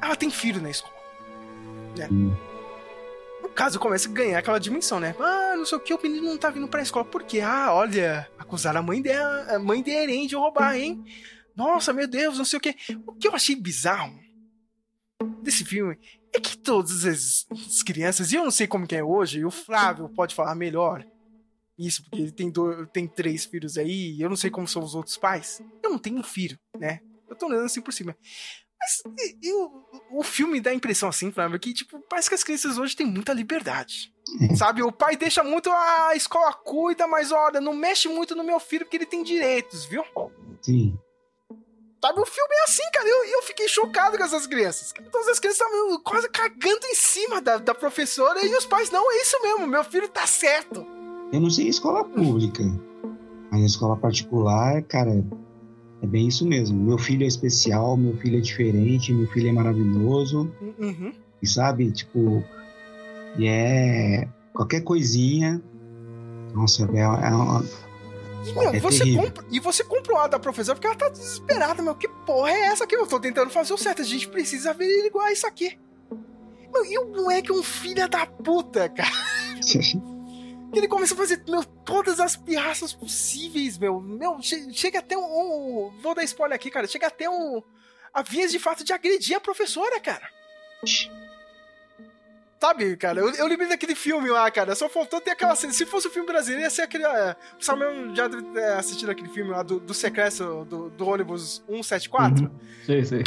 ela tem filho na escola. Né? Hum. O caso começa a ganhar aquela dimensão, né? Ah, não sei o que, o menino não tá vindo pra escola. Por quê? Ah, olha, acusaram a mãe dela, a mãe dele, de roubar, hein? Nossa, meu Deus, não sei o que. O que eu achei bizarro desse filme é que todas as, as crianças, e eu não sei como que é hoje, e o Flávio pode falar melhor isso, porque ele tem, dois, tem três filhos aí, e eu não sei como são os outros pais. Eu não tenho um filho, né? Eu tô olhando assim por cima. Mas e- e o, o filme dá a impressão assim, Flávio, que tipo, parece que as crianças hoje têm muita liberdade. Sabe, o pai deixa muito "Ah, a escola cuida, mas olha, não mexe muito no meu filho porque ele tem direitos, viu? Sim. Sabe, o filme é assim, cara. Eu, eu fiquei chocado com essas crianças. Todas as crianças estavam quase cagando em cima da, da professora e os pais, não, é isso mesmo, meu filho tá certo. Eu não sei escola pública, mas a escola particular, cara, é bem isso mesmo. Meu filho é especial, meu filho é diferente, meu filho é maravilhoso, Uhum. e sabe, tipo, e é qualquer coisinha. Nossa, é, é uma, E, meu, É você compra, e você compra o lado da professora porque ela tá desesperada, meu. Que porra é essa aqui? Eu tô tentando fazer o certo. A gente precisa averiguar isso aqui. Meu, e o moleque é um filho da puta, cara. [LAUGHS] Que ele começa a fazer, meu, todas as pirraças possíveis, meu. Meu, che- chega até um, um- Vou dar spoiler aqui, cara. Chega até um. A vias de fato de agredir a professora, cara. Sabe, cara, eu, eu lembrei daquele filme lá, cara. Só faltou ter aquela cena. Se fosse o filme brasileiro, ia ser aquele. é, O Samuel já deve ter assistido aquele filme lá do, do sequestro do, do ônibus 174. Uhum. Sei, sei.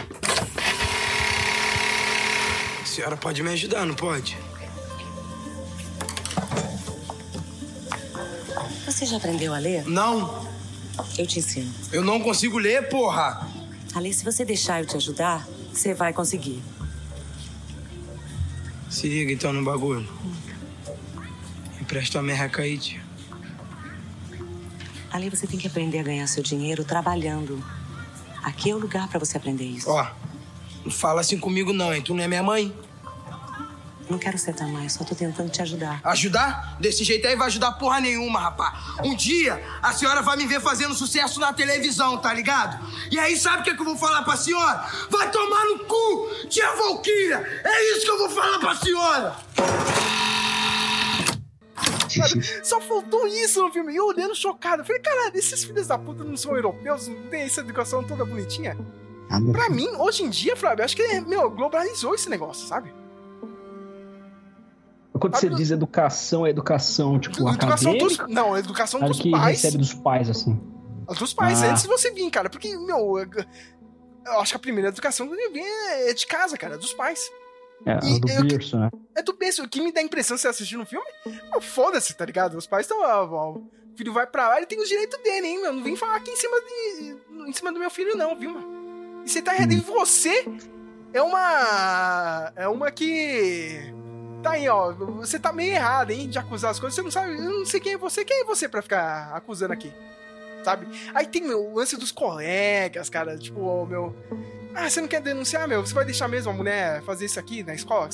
A senhora pode me ajudar, não pode? Você já aprendeu a ler? Não, Eu te ensino. eu não consigo ler, porra! Ali, se você deixar eu te ajudar, você vai conseguir. Se liga então no bagulho. Empresta a merreca aí, tia. Ali você tem que aprender a ganhar seu dinheiro trabalhando. Aqui é o lugar pra você aprender isso. Ó, não fala assim comigo não, hein? Tu não é minha mãe? Não quero ser tua mãe, só tô tentando te ajudar. Ajudar? Desse jeito aí vai ajudar porra nenhuma, rapá. Um dia a senhora vai me ver fazendo sucesso na televisão, tá ligado? E aí sabe o que, é que eu vou falar pra senhora? Vai tomar no cu, tia Valkyria! É isso que eu vou falar pra senhora! Só faltou isso no filme. E eu olhando chocado. Eu falei, caralho, esses filhos da puta não são europeus? Não tem essa educação toda bonitinha? Ah, Pra mim, hoje em dia, Flávio, acho que, meu, globalizou esse negócio, sabe? Quando você diz educação, é educação, tipo, educação acadêmica? dos. Não, educação A dos que pais. recebe dos pais, assim. A Dos pais, Ah. antes de você vir, cara. Porque, meu, eu eu acho que a primeira educação que vem é de casa, cara, é dos pais. É, E do eu- berço, né? É do berço. O que me dá a impressão você assistir um filme, oh, foda-se, tá ligado? Os pais estão. ó, o filho vai pra lá, ele tem os direitos dele, hein, meu? Não vem falar aqui em cima, de, em cima do meu filho, não, viu, mano? E você tá errado. E você é uma. É uma que. Tá aí, ó. Você tá meio errado, hein, de acusar as coisas. Você não sabe. Eu não sei quem é você. Quem é você pra ficar acusando aqui? Sabe? Aí tem, meu, o lance dos colegas, cara. Tipo, ó, meu. Ah, você não quer denunciar, meu? Você vai deixar mesmo a mulher fazer isso aqui na escola?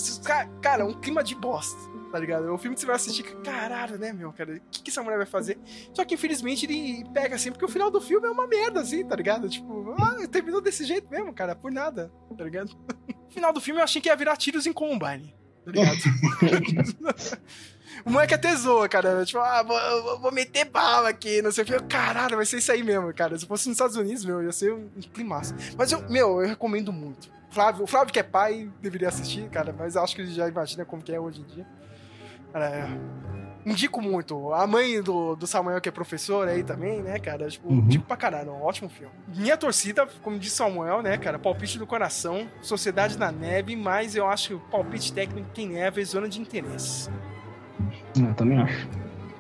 Cara, um clima de bosta. tá ligado? É um filme que você vai assistir, caralho, né, meu, cara? O que, que essa mulher vai fazer? Só que infelizmente ele pega assim, porque o final do filme é uma merda, assim, tá ligado? Tipo, ah, terminou desse jeito mesmo, cara, por nada, tá ligado? [LAUGHS] No final do filme eu achei que ia virar tiros em Combine, tá ligado? [LAUGHS] O moleque até zoa, cara. Tipo, ah, vou, vou meter bala aqui, não sei o que. Caralho, vai ser isso aí mesmo, cara. Se fosse nos Estados Unidos, meu, ia ser um climaço. Mas, eu, meu, eu recomendo muito. Flávio, o Flávio que é pai deveria assistir, cara, mas acho que ele já imagina como que é hoje em dia. Cara, é, indico muito. A mãe do, do Samuel, que é professora aí também, né, cara? Tipo, Uhum. indico pra caralho, um ótimo filme. Minha torcida, como disse Samuel, né, cara? Palpite do coração, Sociedade na Neve, mas eu acho que o palpite técnico quem é zona de interesse. Eu também acho.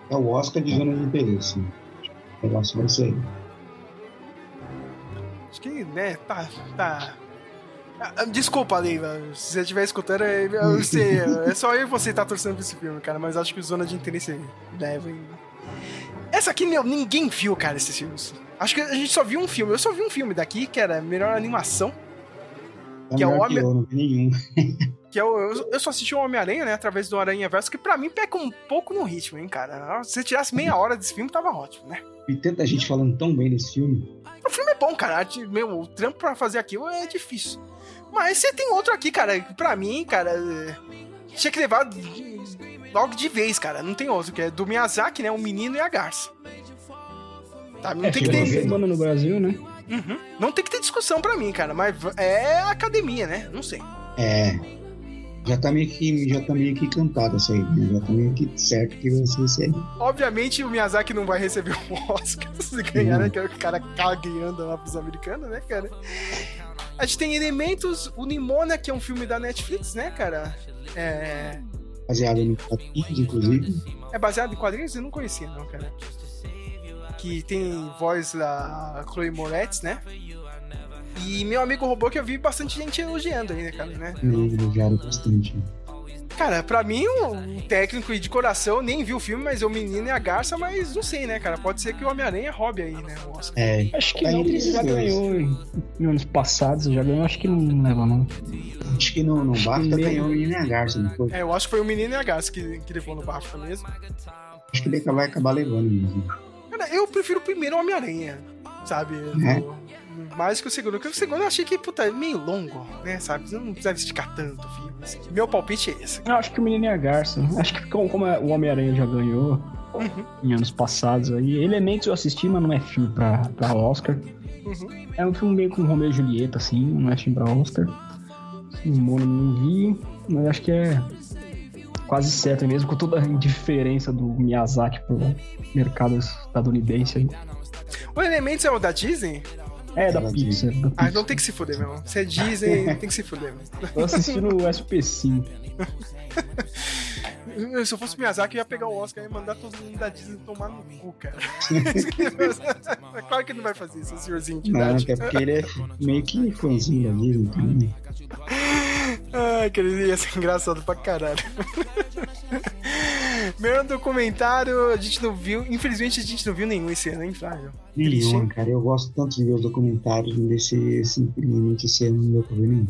É o Oscar de zona de interesse. O negócio vai ser. Acho que, né, tá. tá... Ah, ah, Desculpa, Leiva, se você estiver escutando, é- eu sei, é só eu e você tá torcendo pra esse filme, cara, mas acho que Zona de Interesse leva. hein. Essa aqui, meu, ninguém viu, cara, esses filmes. Acho que a gente só viu um filme. Eu só vi um filme daqui, que era Melhor Animação, É Que é o melhor que homem- eu, não vi nenhum. [LAUGHS] que é o, eu, eu só assisti o Homem-Aranha, né, através do Aranha Verso, que pra mim pega um pouco no ritmo, hein, cara. Se você tirasse meia hora desse filme, tava ótimo, né? E tanta gente falando tão bem desse filme. O filme é bom, cara. Meu, o trampo pra fazer aquilo é difícil. Mas você tem outro aqui, cara, pra mim, cara, é, tinha que levar logo de vez, cara. Não tem outro, que é do Miyazaki, né? O Menino e a Garça. Tá, não É, tem que ter. semana no Brasil, né? Uhum. Não tem que ter discussão pra mim, cara. Mas é academia, né? Não sei. É. Já tá meio que, já tá meio que cantado essa aí, né? Já tá meio que certo que vai ser esse aí. Obviamente o Miyazaki não vai receber o [LAUGHS] Oscar se ganhar, né? Que é o cara caga anda lá pros americanos, né, cara? A gente tem Elementos, o Nimona, que é um filme da Netflix, né, cara? É, Baseado em quadrinhos, inclusive. é baseado em quadrinhos? Eu não conhecia, não, cara. Que tem voz da Chloe Moretz, né? E meu amigo robô que eu vi bastante gente elogiando aí, né, cara, né? Elogiaram bastante. Cara, pra mim, um técnico e de coração, nem vi o filme, mas é o menino e a garça, mas não sei, né, cara? Pode ser que o Homem-Aranha roube aí, né? o Oscar. É. Acho que não, ele já ganhou em, em anos passados, já ganhou, acho que não leva, não. Acho que no, no BAFTA ganhou o Menino e a Garça, não foi? É, eu acho que foi o menino e a garça que, que levou no BAFTA mesmo. Acho que ele vai acabar levando mesmo. Cara, eu prefiro o primeiro Homem-Aranha, sabe? É. Do- mais que o segundo. Porque o segundo eu achei que, puta, é meio longo, né, sabe? Você não precisava esticar tanto o filme. assim. Meu palpite é esse. Eu acho que o Menino a Garça. Acho que como, como o Homem-Aranha já ganhou Uhum, em anos passados aí. Elementos eu assisti, mas não é filme pra, pra Oscar. uhum. É um filme meio com Romeu e Julieta, assim, não é filme pra Oscar. O Mono não vi, mas acho que é quase certo mesmo, com toda a indiferença do Miyazaki pro mercado estadunidense aí. O Elementos é o da Disney? É, da Pixar. Da Ah, então tem que se fuder mesmo. Se é Disney, [LAUGHS] tem que se fuder mesmo. Eu assisti no SP5. Eu, [LAUGHS] Se eu fosse Miyazaki, eu ia pegar o Oscar e mandar todo mundo da Disney tomar no cu, cara. é [LAUGHS] claro que ele não vai fazer isso, senhorzinho de Não, idade. até porque ele é meio que fãzinho da Disney também. Ai, que ele ia ser engraçado pra caralho. Meu documentário, a gente não viu. Infelizmente, a gente não viu nenhum esse ano, hein, Flávio? Nenhum, cara. Eu gosto tanto de ver os documentários desse, simplesmente esse ano não deu pra ver nenhum.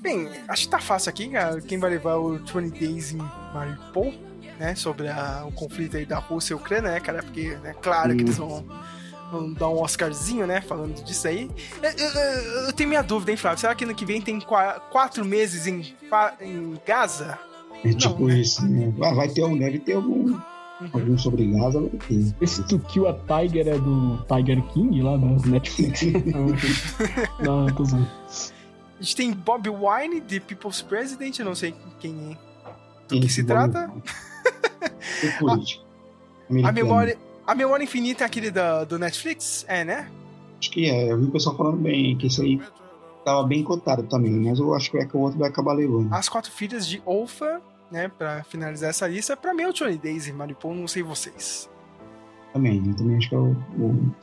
Bem, acho que tá fácil aqui, cara. Quem vai levar o 20 Days in Mariupol, né? Sobre a- o conflito aí da Rússia e Ucrânia, né, cara? Porque, é claro que eles vão, vão dar um Oscarzinho, né? Falando disso aí. Eu, eu- eu tenho minha dúvida, hein, Flávio? Será que ano que vem tem qua- quatro meses em, em Gaza? É tipo né? isso, né? Ah, vai ter um, deve ter algum, algum sobre Gaza, vai ter. Esse To Kill a Tiger é do Tiger King lá da Netflix. [LAUGHS] [LAUGHS] não, não, tô zoando. A gente tem Bob Wine, de People's President, eu não sei quem é. Do que Esse se Bob trata? É político. [LAUGHS] A Americano. memória, a memória infinita é aquele da, do Netflix? É, né? Acho que é. Eu vi o pessoal falando bem, que esse aí tava bem cotado também, mas eu acho que é que o outro vai acabar levando. As Quatro Filhas de Olfa, né? Pra finalizar essa lista. Pra mim é o Johnny Daisy, Maripol, não sei vocês. Também, eu também acho que é o, o,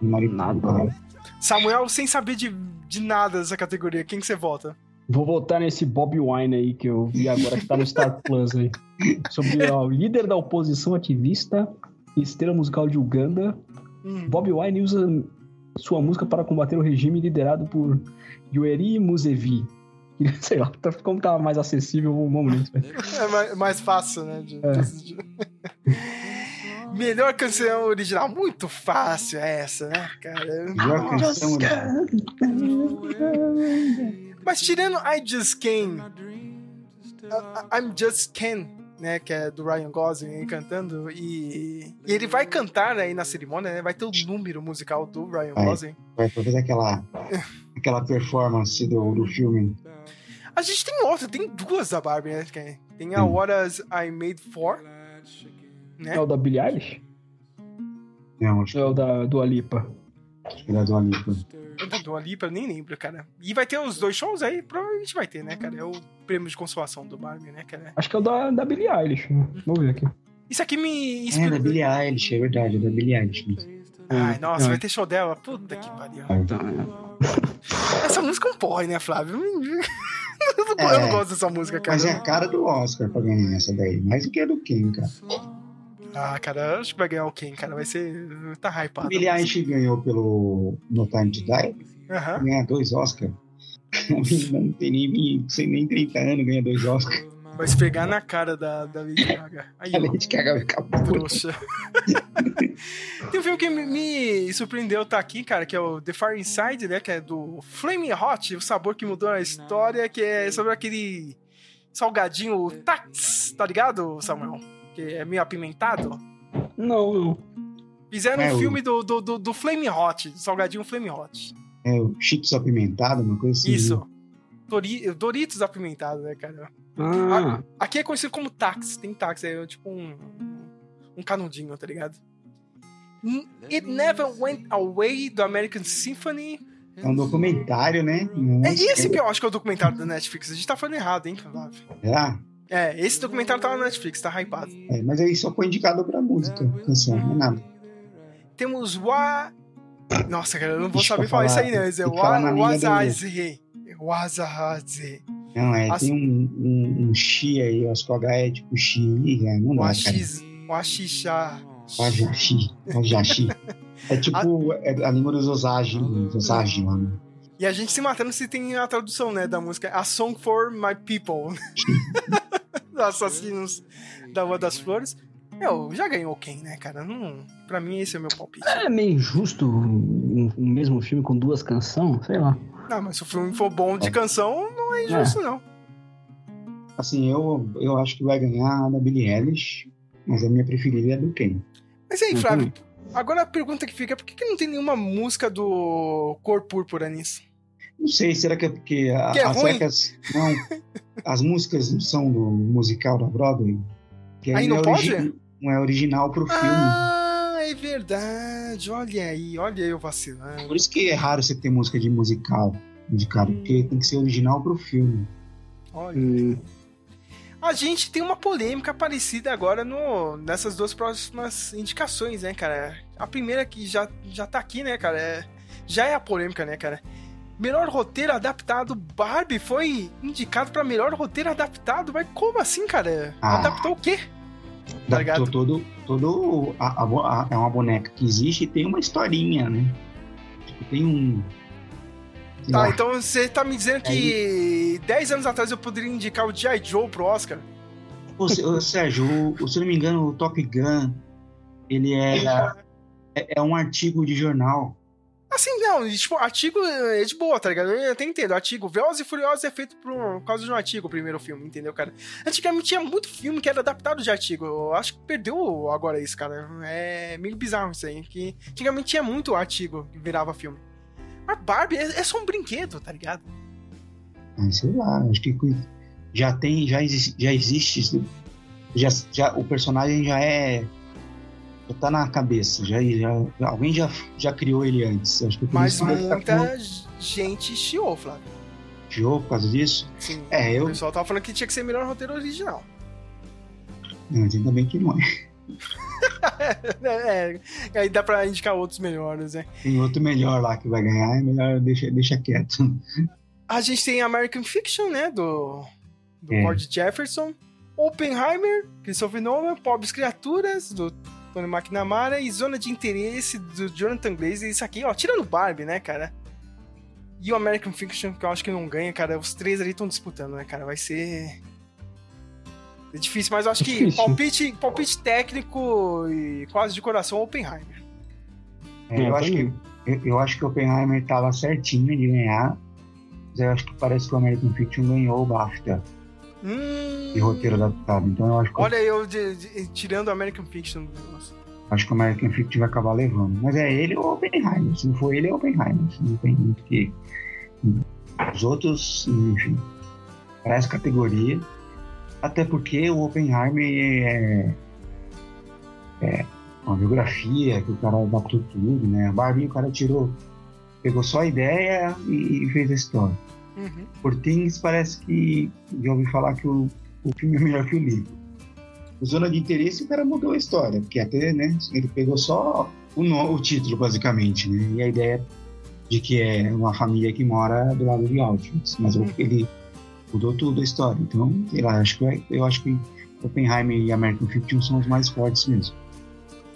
o marido. Nada. Samuel, sem saber de, de nada dessa categoria, quem que você vota? Vou voltar nesse Bob Wine aí que eu vi agora que tá no Star Plus aí. Sobre ó, o líder da oposição ativista e estrela musical de Uganda. Hum, Bob Wine usa sua música para combater o regime liderado por Yoweri Museveni, [LAUGHS] sei lá, tá- como tá mais acessível, vamos nisso. velho. É mais, fácil, né? de- É. de. [LAUGHS] Melhor canção original. Muito fácil essa, né, cara? Melhor canção original. Mas tirando I Just Can, I'm Just Can, né, que é do Ryan Gosling aí cantando, e, e ele vai cantar aí na cerimônia, né, vai ter o número musical do Ryan Vai. Gosling. Vai fazer aquela, [LAUGHS] aquela performance do, do filme. A gente tem outra, tem duas da Barbie, né, que é- tem a Hum. What I Made For, né, É o da Billie Eilish? Não, acho Ou é o da Dua Lipa? que era do Alipa. da Dua Lipa, eu nem lembro, cara. E vai ter os dois shows aí? Provavelmente vai ter, né, cara? É o prêmio de consolação do Barbie, né, cara? Acho que é o da, da Billie Eilish. né? Vamos ver aqui. Isso aqui me É, inspirou. da Billie Eilish, é verdade, é da Billie Eilish. mesmo. Ai, nossa, É. vai ter show dela. Puta que pariu. Então, é. Essa música é um porre, né, Flávio? Eu [LAUGHS] não, eu não É. gosto dessa música, cara. Mas é a cara do Oscar pra ganhar essa daí. Mais do que a do Ken, cara. Ah, cara, acho que vai ganhar o Ken, cara. Vai ser. Tá hypado. Billie Eilish ganhou pelo No Time to Die, Aham. ganha dois Oscars. [LAUGHS] Não tem nem, 20, sem nem 30 anos, ganha dois Oscars. Vai esfregar na cara da, da Lady Gaga. Aí, A. Lady Gaga vai ficar. Trouxa. [LAUGHS] Tem um filme que me, me surpreendeu tá aqui, cara, que é o The Fire Inside, né? Que é do Flaming Hot, o sabor que mudou a história, que é sobre aquele salgadinho Tax, tá ligado, Samuel? Que é meio apimentado. Não, não. Fizeram É, um filme do, do, do, do Flaming Hot, do salgadinho Flaming Hot. É o Cheetos apimentado, uma coisa assim. Isso. Dori- Doritos apimentado, né, cara? Ah, Aqui é conhecido como Tax, tem Tax, é tipo um, um canudinho, tá ligado? It Never Went Away, do American Symphony. É um documentário, né? É Nossa, esse que eu acho que é o documentário da Netflix. A gente tá falando errado, hein, Flávio? Será? É, esse documentário tá na Netflix, tá hypado. É, mas aí só foi indicado pra música, canção, não é nada. Temos Wa... Nossa, cara, eu não vou Deixa saber falar isso falar- aí, né? Mas é Wazaze. Wazaze. Não, é, As- tem um, um, um chi aí, eu acho que o H é tipo chi, é, não dá, cara. Waxiz. Waxixá. Wajashi, Wajashi. É tipo é a língua dos Osage, dos Osage lá, né? E a gente se matando se tem a tradução, né, da música. A Song for My People. [LAUGHS] Assassinos da Rua das Flores. Eu já ganhou quem, né, cara? Não, pra mim esse é o meu palpite. é meio injusto um, um mesmo filme com duas canções, sei lá. Não, mas se o filme for bom de canção, não é injusto, não. Assim, eu, eu acho que vai ganhar a da Billie Eilish, mas a minha preferida é a do Ken. Mas aí, Flávio, agora a pergunta que fica é por que, que não tem nenhuma música do Cor Púrpura nisso? Não sei, será que é porque a, Que é as ruim? secas. Não, as músicas não são do musical da Broadway. Que Aí não, é pode? origi- não é original pro filme. Ah, é verdade. Olha aí, olha eu vacilando. Por isso que é raro você ter música de musical indicado, porque tem que ser original pro filme. Olha. Hum, A gente tem uma polêmica parecida agora no, nessas duas próximas indicações, né, cara? A primeira que já, já tá aqui, né, cara? é- já é a polêmica, né, cara? Melhor roteiro adaptado, Barbie foi indicado pra melhor roteiro adaptado, mas como assim, cara? Ah. Adaptou o quê? Tá? Adaptou todo. todo a, a a- é uma boneca que existe e tem uma historinha, né? Tipo, tem um. Tá, lá, então você tá me dizendo que 10 anos atrás eu poderia indicar o G.I. Joe pro Oscar? Ô, ô, Sérgio, o- se eu não me engano, o Top Gun, ele é, [LAUGHS] é, é um artigo de jornal. Assim, não, tipo, artigo é de boa, tá ligado? Eu até entendo, artigo Velozes e Furiosos é feito por, por causa de um artigo, o primeiro filme, entendeu, cara? Antigamente tinha muito filme que era adaptado de artigo, eu acho que perdeu agora isso, cara. É meio bizarro isso aí, que antigamente tinha muito artigo que virava filme. Mas Barbie é, é só um brinquedo, tá ligado? Ah, sei lá, acho que já tem, já, exi- já existe, já, já, o personagem já é. Já tá na cabeça, já, já, alguém já, já criou ele antes. Acho que por Mas tá muita gente chiou, Flávio. jogo por causa disso. Sim, É, eu- o pessoal tava falando que tinha que ser melhor roteiro original. Não, ainda bem que não é. [LAUGHS] é, é, aí dá pra indicar outros melhores, né? Tem outro melhor lá que vai ganhar, é melhor deixa, deixa quieto. A gente tem American Fiction, né? Do, do É. Jefferson. Oppenheimer, Christopher Nolan. Pobres Criaturas, do Tony McNamara. E Zona de Interesse, do Jonathan Glazer. Isso aqui, ó, tirando Barbie, né, cara? E o American Fiction, que eu acho que não ganha, cara. Os três ali estão disputando, né, cara? Vai ser. É difícil, mas eu acho que palpite, palpite técnico e quase de coração Oppenheimer. É, eu, acho que, eu, eu acho que o Oppenheimer tava certinho de ganhar. Mas eu acho que parece que o American Fiction ganhou o BAFTA Hum, de roteiro adaptado. Então eu acho que, Olha eu de- de- tirando o American Fiction do negócio. acho que o American Fiction vai acabar levando. Mas é ele ou Oppenheimer. Se não for ele, é Oppenheimer. Não tem muito que. Os outros, enfim, para essa categoria. Até porque o Oppenheimer é, é uma biografia que o cara adaptou tudo, né? A Barbie o cara tirou, pegou só a ideia e, e fez a história. Uhum. Por Things parece que já ouvi falar que o, o filme é melhor que o livro. O Zona de Interesse o cara mudou a história, porque até, né, ele pegou só o, no- o título, basicamente, né, e a ideia de que é uma família que mora do lado de Auschwitz, mas o- ele mudou tudo a história. Então, sei lá, acho que, eu acho que Oppenheimer e American Fiction são os mais fortes mesmo.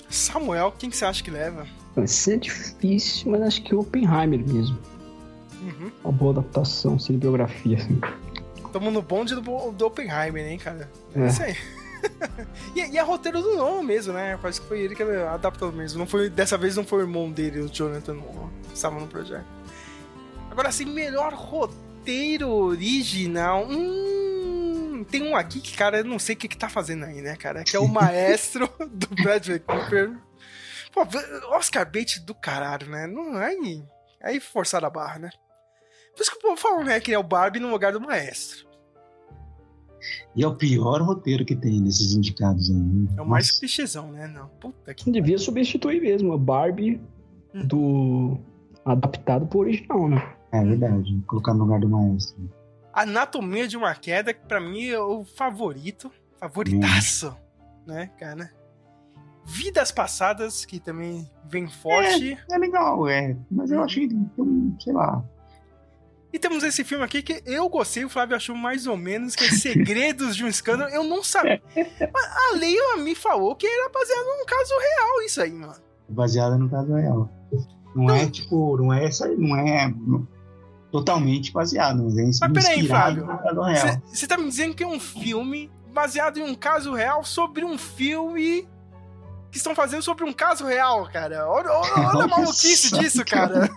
Samuel, quem que você acha que leva? Vai ser difícil, mas acho que o Oppenheimer mesmo. Uhum. Uma boa adaptação, sem biografia, assim. Tamo no bonde do, do Oppenheimer, hein, cara? É, É. isso aí. [LAUGHS] e, e é roteiro do Nolan mesmo, né? Parece que foi ele que adaptou mesmo. Não foi, dessa vez não foi o irmão dele, o Jonathan Nolan, que estava no projeto. Agora, assim, melhor roteiro original. Hum, tem um aqui que, cara, eu não sei o que, que tá fazendo aí, né, cara? Que é o [LAUGHS] maestro do Bradley Cooper. Pô, Oscar Bates do caralho, né? Não, aí, aí forçaram a barra, né? Por isso que o povo fala, né? Que é o Barbie no lugar do maestro. E é o pior roteiro que tem nesses indicados aí. né? É o mais Nossa. clichêzão, né? Não. Puta que. Devia substituir mesmo a Barbie Hum. do adaptado pro original, né? É verdade, colocar no lugar do maestro. Anatomia de uma queda, que pra mim é o favorito. Favoritaço, né, cara? Vidas passadas, que também vem forte. É legal, é. Mas eu acho que tem um, sei lá. E temos esse filme aqui que eu gostei, o Flávio achou mais ou menos, que é [LAUGHS] Segredos de um Escândalo. Eu não sabia. Mas A Leila me falou que era baseado num caso real, isso aí, mano. baseada no caso real. Não é tipo, não é essa, não é totalmente baseado, mas é Mas peraí, Flávio. Você tá me dizendo que é um filme baseado em um caso real sobre um filme que estão fazendo sobre um caso real, cara. Olha, olha, olha a maluquice disso, cara.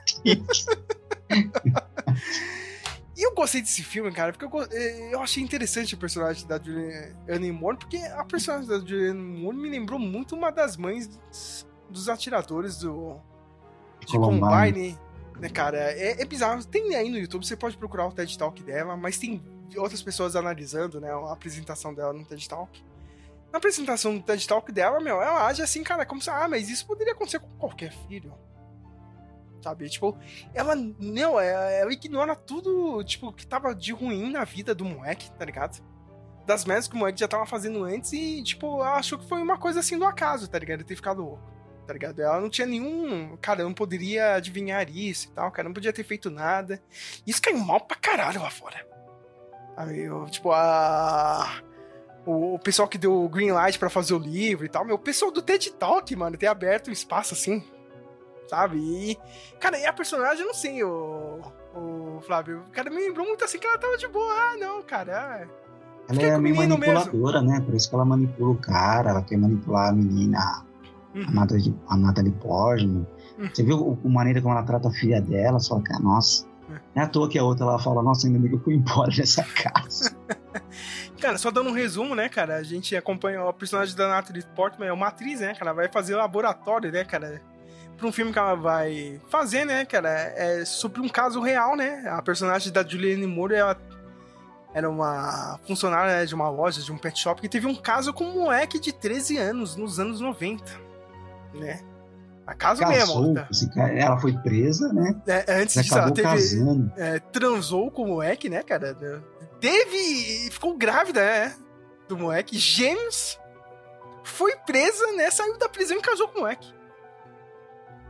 E eu gostei desse filme, cara, porque eu, eh, eu achei interessante o personagem da Julianne Moore, porque a personagem da Julianne Moore me lembrou muito uma das mães dos atiradores do de Columbine. Combine, né, cara? É, é bizarro. Tem aí no YouTube, você pode procurar o TED Talk dela, mas tem outras pessoas analisando, né, a apresentação dela no TED Talk. Na apresentação do TED Talk dela, meu, ela age assim, cara, como se, ah, mas isso poderia acontecer com qualquer filho. Sabe? Tipo, ela, não, é- ela ignora tudo, tipo, que tava de ruim na vida do moleque, tá ligado? Das merdas que o moleque já tava fazendo antes e, tipo, ela achou que foi uma coisa assim do acaso, tá ligado? Ter ficado louco, tá ligado? Ela não tinha nenhum. Cara, não poderia adivinhar isso e tal, cara, não podia ter feito nada. Isso caiu mal pra caralho lá fora. Aí, eu, tipo, a. O, pessoal que deu o green light pra fazer o livro e tal, meu, o pessoal do TED Talk, mano, ter aberto um espaço assim, sabe? E, cara, e a personagem, eu não sei, o, o Flávio, o cara me lembrou muito assim que ela tava de boa. Ah, não, cara. ah, Ela é meio manipuladora, né? Por isso que ela manipula o cara, ela quer manipular a menina, a Uhum. Natalie, a Natalie Portman. Uhum. Você viu o, a maneira como ela trata a filha dela? Só que, nossa. É. Não é à toa que a outra ela fala, nossa, ainda bem que eu fui embora dessa casa. [LAUGHS] Cara, só dando um resumo, né, cara? A gente acompanha o personagem da Natalie Portman, é uma atriz, né, cara? Vai fazer laboratório, né, cara? Pra um filme que ela vai fazer, né, cara? É sobre um caso real, né? A personagem da Julianne Moore, ela era uma funcionária né, de uma loja, de um pet shop, que teve um caso com um moleque de 13 anos, nos anos 90, né? A caso Casou, mesmo. Tá? ela foi presa, né? É, antes disso, ela teve casando. é, transou com o moleque, né, cara? Teve. ficou grávida, né? Do moleque. Gêmeos. Foi presa, né? Saiu da prisão e casou com o moleque.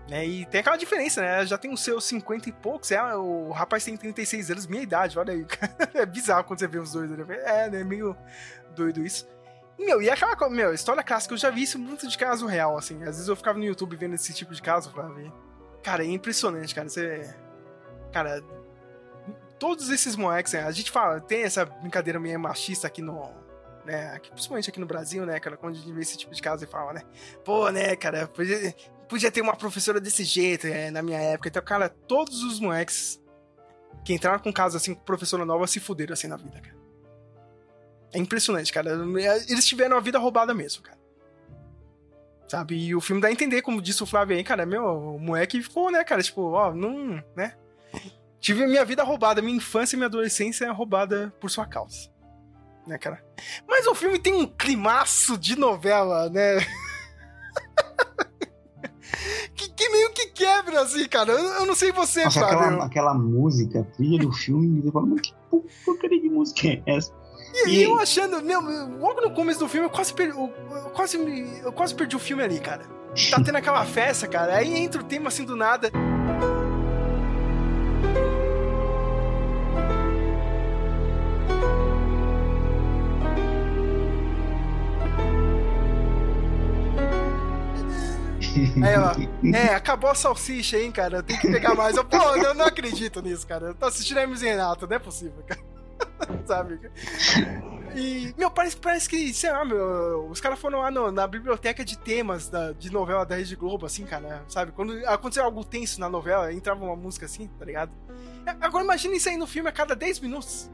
Né, e tem aquela diferença, né? Ela Já tem os seus 50 e poucos. É, o rapaz tem 36 anos, minha idade, olha aí. [LAUGHS] é bizarro quando você vê os dois. Né? É, né? Meio doido isso. E, Meu, e aquela co- meu, história clássica, eu já vi isso muito de caso real, assim. Às vezes eu ficava no YouTube vendo esse tipo de caso pra ver. Cara, é impressionante, cara. Você. Cara, todos esses moleques, né, a gente fala, tem essa brincadeira meio machista aqui no. Né, principalmente aqui no Brasil, né, cara, quando a gente vê esse tipo de caso e fala, né? Pô, né, cara, podia, ter uma professora desse jeito é, na minha época. Então, cara, todos os moleques que entraram com caso assim com professora nova se fuderam assim na vida, cara. É impressionante, cara. Eles tiveram a vida roubada mesmo, cara. Sabe? E o filme dá a entender, como disse o Flávio aí, cara, meu, o moleque ficou, né, cara, tipo, ó, não, né? Tive minha vida roubada, minha infância e minha adolescência roubada por sua causa. Né, cara? Mas o filme tem um climaço de novela, né? Que, que, meio que quebra, assim, cara. Eu, eu não sei você, Nossa, Flávio. aquela, aquela música, trilha do filme, eu falo, mas que porcaria de música é essa? E, E- eu achando, meu, logo no começo do filme, eu quase, perdi, eu, eu quase, eu quase perdi o filme ali, cara. Tá tendo aquela festa, cara. Aí entra o tema assim do nada. [LAUGHS] É, acabou a salsicha, hein, cara. Tem que pegar mais. Eu, pô, eu não acredito nisso, cara. Eu tô assistindo Hermes e Renato, não é possível, cara. [LAUGHS] Sabe? E, meu, parece, parece que, sei lá, meu, os caras foram lá no- na biblioteca de temas da- de novela da Rede Globo, assim, cara, sabe? Quando aconteceu algo tenso na novela, entrava uma música assim, tá ligado? É, Agora imagina isso aí no filme a cada 10 minutos.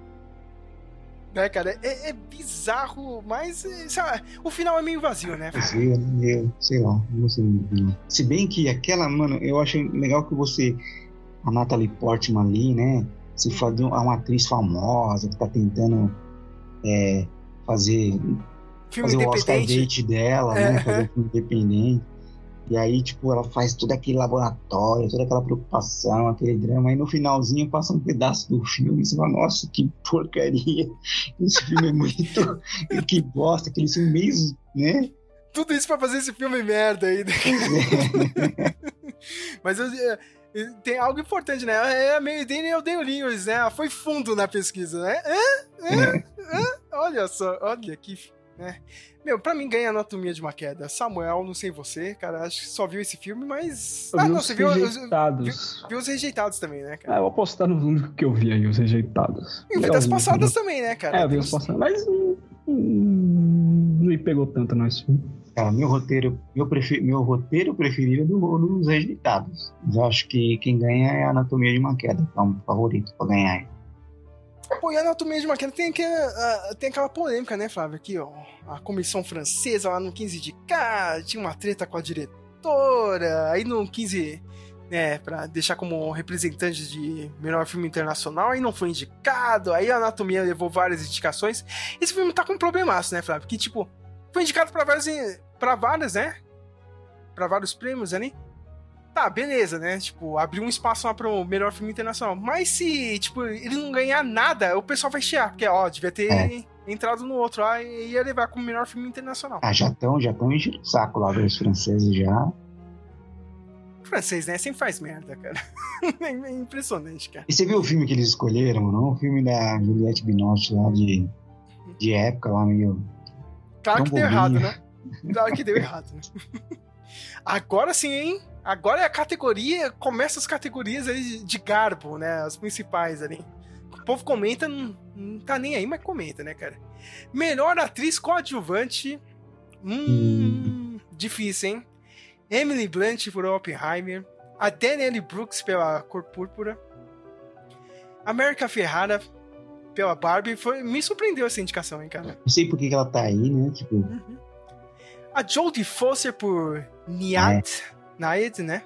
Né, cara? É, é bizarro, mas, é, sei lá, o final é meio vazio, né? Você, eu, sei lá, não não. Se bem que aquela, mano, eu acho legal que você, a Natalie Portman ali, né? Se faz uma uma atriz famosa que tá tentando é, fazer, Filme fazer o Oscar date dela, É. né? Fazer um filme independente. E aí, tipo, ela faz todo aquele laboratório, toda aquela preocupação, aquele drama. Aí no finalzinho passa um pedaço do filme e você fala, nossa, que porcaria. Esse filme é muito. [LAUGHS] que bosta, aquele filme mesmo, né? Tudo isso pra fazer esse filme merda aí. [LAUGHS] Mas eu, é, tem algo importante, né? É a Maydane e o Dale Lewis, né? Foi fundo na pesquisa, né? Hã? Hã? Hã? Olha só, olha que... Né? Meu, pra mim ganha Anatomia de uma Queda. Samuel, não sei você, cara, acho que só viu esse filme, mas... Eu Ah, vi não, os você viu, viu, rejeitados. viu os rejeitados também, né, cara? Ah, eu vou apostar no único que eu vi aí, os rejeitados. E vidas Legalzinho, passadas também, né, cara? É, eu vi os passados, mas hum, hum, não me pegou tanto não esse filme. Cara, meu roteiro, meu, prefe- meu roteiro preferido é do, dos rejeitados. Mas eu acho que quem ganha é a Anatomia de uma Queda, que é um favorito pra ganhar. E a Anatomia de uma Queda tem, aquela, tem aquela polêmica, né, Flávio? Aqui, ó, a comissão francesa lá no 15 de cá, tinha uma treta com a diretora, aí no 15, né, pra deixar como representante de melhor filme internacional, aí não foi indicado, aí a Anatomia levou várias indicações. Esse filme tá com um problemaço, né, Flávio? Que, tipo, foi indicado pra várias, pra várias, né? Pra vários prêmios ali. Tá, beleza, né? Tipo, abriu um espaço lá pro melhor filme internacional. Mas se, tipo, ele não ganhar nada, o pessoal vai chiar. Porque, ó, devia ter É. entrado no outro lá e ia levar como melhor filme internacional. Ah, já estão já tão enchendo o saco lá dos franceses já. Francês, né? Sempre faz merda, cara. [LAUGHS] é impressionante, cara. E você viu o filme que eles escolheram, não? O filme da Juliette Binoche lá de, de época lá meio. Claro que deu bobinho. errado, né? Claro que deu errado, né? [LAUGHS] Agora sim, hein? Agora é a categoria. Começa as categorias aí de- garbo, né? As principais ali. O povo comenta, não, não tá nem aí, mas comenta, né, cara? Melhor atriz coadjuvante. Hum. Difícil, hein? Emily Blunt por Oppenheimer. A Danielle Brooks pela Cor Púrpura. América Ferrara pela Barbie. Foi, me surpreendeu essa indicação, hein, cara? Não sei por que, que ela tá aí, né? Tipo, A Jodie Foster por Niat, Niat, né?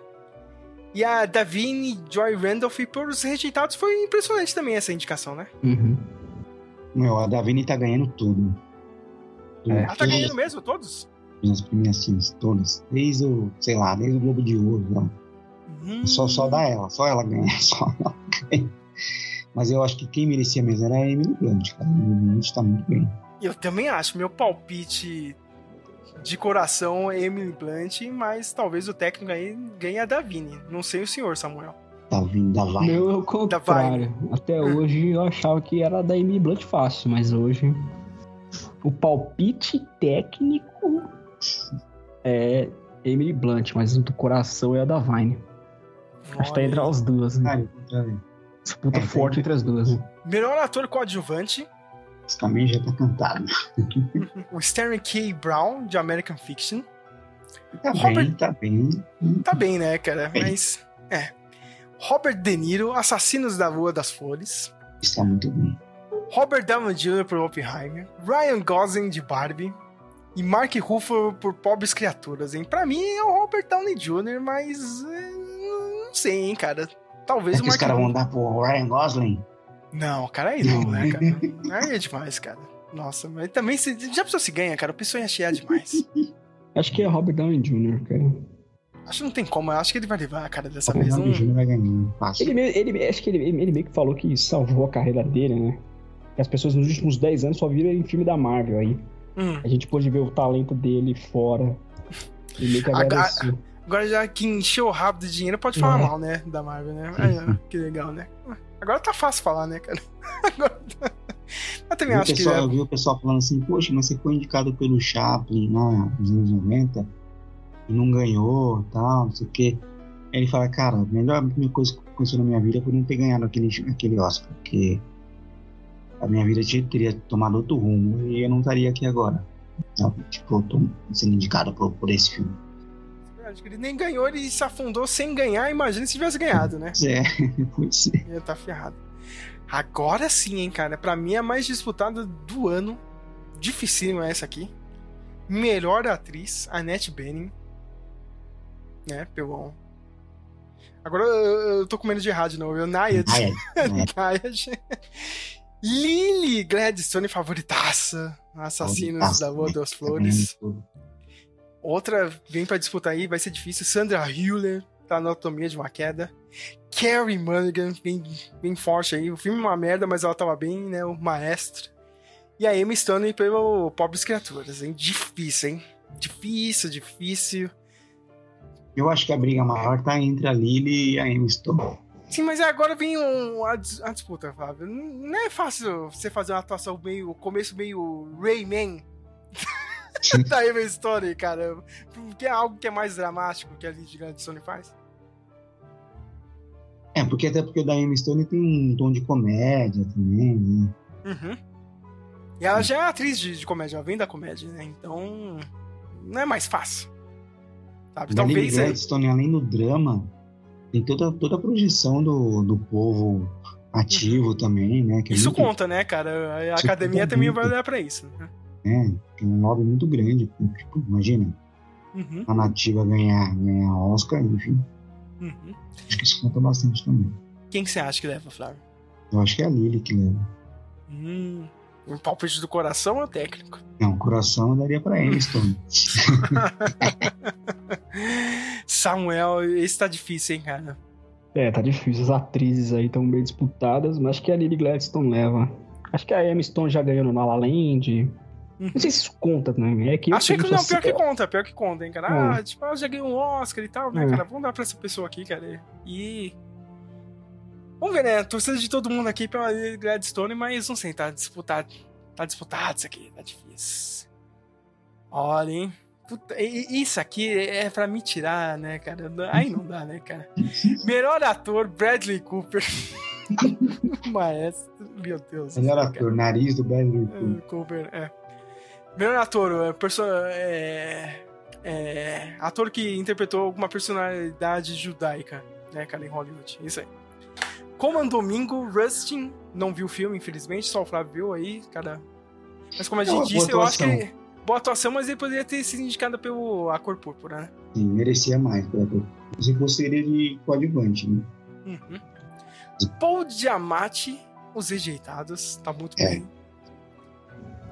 E a Davine Joy Randolph por Os Rejeitados. Foi impressionante também essa indicação, né? Uhum. meu, a Davine tá ganhando tudo. Tudo. É. Ela tá ganhando mesmo, todos? As premiações todas. Desde o, sei lá, desde o Globo de Ouro. Lá. Hum. Só, só dá ela, só ela ganha, [LAUGHS] só ela ganha. Mas eu acho que quem merecia mesmo era a Emily Blunt, cara. A Emily Blunt tá muito bem. Eu também acho. Meu palpite de coração é Emily Blunt, mas talvez o técnico aí ganhe a Davine. Não sei o senhor, Samuel. Tá vindo da vai. Meu é o contrário. Até hoje eu achava que era da Emily Blunt fácil, mas hoje o palpite técnico é Emily Blunt, mas do coração é a da Vine. Acho que tá entre Olha, as duas. Né? Ao contrário. Disputa É, forte entre as duas. né? Melhor ator coadjuvante, Caminho já tá cantado. [LAUGHS] o Stanley K. Brown, de American Fiction. Tá Robert- bem, tá bem. Tá bem, né, cara? Bem. Mas. É. Robert De Niro, Assassinos da Rua das Flores. Está muito bem. Robert Downey Jr. por Oppenheimer. Ryan Gosling de Barbie. E Mark Ruffalo por Pobres Criaturas, hein? Pra mim é o Robert Downey Jr., mas. é, não sei, hein, cara. Talvez o que os Mark caras vão dar pro Ryan Gosling? Não, cara, aí não, né, cara? [LAUGHS] Aí é demais, cara. Nossa, mas também se, já pensou se ganha, cara? O pessoal ia chiar demais. Acho que é Robert Downey Jr., cara. Acho que não tem como, eu acho que ele vai levar, cara, dessa O vez. Não... Júnior vai ganhar. Fácil. Ele, meio- ele, acho que ele, ele meio que falou que salvou a carreira dele, né? Que as pessoas nos últimos 10 anos só viram ele em filme da Marvel aí. Hum. A gente pôde ver o talento dele fora. E meio que agradeceu. Agora já que encheu o rabo de dinheiro, pode falar É. mal, né? Da Marvel, né? Aí, que legal, né? Agora tá fácil falar, né, cara? [LAUGHS] Agora tá... Eu também Eu acho o que. pessoal, é- eu vi o pessoal falando assim, poxa, mas você foi indicado pelo Chaplin lá nos anos 90 e não ganhou tal, não sei o quê. Aí ele fala, cara, a melhor coisa que aconteceu na minha vida foi não ter ganhado aquele, aquele Oscar, porque a minha vida teria tomado outro rumo e eu não estaria aqui agora. Sabe? Tipo, eu tô sendo indicado por, por esse filme. Acho que ele nem ganhou, ele se afundou sem ganhar. Imagina se tivesse ganhado, né? É, [LAUGHS] pois é. Ia tá ferrado. Agora sim, hein, cara. Pra mim, a mais disputada do ano. Dificílima essa aqui. Melhor atriz, Annette Bening. Né, pelo. Agora eu, eu tô com medo de errar de novo. Eu, Nayad. Nayad. Lily Gladstone, favoritaça. Assassinos da né? das Flores. Outra vem pra disputar aí, vai ser difícil. Sandra Hüller, tá Anatomia de uma Queda. Carrie Mulligan, bem, bem forte aí. O filme é uma merda, mas ela tava bem, né? O maestro. E a Emma Stone pelo Pobres Criaturas, hein? Difícil, hein? Difícil, difícil. Eu acho que a briga maior tá entre a Lily e a Emma Stone. Sim, mas agora vem um- a, a disputa, Fábio. Não é fácil você fazer uma atuação meio. começo meio Rayman. Da Emma Stone, cara. Porque é algo que é mais dramático que a Lily Gladstone faz. É, porque até porque o da Emma Stone tem um tom de comédia também, né? Uhum. E ela já é atriz de, de comédia, ela vem da comédia, né? Então. Não é mais fácil. Sabe? Da Lily Talvez. é- Gladstone, além do drama, tem toda, toda a projeção do, do povo ativo também, né? Que é Isso muito, conta, né, cara? A Isso academia também muito. vai olhar pra isso. Né? Né? Tem um lobby muito grande. Tipo, imagina, Uhum, a nativa ganhar, ganhar Oscar, enfim. uhum. Acho que isso conta bastante também. Quem que você acha que leva, Flávio? Eu acho que é a Lily que leva. Hum, um palpite do coração ou técnico? Não, coração eu daria pra Emma [LAUGHS] Stone. Samuel, esse tá difícil, hein, cara? É, tá difícil. As atrizes aí estão bem disputadas, mas acho que a Lily Gladstone leva. Acho que a Emma Stone já ganhou no La La Land. Uhum. Não sei se isso conta também. É que eu Achei que não, assim, pior que conta, pior que conta, hein, cara. Ah, É. tipo, ela já ganhou um Oscar e tal, né, É. cara? Vamos dar pra essa pessoa aqui, cara. E. Vamos ver, né? Torcida de todo mundo aqui pela Gladstone, mas não sei, tá disputado. Tá disputado isso aqui, tá difícil. Olha, hein? Puta, isso aqui é pra me tirar, né, cara? Aí não dá, né, cara? Melhor ator, Bradley Cooper. [LAUGHS] Maestro, meu Deus. Melhor céu, cara. ator, nariz do Bradley Cooper. É, Cooper, é. Melhor ator, é, perso é, é, ator que interpretou alguma personalidade judaica, né, cara, em Hollywood. Isso aí. Coman Domingo, Rustin, não viu o filme, infelizmente, só o Flávio viu aí, cara. Mas como a É gente disse, eu acho que ele, boa atuação, mas ele poderia ter sido indicado pelo A Cor Púrpura, né? Sim, merecia mais pelo ator. Se fosse ele de coadjuvante, né? Uhum. Paul Giamatti, Os Rejeitados, tá muito É. bem.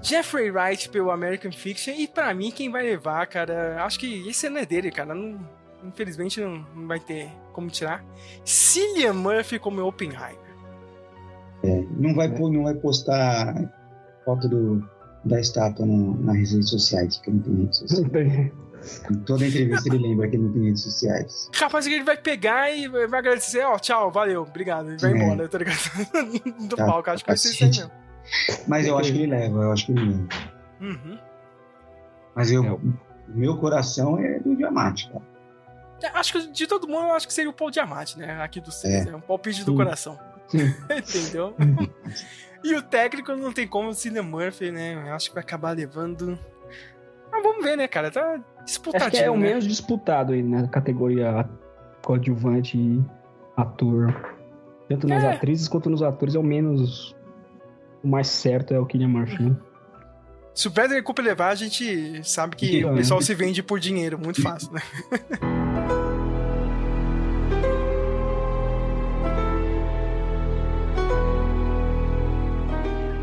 Jeffrey Wright pelo American Fiction, e pra mim quem vai levar, cara, acho que esse não é dele, cara, não- infelizmente não, não vai ter como tirar. Cillian Murphy como Oppenheimer. Não vai, não vai postar foto do, da estátua no, nas redes sociais, que não tem redes [LAUGHS] sociais. Em toda entrevista ele lembra que não tem redes sociais. Capaz que ele vai pegar e vai agradecer, ó, tchau, valeu, obrigado, e vai É. embora, tá ligado? [LAUGHS] Do Tá, palco, acho que vai ser isso aí mesmo. Mas eu acho que ele leva, eu acho que ele leva. Uhum. Mas eu, É. o meu coração é do Diamante, cara. É, Acho que de todo mundo, eu acho que seria o Paul Diamante, né? Aqui dos três, É. né? Um palpite do coração. [LAUGHS] Entendeu? e o técnico não tem como o Cillian Murphy, né? Eu acho que vai acabar levando. Mas vamos ver, né, cara? Tá disputadinho. Acho que é o né? menos disputado aí na categoria coadjuvante e ator. Tanto nas É. atrizes quanto nos atores é o menos. O mais certo é o Killian Murphy. Né? Se o Bradley Cooper levar, a gente sabe que Que o ganha. pessoal se vende por dinheiro, muito fácil, né? [LAUGHS]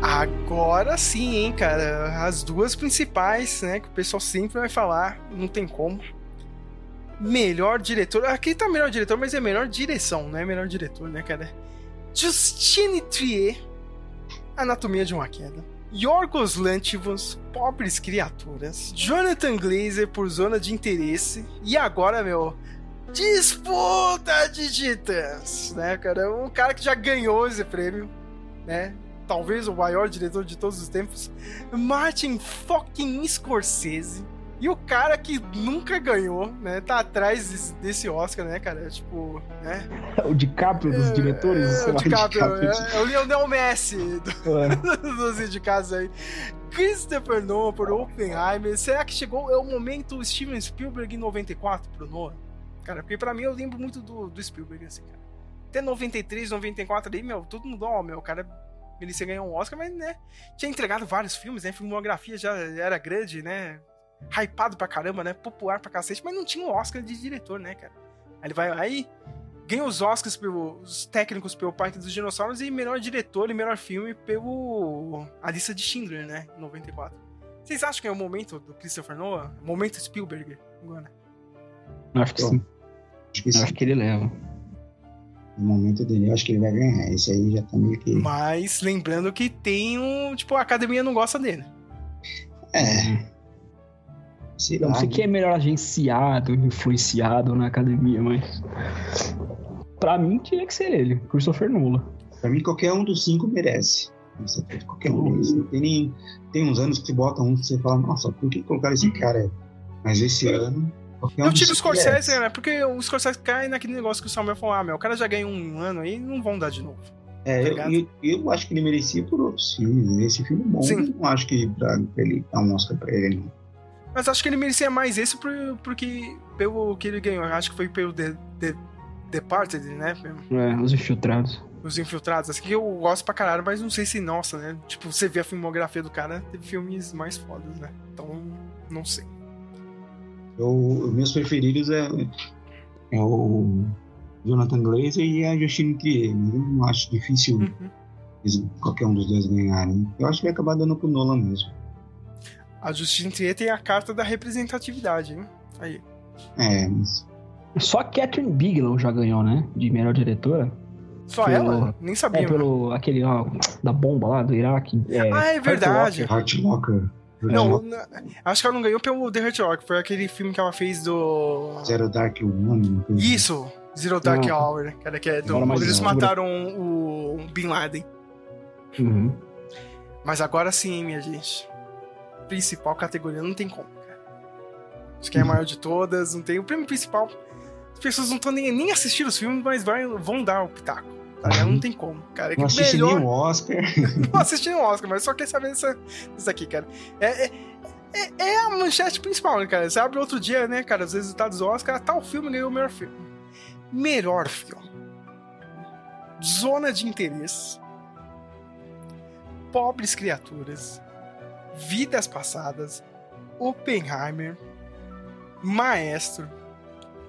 Agora sim, hein, cara. As duas principais, né, que o pessoal sempre vai falar, não tem como. Melhor diretor. Aqui tá melhor diretor, mas é melhor direção, não é melhor diretor, né, cara? Justine Trier, Anatomia de uma Queda. Yorgos Lanthimos, Pobres Criaturas. Jonathan Glazer, por Zona de Interesse. E agora, meu, Disputa de Titãs, né, cara? Um cara que já ganhou esse prêmio, né? Talvez o maior diretor de todos os tempos. Martin fucking Scorsese. E o cara que nunca ganhou, né? Tá atrás desse, desse Oscar, né, cara? Tipo, né? O DiCaprio dos diretores. É, sei o DiCaprio, DiCaprio. é, é o Lionel Messi do- É. [LAUGHS] dos indicados aí. Christopher Nolan por Oppenheimer. Será que chegou é o momento Steven Spielberg em 94 pro Nolan? Cara, porque pra mim eu lembro muito do, do Spielberg, assim, cara. Até 93, 94 ali, meu, todo mundo, ó, meu, o cara merecia ganhar um Oscar, mas, né, tinha entregado vários filmes, né, filmografia já era grande, né, hypado pra caramba, né, popular pra cacete, mas não tinha um Oscar de diretor, né, cara. Aí ele vai, aí ganha os Oscars pelos técnicos pelo Parque dos Dinossauros e melhor diretor e melhor filme pelo A Lista de Schindler, né, em 94. Vocês acham que é o momento do Christopher Nolan? Momento Spielberg, agora? Acho que sim. Acho que Eu sim. acho que ele leva. No momento dele, eu acho que ele vai ganhar. Esse aí já tá meio que. Mas lembrando que tem um. Tipo, a academia não gosta dele. É. Sei lá. não sei quem é melhor agenciado, influenciado na academia, mas. Pra mim tinha que ser ele, Christopher Nolan. Pra mim, qualquer um dos cinco merece. Qualquer um deles. Não Tem, nem, tem uns anos que você bota um que você fala, nossa, por que colocaram esse cara? Mas esse ano. Qualquer um Eu dos tiro o Scorsese, merece. né? Porque o Scorsese cai naquele negócio que o Samuel falou: ah, meu, o cara já ganhou um ano aí, não vão dar de novo. É, tá eu, eu, eu acho que ele merecia por outros filmes. Esse filme é bom. Sim. Eu não acho que pra, pra ele dar um Oscar pra ele, não. Mas acho que ele merecia mais esse por, porque, pelo que ele ganhou. Eu Acho que foi pelo The, The, Departed, né? É, os infiltrados. Os Infiltrados. Assim que eu gosto pra caralho, mas não sei se, nossa, né? Tipo, você vê a filmografia do cara, teve filmes mais fodas, né? Então, não sei. Eu, os meus preferidos é, é o Jonathan Glazer e a Justine Trier. mas Eu não acho difícil Uhum. qualquer um dos dois ganharem. Eu acho que vai acabar dando pro Nolan mesmo. A Justine Trier tem a carta da representatividade, hein? Aí. É, mas Só a Catherine Bigelow já ganhou, né? De melhor diretora. Só Pelo- ela? Nem sabia. É, mano. pelo aquele ó, da bomba lá do Iraque. É, Ah, é verdade. Heart Locker. Não, acho que ela não ganhou pelo The Hurt Rock. Foi aquele filme que ela fez do. Zero Dark One. assim. Isso! Zero Dark Ah. Hour, cara, que é do, Agora eles mataram o Bin Laden. Uhum. Mas agora sim, minha gente. Principal categoria não tem como, cara. Acho que é a maior de todas, não tem. O prêmio principal, as pessoas não estão nem, nem assistindo os filmes, mas vai, vão dar o pitaco. Tá? Não tem como, cara. É Não assisti melhor... Oscar. [LAUGHS] não assisti o Oscar, mas só quer saber dessa, disso aqui, cara. É, é, é- é a manchete principal, né, cara? Você abre outro dia, né, cara, os resultados do Oscar, tal filme ganhou o melhor filme. Melhor filme. Zona de interesse. Pobres criaturas. Vidas passadas. Oppenheimer. Maestro.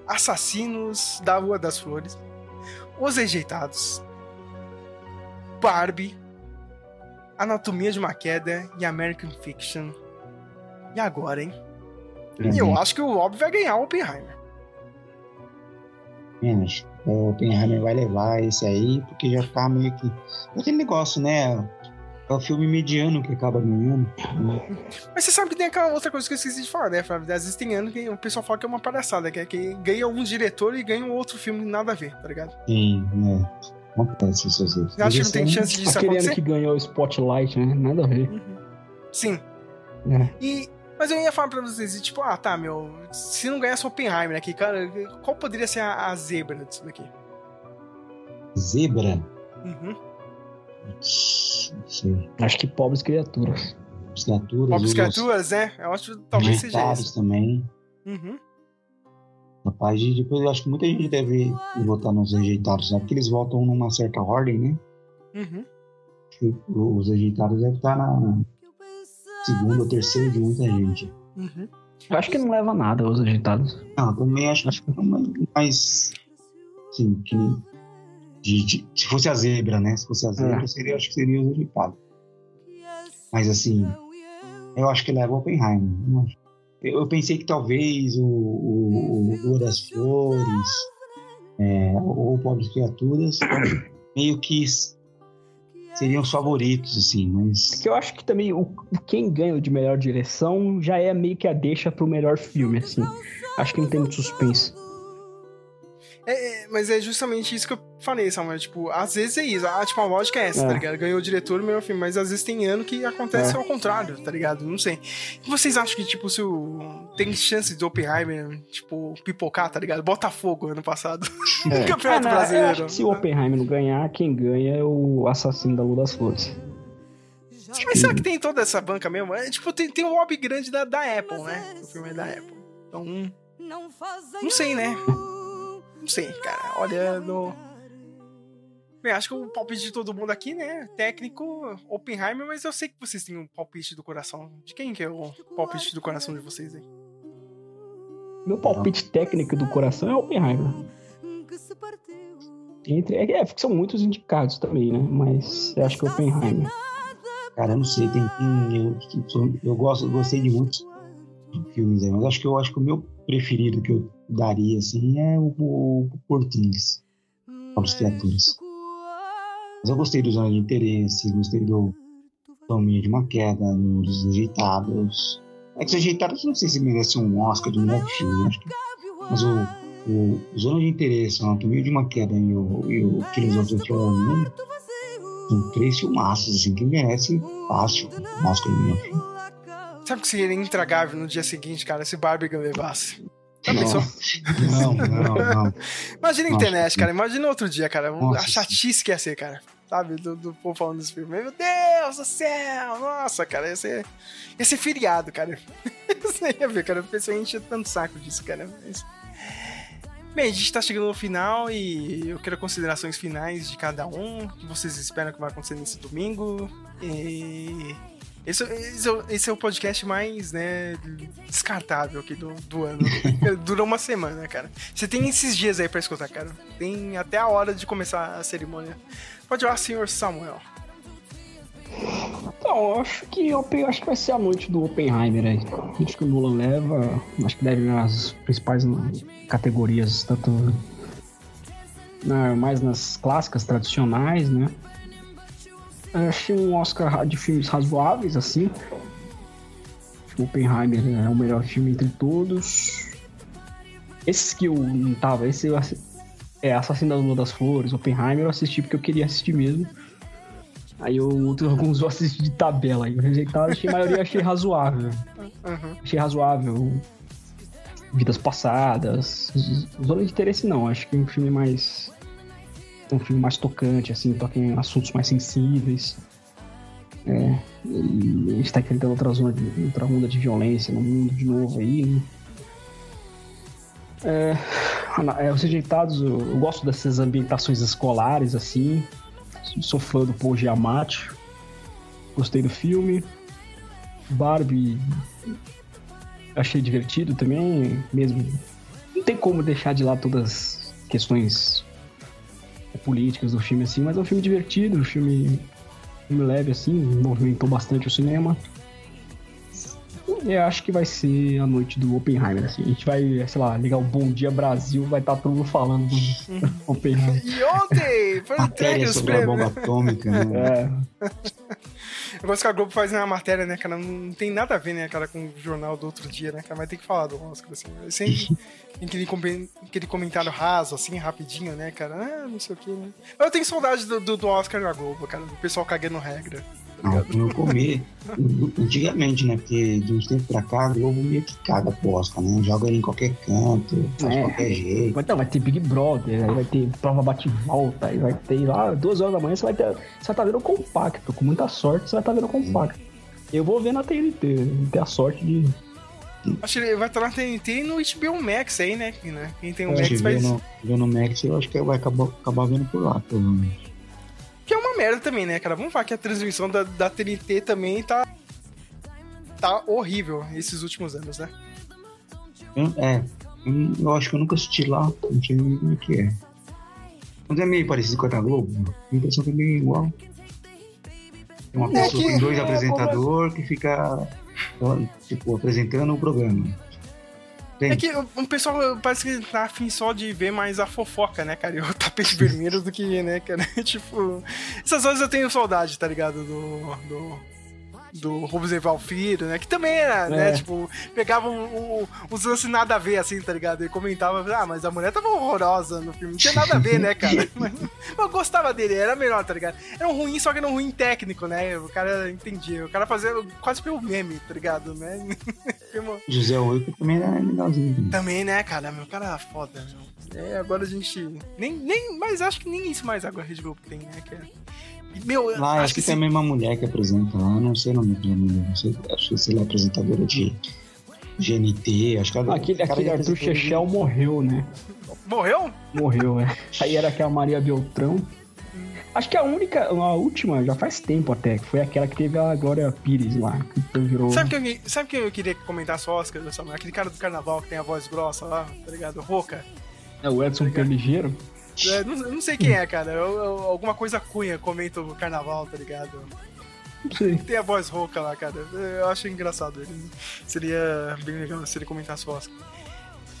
Assassinos da Rua das Flores. Os Rejeitados. Barbie, Anatomia de uma Queda e American Fiction. E agora, hein? E eu acho que o óbvio vai ganhar o Oppenheimer. Menos. O Oppenheimer vai levar esse aí, porque já tá meio que. Aquele negócio, né? É o filme mediano que acaba ganhando. Mas você sabe que tem aquela outra coisa que eu esqueci de falar, né, Flávio? Às vezes tem ano que o pessoal fala que é uma palhaçada, que é que ganha um diretor e ganha um outro filme nada a ver, tá ligado? Sim, né? Acontece isso às vezes. Acha que não tem chance disso Aquele ano acontecer? que ganhou o Spotlight, né? Nada a ver. Sim. É. E, mas eu ia falar pra vocês, e, tipo, ah, tá, meu, se não ganhasse Oppenheimer aqui, cara, qual poderia ser a, a zebra disso daqui? Zebra. Uhum. Sei. Acho que pobres criaturas. As criaturas. Pobres criaturas, né? Eu acho que talvez seja rejeitados esse. também. Uhum. Rapaz, depois eu acho que muita gente deve votar nos rejeitados, né? Porque eles votam numa certa ordem, né? Uhum. Acho Os rejeitados devem estar na segunda ou terceira de muita gente. Uhum. Eu acho que não leva a nada os agitados. Não, também acho que mais. Sim, que. De- de- se fosse a zebra, né? Se fosse a zebra, É. seria, acho que seria os rejeitados. Mas assim, eu acho que leva o não acho. Eu, eu pensei que talvez o, o, o Lua das Flores é, ou Pobres Criaturas meio que seriam os favoritos, assim, mas. Porque eu acho que também o, quem ganha de melhor direção já é meio que a deixa pro melhor filme, assim. Acho que não tem muito suspense. É, é, mas é justamente isso que eu falei, Samuel. Tipo, às vezes é isso. Ah, tipo, a lógica é essa, É. tá ligado? Ganhou o diretor, melhor filme. Mas às vezes tem ano que acontece É. ao contrário, tá ligado? Não sei. E vocês acham que, tipo, se o... tem chance de Oppenheimer, tipo, pipocar, tá ligado? Botafogo ano passado. É. [LAUGHS] Campeonato Ah, não, Eu brasileiro. acho que se o Oppenheimer não ganhar, quem ganha é o assassino da Lua das Flores. Mas será que tem toda essa banca mesmo? É, tipo, tem, tem um lobby grande da, da Apple, né? O filme é da Apple. Então, não sei, né? Não sei, cara. Olha, no... Bem, acho que o palpite de todo mundo aqui, né? Técnico, Oppenheimer, mas eu sei que vocês têm um palpite do coração. De quem que é o palpite do coração de vocês aí? Meu palpite técnico do coração é Oppenheimer. Entre, é, é, porque são muitos indicados também, né? Mas eu acho que o Oppenheimer. Cara, eu não sei, tem, tem- eu, eu, eu gosto, eu gostei de muitos filmes aí, mas acho que eu acho que o meu preferido que eu daria assim é o, o, o Portings, Pobres Criaturas. Mas eu gostei do Zona de Interesse, gostei do Tominho de uma Queda, dos Rejeitados. É que os Rejeitados não sei se merece um Oscar de melhor filme, acho que, mas o, o, Zona de Interesse, o Anatomia de uma Queda e o, e o Filosofia Mundo são três filmaços, assim, que merece fácil um Oscar de melhor filme. Sabe que seria intragável no dia seguinte, cara, se Barbigan levasse? Não. Não, não, não. Imagina a internet, cara. Imagina outro dia, cara. Nossa, a chatice que ia ser, cara. Sabe? Do, do povo falando desse filme. Meu Deus do céu! Nossa, cara. Ia ser, ia ser feriado, cara. [LAUGHS] Você ia ver, cara. A pessoa enche tanto saco disso, cara. Mas... Bem, a gente tá chegando no final e eu quero considerações finais de cada um. O que vocês esperam que vai acontecer nesse domingo. E. Esse, esse é esse é o podcast mais, né, descartável aqui do, do ano. [LAUGHS] Dura uma semana, cara. Você tem esses dias aí pra escutar, cara. Tem até a hora de começar a cerimônia. Pode ir lá, senhor Samuel. Então, eu acho que eu acho que vai ser a noite do Oppenheimer aí. Acho que o Nolan leva, acho que deve ganhar as principais categorias, tanto na- mais nas clássicas tradicionais, né? Eu achei um Oscar de filmes razoáveis, assim. Oppenheimer é o melhor filme entre todos. Esses que eu não tava, esse eu assi- é Assassino da Lua das Flores, Oppenheimer, eu assisti porque eu queria assistir mesmo. Aí eu, outros, alguns eu assisti de tabela. Aí o rejeitado, achei, a maioria achei razoável. Uhum. Achei razoável. Vidas passadas. Zona de interesse não. Acho que é um filme mais. Um filme mais tocante, assim, toca em assuntos mais sensíveis. É, e a gente tá enfrentando outra zona de, outra onda de violência no mundo de novo aí, né? É, é, os rejeitados, eu, eu gosto dessas ambientações escolares, assim. Sou fã do Paul Giamatti. Gostei do filme. Barbie achei divertido também, mesmo. Não tem como deixar de lado todas as questões políticas do filme assim, mas é um filme divertido, um filme, filme leve assim, movimentou bastante o cinema. Eu acho que vai ser a noite do Oppenheimer, assim. A gente vai, sei lá, ligar o Bom Dia Brasil, vai estar todo mundo falando do [LAUGHS] Oppenheimer. E ontem foram entregues os sobre a prêmios. bomba atômica, né? É, Eu gosto que a Globo faz uma matéria, né, cara? Não tem nada a ver, né, cara, com o jornal do outro dia, né, cara? Mas tem que falar do Oscar, assim. É Sempre [LAUGHS] aquele, com- aquele comentário raso, assim, rapidinho, né, cara? Ah, não sei o que, né? Eu tenho saudade do, do, do Oscar da Globo, cara. Do pessoal cagando regra. Ah, no comer. Antigamente, né? Porque de uns tempos pra cá, a Globo meio que caga posta, né? Joga ele em qualquer canto, faz de É. qualquer jeito. Mas, então, vai ter Big Brother, aí vai ter prova bate-volta, aí vai ter lá, duas horas da manhã, você vai ter. Você vai estar vendo compacto. Com muita sorte, você vai estar vendo compacto. Eu vou ver na TNT, ter a sorte de. Acho que ele vai estar na TNT e no HBO Max aí, né? Né? Quem tem o Se Max no, vê no Max, eu acho que vai acabar, acabar vendo por lá, provavelmente. Que é uma merda também, né, cara? Vamos falar que a transmissão da, da TNT também tá. Tá horrível esses últimos anos, né? Eu- É, eu, eu acho que eu nunca assisti lá, não sei nem como é que é. Mas é meio parecido com a da Globo, a impressão que é meio igual. Tem uma É pessoa que- com dois é, apresentadores que fica, tipo, apresentando o programa. Tem. É que o o pessoal parece que tá afim só de ver mais a fofoca, né, cara? E o [LAUGHS] tapete vermelho do que, né, cara? [LAUGHS] tipo. Essas horas eu tenho saudade, tá ligado? Do. do do Roosevelt Filho, né? Que também era, né? É. Tipo, pegava o- o- os lances nada a ver, assim, tá ligado? E comentava, ah, mas a mulher tava horrorosa no filme. Não tinha nada a ver, né, cara? [LAUGHS] Mas, eu gostava dele, era melhor, tá ligado? Era um ruim, só que era um ruim técnico, né? O cara entendia. O cara fazia quase pelo meme, tá ligado? Né? [LAUGHS] José Oico também era legalzinho. também. também, né, cara? Meu cara é foda, meu. É, agora a gente. Nem, nem, mas acho que nem isso mais agora a Rede Globo tem, né? Que é... Meu, eu Lá, acho que, se- tem a mesma mulher que apresenta lá, não sei o nome da mulher, não sei, acho que sei lá, apresentadora de GNT, acho que ela- Aquele, aquele Arthur de- Chechel morreu, né? Morreu? Morreu, é. Aí era aquela Maria Beltrão. Acho que a única, a última, já faz tempo até, que foi aquela que teve a Glória Pires lá, que depois virou. Sabe que eu, sabe que eu queria comentar só Oscar, Samuel? Aquele cara do carnaval que tem a voz grossa lá, tá ligado? Roca. É o Edson Perligeiro. É, não, eu não sei quem é, cara. Eu- eu- alguma coisa cunha comenta o carnaval, tá ligado? Não sei. Tem a voz rouca lá, cara. Eu acho engraçado ele. Seria bem legal se ele comentasse Oscar.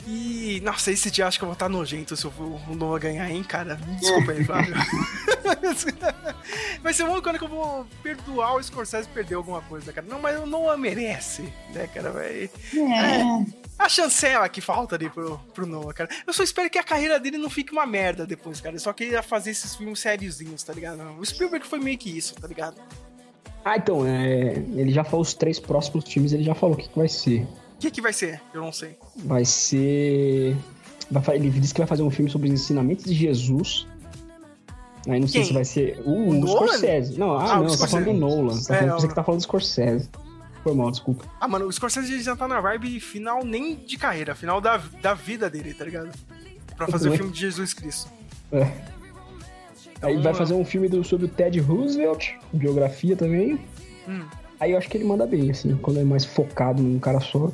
E, nossa, esse dia acho que eu vou estar nojento se o o Noah ganhar, hein, cara? Desculpa aí, Flávio. [LAUGHS] Vai ser único ano que eu vou perdoar o Scorsese perder alguma coisa, cara. Não, mas o Noah merece, né, cara? Vai... É. A chancela que falta ali pro, pro Noah, cara. Eu só espero que a carreira dele não fique uma merda depois, cara. Eu só queria fazer esses filmes sériozinhos, tá ligado? O Spielberg foi meio que isso, tá ligado? Ah, então, é, ele já falou os três próximos times, ele já falou o que, que vai ser. O que, que vai ser? Eu não sei. Vai ser. vai ele disse que vai fazer um filme sobre os ensinamentos de Jesus. Aí não sei Quem? se vai ser. Uh, O o? Scorsese. Não, ah, Ah, não, tá falando do. Nolan. Tá É, falando, o- que tá falando do Scorsese. Foi mal, desculpa. Ah, mano, o Scorsese já tá na vibe final nem de carreira, final da, da vida dele, tá ligado? Pra fazer o filme de Jesus Cristo. É. Aí Então, vai fazer um filme do- sobre o Ted Roosevelt, biografia também. Hum. Aí eu acho que ele manda bem, assim, quando é mais focado num cara só. Uhum.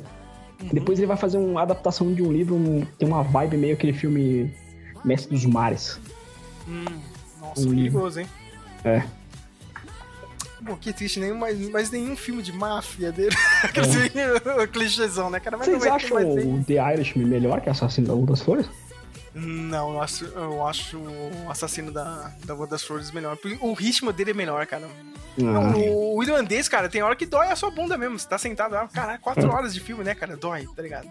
Depois ele vai fazer uma adaptação de um livro, um- tem uma vibe meio aquele filme Mestre dos Mares. Hum, nossa, Um perigoso, hein? É. Pô, que triste, nenhum, mas, mas nenhum filme de máfia dele. [LAUGHS] Aquele clichêzão, né, cara? Mas É. Vocês acham o The Irishman melhor que Assassino da Rua das Flores? Não, eu acho, eu acho o assassino da, da Rua das Flores melhor. O ritmo dele é melhor, cara. Ah, O, o irlandês, cara, tem hora que dói a sua bunda mesmo. Você tá sentado lá, caralho, quatro [LAUGHS] horas de filme, né, cara? Dói, tá ligado?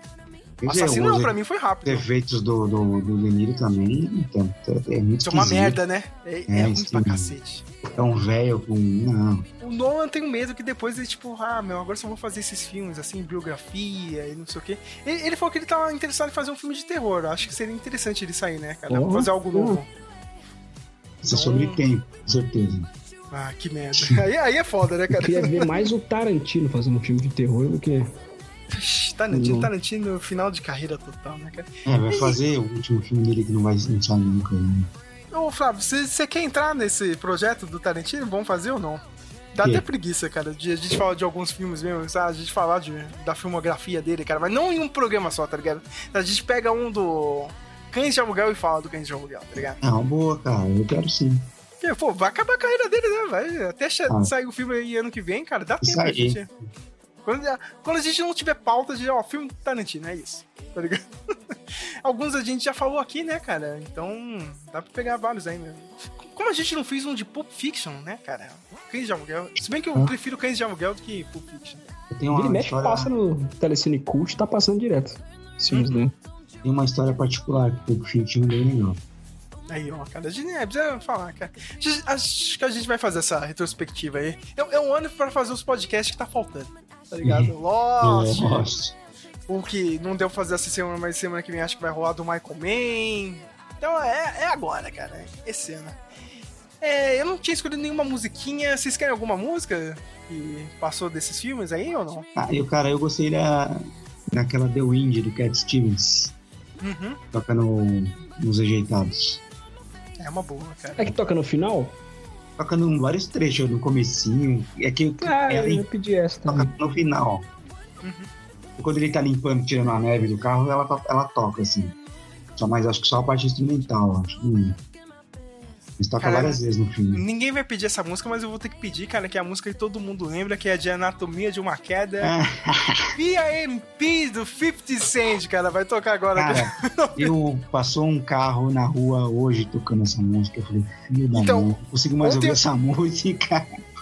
É, assassino não, pra mim foi rápido. efeitos do, do, do De Niro também, então, é muito Isso é uma merda, né? É, é É, ruim sim. pra cacete. É um velho com... Não, O Nolan tem um medo que depois ele, tipo, ah, meu, agora só vou fazer esses filmes, assim, biografia e não sei o quê. Ele, ele falou que ele tava interessado em fazer um filme de terror. Acho que seria interessante ele sair, né, cara? Oh, fazer algo novo. isso é sobre tempo, com certeza. Ah, que merda. [LAUGHS] Aí, aí é foda, né, eu cara? queria ver mais o Tarantino fazendo um filme de terror do que. Tarantino. Tarantino, final de carreira total, né, cara? É, vai fazer o último filme dele que não vai não sai nunca. Né? Ô, Flávio, você quer entrar nesse projeto do Tarantino? Vamos fazer ou não? Dá Que? até preguiça, cara, de a gente falar de alguns filmes mesmo, sabe? A gente falar de, da filmografia dele, cara, mas não em um programa só, tá ligado? A gente pega um do Cães de Aluguel e fala do Cães de Aluguel, tá ligado? É uma boa, cara, eu quero sim. Porque, pô, vai acabar a carreira dele, né? Vai, até Ah. sair o filme aí ano que vem, cara, dá tempo aí. gente. Quando, quando a gente não tiver pauta de, ó, filme Tarantino, é isso, tá ligado? [LAUGHS] Alguns a gente já falou aqui, né, cara? Então, dá pra pegar vários aí mesmo. Como a gente não fez um de Pulp Fiction, né, cara? Cães de Aluguel. Se bem que eu Ah. prefiro Cães de Aluguel do que Pulp Fiction. Eu tenho Ele uma mexe história, passa no Telecine Cult, tá passando direto. Filmes Uhum. dele. tem uma história particular que o Pulp Fiction é bem legal. Aí, ó, cara, a gente é, precisa falar, cara. Acho que a gente vai fazer essa retrospectiva aí. É, é um ano pra fazer os podcasts que tá faltando, tá ligado? Lost, Lost. o que não deu pra fazer essa semana, mas semana que vem acho que vai rolar do Michael Mann. Então é, é agora, cara, esse ano. É, eu não tinha escolhido nenhuma musiquinha. Vocês querem alguma música que passou desses filmes aí ou não? Ah, eu, cara, eu gostei da, daquela The Wind do Cat Stevens. Uhum. Toca no, nos rejeitados. É uma boa, cara. É que toca no final? Toca em vários trechos no comecinho. É que Ah, ela eu ia pedir essa toca também. no final. Uhum. Quando ele tá limpando, tirando a neve do carro, ela, ela toca, assim. Só, mas acho que só a parte instrumental, acho. Hum. Mas toca Caralho. várias vezes no filme. Ninguém vai pedir essa música, mas eu vou ter que pedir, cara, que é a música que todo mundo lembra, que é de Anatomia de uma Queda. [LAUGHS] PMP do 50 Cent, cara, vai tocar agora. Cara, [LAUGHS] eu passou um carro na rua hoje tocando essa música. Eu falei, filho da Então, mãe, não consigo mais ouvir essa música. [LAUGHS]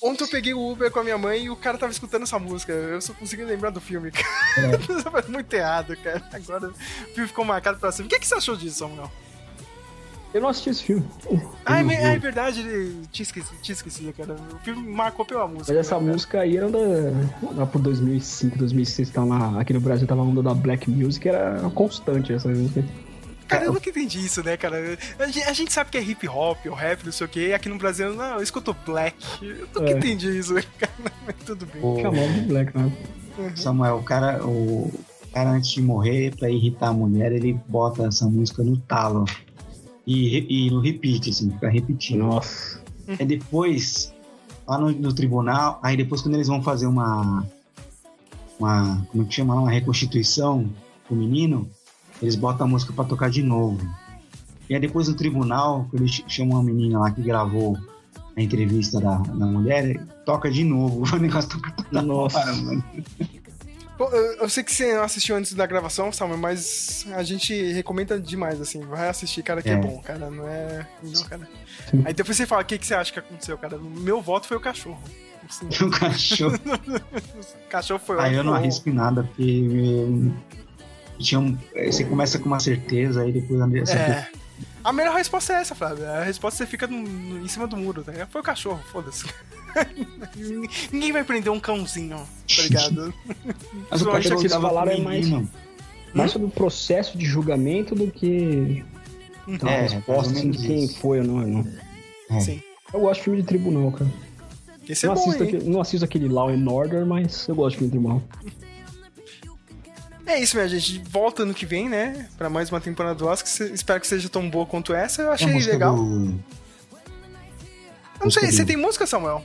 Ontem eu peguei o Uber com a minha mãe e o cara tava escutando essa música. Eu só consegui lembrar do filme, cara. Foi muito errado, cara. Agora o filme ficou marcado pra sempre. O que, que você achou disso, Samuel? Eu não assisti esse filme. Ah, é, é verdade, ele tinha esquecido, tinha esquecido, cara. O filme marcou pela música. Mas essa né, cara? música aí era da, lá por 2005, 2006, tava lá, aqui no Brasil tava a onda da Black Music, era constante essa música. Cara, eu nunca entendi isso, né, cara? A gente, sabe que é hip hop, ou rap, não sei o quê, e aqui no Brasil, não, eu escuto black. Eu nunca É. entendi isso, [LAUGHS] cara. Mas tudo bem. O Chamava de Black, né? Samuel, o cara, o cara antes de morrer, pra irritar a mulher, ele bota essa música no talo. E, e no repeat, assim, fica repetindo. Nossa. Aí depois, lá no, no tribunal, aí depois quando eles vão fazer uma. Uma. Como é que chama? lá? Uma reconstituição com o menino, eles botam a música pra tocar de novo. E aí depois no tribunal, quando eles ch- chamam a menina lá que gravou a entrevista da, da mulher, toca de novo. [LAUGHS] O negócio toca toda Nossa. hora, mano. Pô, eu, sei que você não assistiu antes da gravação, Samuel, mas a gente recomenda demais, assim. Vai assistir, cara, que é, É. bom, cara. Não é. Não, cara. Sim. Aí depois você fala o que, que você acha que aconteceu, cara. O meu voto foi o cachorro. Assim, [LAUGHS] O cachorro. [LAUGHS] o cachorro foi Aí eu não arrisco em nada, porque tinha um- você começa com uma certeza, aí depois a essa É. A melhor resposta é essa, Flávio. A resposta é você fica no- no- em cima do muro, tá ligado? Foi o cachorro, foda-se. [LAUGHS] Ninguém vai prender um cãozinho, tá ligado? [LAUGHS] Mas o da estava Valara é mais-. Mais sobre o processo de julgamento do que a É, resposta mais ou assim, de quem isso. foi ou não. não. É. Sim. Eu gosto de filme de tribunal, cara. Esse é não, bom, assisto hein? aquele, não assisto aquele Law and Order, mas eu gosto de filme de tribunal. É isso, minha gente. Volta ano que vem, né? Pra mais uma temporada do Oscar. Espero que seja tão boa quanto essa. Eu É achei música legal. do- Eu não sei, música você do- tem música, Samuel?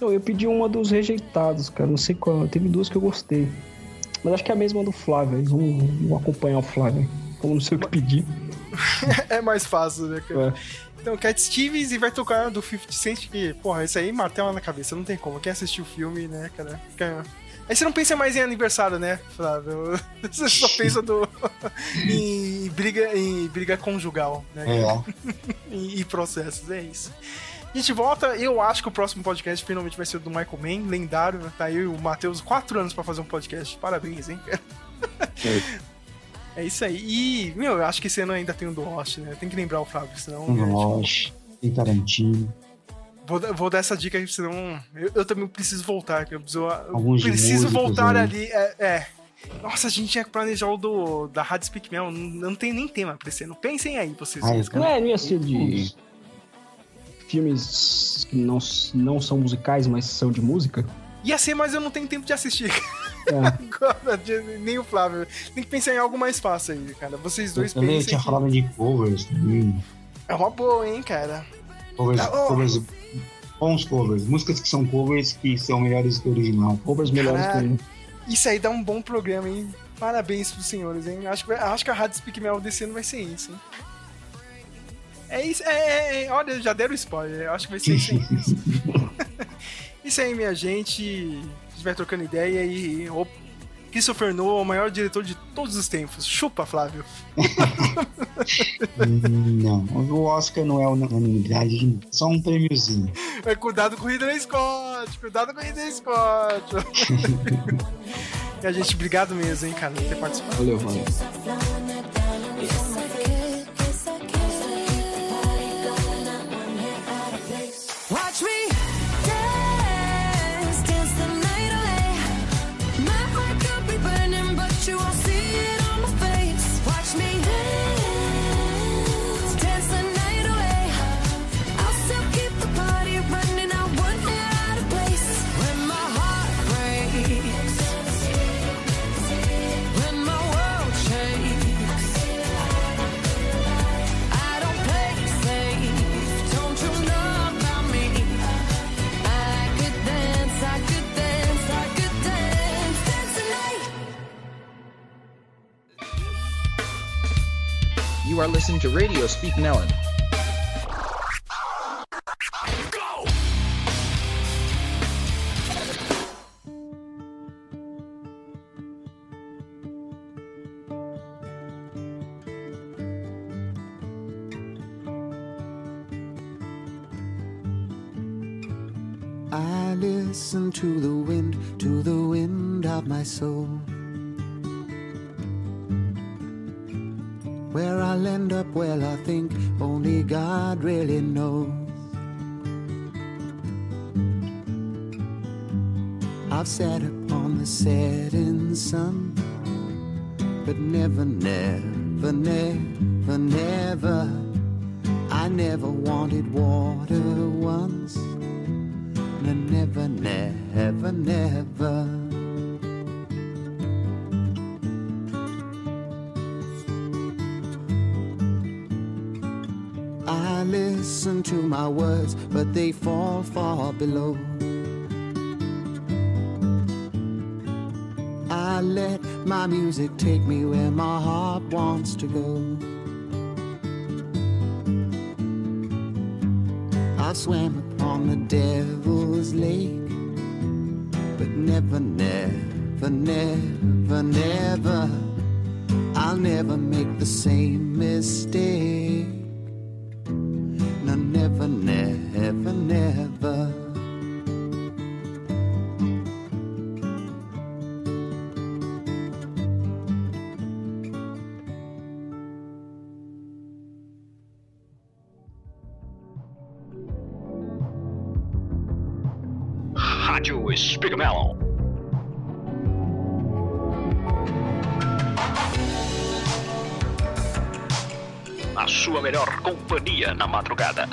Não, eu pedi uma dos rejeitados, cara. Não sei qual. Teve duas que eu gostei. Mas acho que é a mesma do Flávio. Vamos, vamos acompanhar o Flávio. Como não sei o que pedir. [LAUGHS] é mais fácil, né, cara? É. Então, Cat Stevens e vai tocar do 50 Cent, que, porra, isso aí martela na cabeça, não tem como. Quem assistiu o filme, né, cara? Fica- Aí você não pensa mais em aniversário, né, Flávio? [LAUGHS] Você só pensa do... [LAUGHS] em, briga, em briga conjugal, né? É, [LAUGHS] E, e processos, é isso. A gente volta, eu acho que o próximo podcast finalmente vai ser o do Michael Mann, lendário? Tá aí o Matheus, quatro anos pra fazer um podcast. Parabéns, hein? É isso aí. E, meu, eu acho que esse ano ainda tem o do Lost, né? Tem que lembrar o Flávio, senão. tem tipo, Lost, tem Tarantino. Vou, dar- vou dar essa dica aí, senão eu, eu também preciso voltar. Que eu preciso, eu Alguns preciso músicos voltar aí. ali. É, é. Nossa, a gente tinha que planejar o do, da Rádio Speak Mel. Não, não tem nem tema pra esse ano. Pensem aí, vocês. Ah, dois, eu cara. Não é, não ia ser de filmes que não, não são musicais, mas são de música? Ia ser, mas eu não tenho tempo de assistir. É. [LAUGHS] Agora, nem o Flávio. Tem que pensar em algo mais fácil aí, cara. Vocês dois Eu também pensem. tinha que- falado de covers também. É uma boa, hein, cara. Covers, oh. covers, bons covers. Músicas que são covers que são melhores que o original. Covers melhores Caralho. que. Isso aí dá um bom programa, hein? Parabéns pros senhores, hein? Acho que, acho que a Rádio Speak Mel desse ano vai ser isso, hein? É isso, é, é, é, olha, já deram spoiler, acho que vai ser isso aí. [LAUGHS] [LAUGHS] isso aí, minha gente. A gente vai trocando ideia e. Christopher Nolan, o maior diretor de todos os tempos. Chupa, Flávio. [LAUGHS] Não, o Oscar não é unanimidade, só um prêmiozinho. É, cuidado com o Ridley Scott, cuidado com o Ridley Scott. [LAUGHS] e a gente, obrigado mesmo, hein, cara, por ter participado. Valeu, valeu. Are listening to Radio Speak Nellen. I listen to the wind, to the wind of my soul. Where I'll end up, well, I think only God really knows. I've sat upon the setting sun, but never, never, never, never. I never wanted water once. No, never, never, never. Listen to my words, but they fall far below. I let my music take me where my heart wants to go. I swam upon the devil's lake, but never, never, never, never, I'll never make the same mistake. Melon. A sua melhor companhia na madrugada.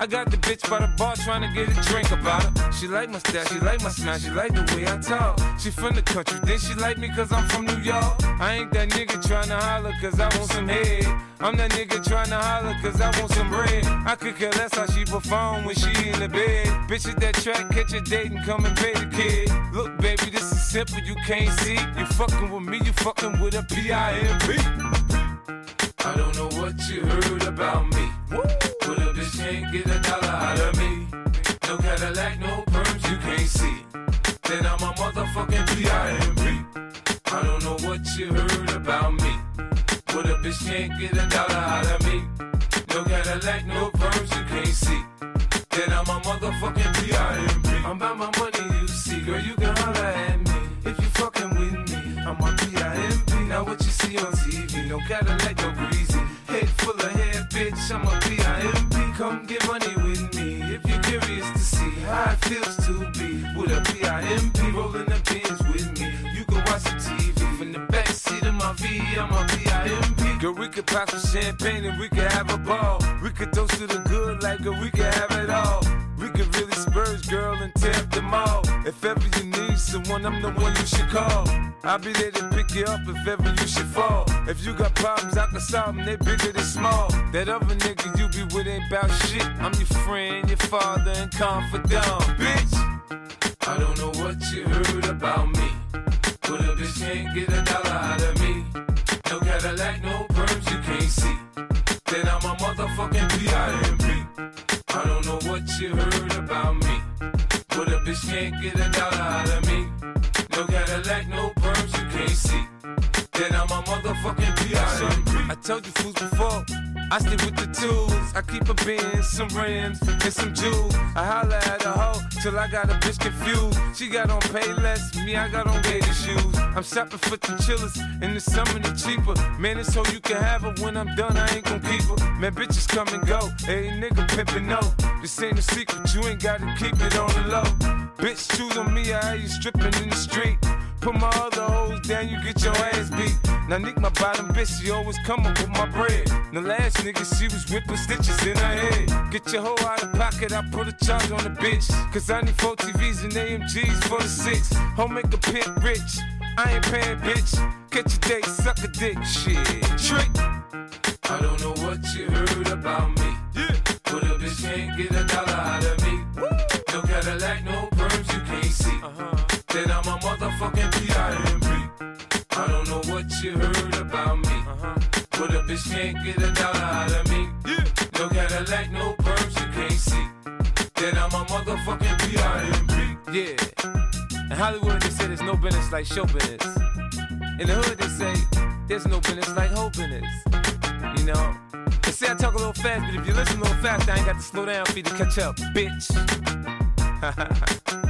I got the bitch by the bar trying to get a drink about her. She like my style, she like my smile, she like the way I talk. She from the country, then she like me cause I'm from New York. I ain't that nigga trying to holler cause I want some head. I'm that nigga trying to holler cause I want some bread. I could care less how she perform when she in the bed. Bitch at that track, catch a date and come and pay the kid. Look, baby, this is simple, you can't see. You fucking with me, you fucking with a P-I-M-P. I don't know what you heard about me. Bitch can't get a dollar out of me. No Cadillac, no perms, you can't see. Then I'm a motherfucking i don't know what you heard about me. But a bitch can't get a dollar out of me. No Cadillac, no perms, you can't see. Then I'm a motherfucking P.I.M.P. I'm about my money, you see. Girl, you can holler at me. If you fucking with me, I'm a P.I.M.P. Now what you see on TV, no Cadillac, we could pop some champagne and we could have a ball. We could toast to the good like girl, we could have it all. We could really spurge, girl, and tear up them all. If ever you need someone, I'm the one you should call. I'll be there to pick you up if ever you should fall. If you got problems, I can solve them, they bigger than small. That other nigga you be with ain't about shit. I'm your friend, your father, and confidant, bitch. I don't know what you heard about me. But a bitch can't get a dollar out of me. No Cadillac, no see. Then I'm a motherfucking P.I.M.P. I don't know what you heard about me. But a bitch can't get a dollar out of me. No Cadillac, no perms, you can't see. I'm motherfucking P.I.M.P. I told you fools before, I stick with the tools. I keep a bin, some rims, and some jewels. I holla at a hoe till I got a bitch confused. She got on pay less, me, I got on gator shoes. I'm shopping for the chillers, and the summer the cheaper. Man, it's so you can have her when I'm done, I ain't gon' keep her. Man, bitches come and go. Hey, nigga pimpin' no. This ain't a secret, you ain't gotta keep it on the low. Bitch, choose on me, I hear you stripping in the street. Put my other hoes down, you get your ass beat. Now Nick, my bottom bitch, she always come up with my bread. The last nigga, she was whipping stitches in her head. Get your hoe out of pocket, I put a charge on the bitch. Cause I need four TVs and AMGs for the six. Home make a pit rich. I ain't paying, bitch. Catch a date, suck a dick, shit. Trick. I don't know what you heard about me. Yeah. But a bitch can't get a dollar out of bitch can't get a dollar out of me. Yeah. No Cadillac, no perms, you can't see. Then I'm a motherfucking P.I.M.P. Yeah. In Hollywood, they say there's no business like show business. In the hood, they say there's no business like hoe business. You know? They say I talk a little fast, but if you listen a little fast, I ain't got to slow down for you to catch up, bitch. [LAUGHS]